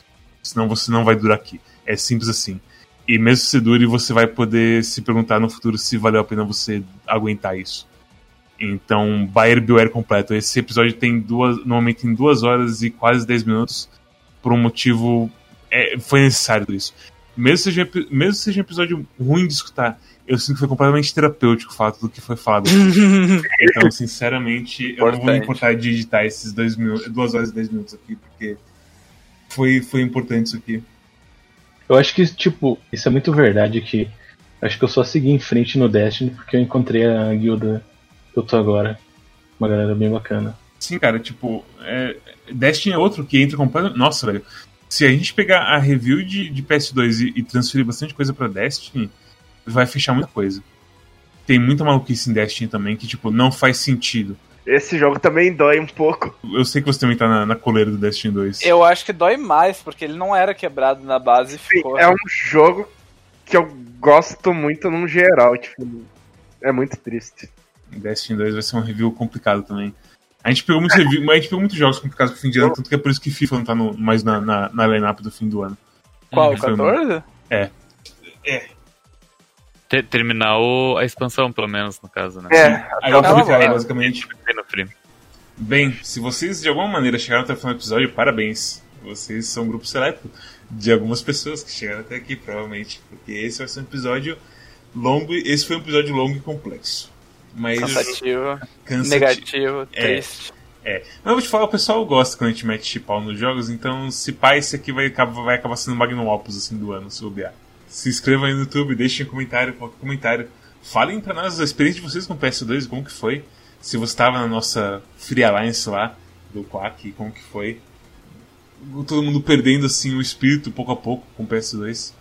Senão você não vai durar aqui. É simples assim. E mesmo se dure, você vai poder se perguntar no futuro se valeu a pena você aguentar isso. Então, Bayer Beware completo. Esse episódio tem duas. Normalmente tem duas horas e quase 10 minutos. Por um motivo. É, foi necessário isso. Mesmo seja, mesmo seja um episódio ruim de escutar, eu sinto que foi completamente terapêutico o fato do que foi falado. então, sinceramente, eu não vou me importar de editar esses dois minutos, duas horas e dez minutos aqui, porque foi, foi importante isso aqui. Eu acho que, tipo, isso é muito verdade que acho que eu só segui em frente no Destiny porque eu encontrei a guilda que eu tô agora. Uma galera bem bacana. Sim, cara, tipo, é, Destiny é outro que entra completamente. Nossa, velho. Se a gente pegar a review de, de PS2 e, e transferir bastante coisa pra Destiny, vai fechar muita coisa. Tem muita maluquice em Destiny também que, tipo, não faz sentido. Esse jogo também dói um pouco. Eu sei que você também tá na, na coleira do Destiny 2. Eu acho que dói mais, porque ele não era quebrado na base e ficou. É um jogo que eu gosto muito num geral, tipo, é muito triste. Destiny 2 vai ser um review complicado também. A gente pegou muitos review, a gente pegou muitos jogos complicados pro fim de ano, tanto que é por isso que FIFA não tá no, mais na, na, na line-up do fim do ano. Qual, o 14? É. É, ter, terminar o, a expansão, pelo menos, no caso, né? É, Aí eu vendo. basicamente. Bem, se vocês de alguma maneira chegaram até o final do episódio, parabéns. Vocês são um grupo seleto de algumas pessoas que chegaram até aqui, provavelmente. Porque esse vai ser um episódio longo. e- Esse foi um episódio longo e complexo. Mas. Cansativo, cansativo. negativo, É. triste. É. Mas eu vou te falar, o pessoal gosta quando a gente mete pau nos jogos, então se pá, esse aqui vai acabar, vai acabar sendo o Magnum Opus assim, do ano, se bobear. Se inscrevam aí no YouTube, deixem um comentário, qualquer comentário. Falem pra nós a experiência de vocês com o PS2, como que foi. Se você estava na nossa Free Alliance lá, do Quack, como que foi. Todo mundo perdendo assim o espírito pouco a pouco com o PS2.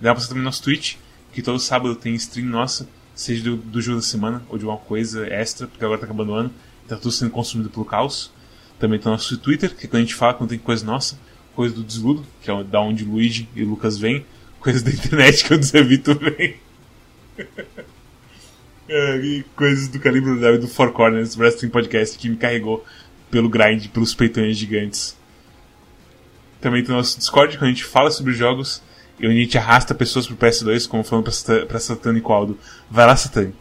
Dá pra você também no nosso Twitch, que todo sábado tem stream nossa, seja do, do jogo da semana ou de uma coisa extra, porque agora tá acabando o ano, tá tudo sendo consumido pelo caos. Também tem o nosso Twitter, que é quando a gente fala quando tem coisa nossa, coisa do Desludo, que é da onde Luigi e Lucas vêm, coisas da internet que o Zé Vitor vem. É, coisas do calibre do Four Corners Wrestling Podcast que me carregou pelo grind, pelos peitões gigantes. Também tem o nosso Discord, quando a gente fala sobre jogos e onde a gente arrasta pessoas pro PS2, como falando pra, pra e Aldo. Vai lá, Satani.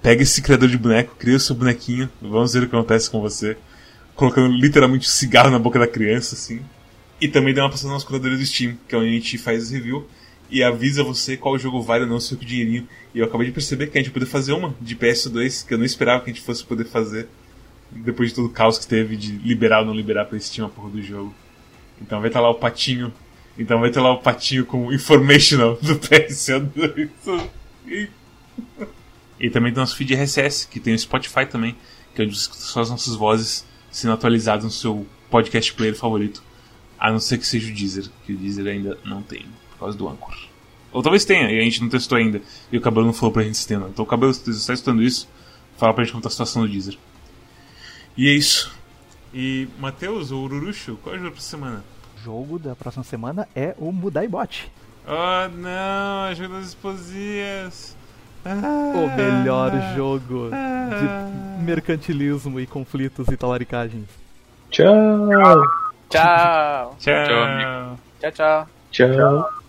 Pega esse criador de boneco, cria o seu bonequinho, vamos ver o que acontece com você. Colocando literalmente cigarro na boca da criança, assim. E também dá uma passada nas curadoria do Steam, que é onde a gente faz review e avisa você qual jogo vale ou não seu dinheirinho. E eu acabei de perceber que a gente poder fazer uma de PS2, que eu não esperava que a gente fosse poder fazer. Depois de todo o caos que teve de liberar ou não liberar pra Steam a porra do jogo. Então vai estar lá o patinho. Então vai ter lá o patinho com informational do PS2. E- também tem nosso feed RSS, que tem o Spotify também, que é onde só as nossas vozes sendo atualizadas no seu podcast player favorito. A não ser que seja o Deezer, que o Deezer ainda não tem, causa do Anchor. Ou talvez tenha, e a gente não testou ainda. E o Cabelo não falou pra gente se tem, não. Então o Cabelo, se você está escutando isso, fala pra gente como tá a situação do Deezer. E é isso. E, Matheus, o Ururucho, qual é o jogo pra semana? O jogo da próxima semana é o Mudai Bot. Oh não, a jogo das esposias. Ah, O melhor jogo de mercantilismo e conflitos e talaricagens. Tchau! Tchau. Tchau. Tchau. Tchau, tchau. Tchau!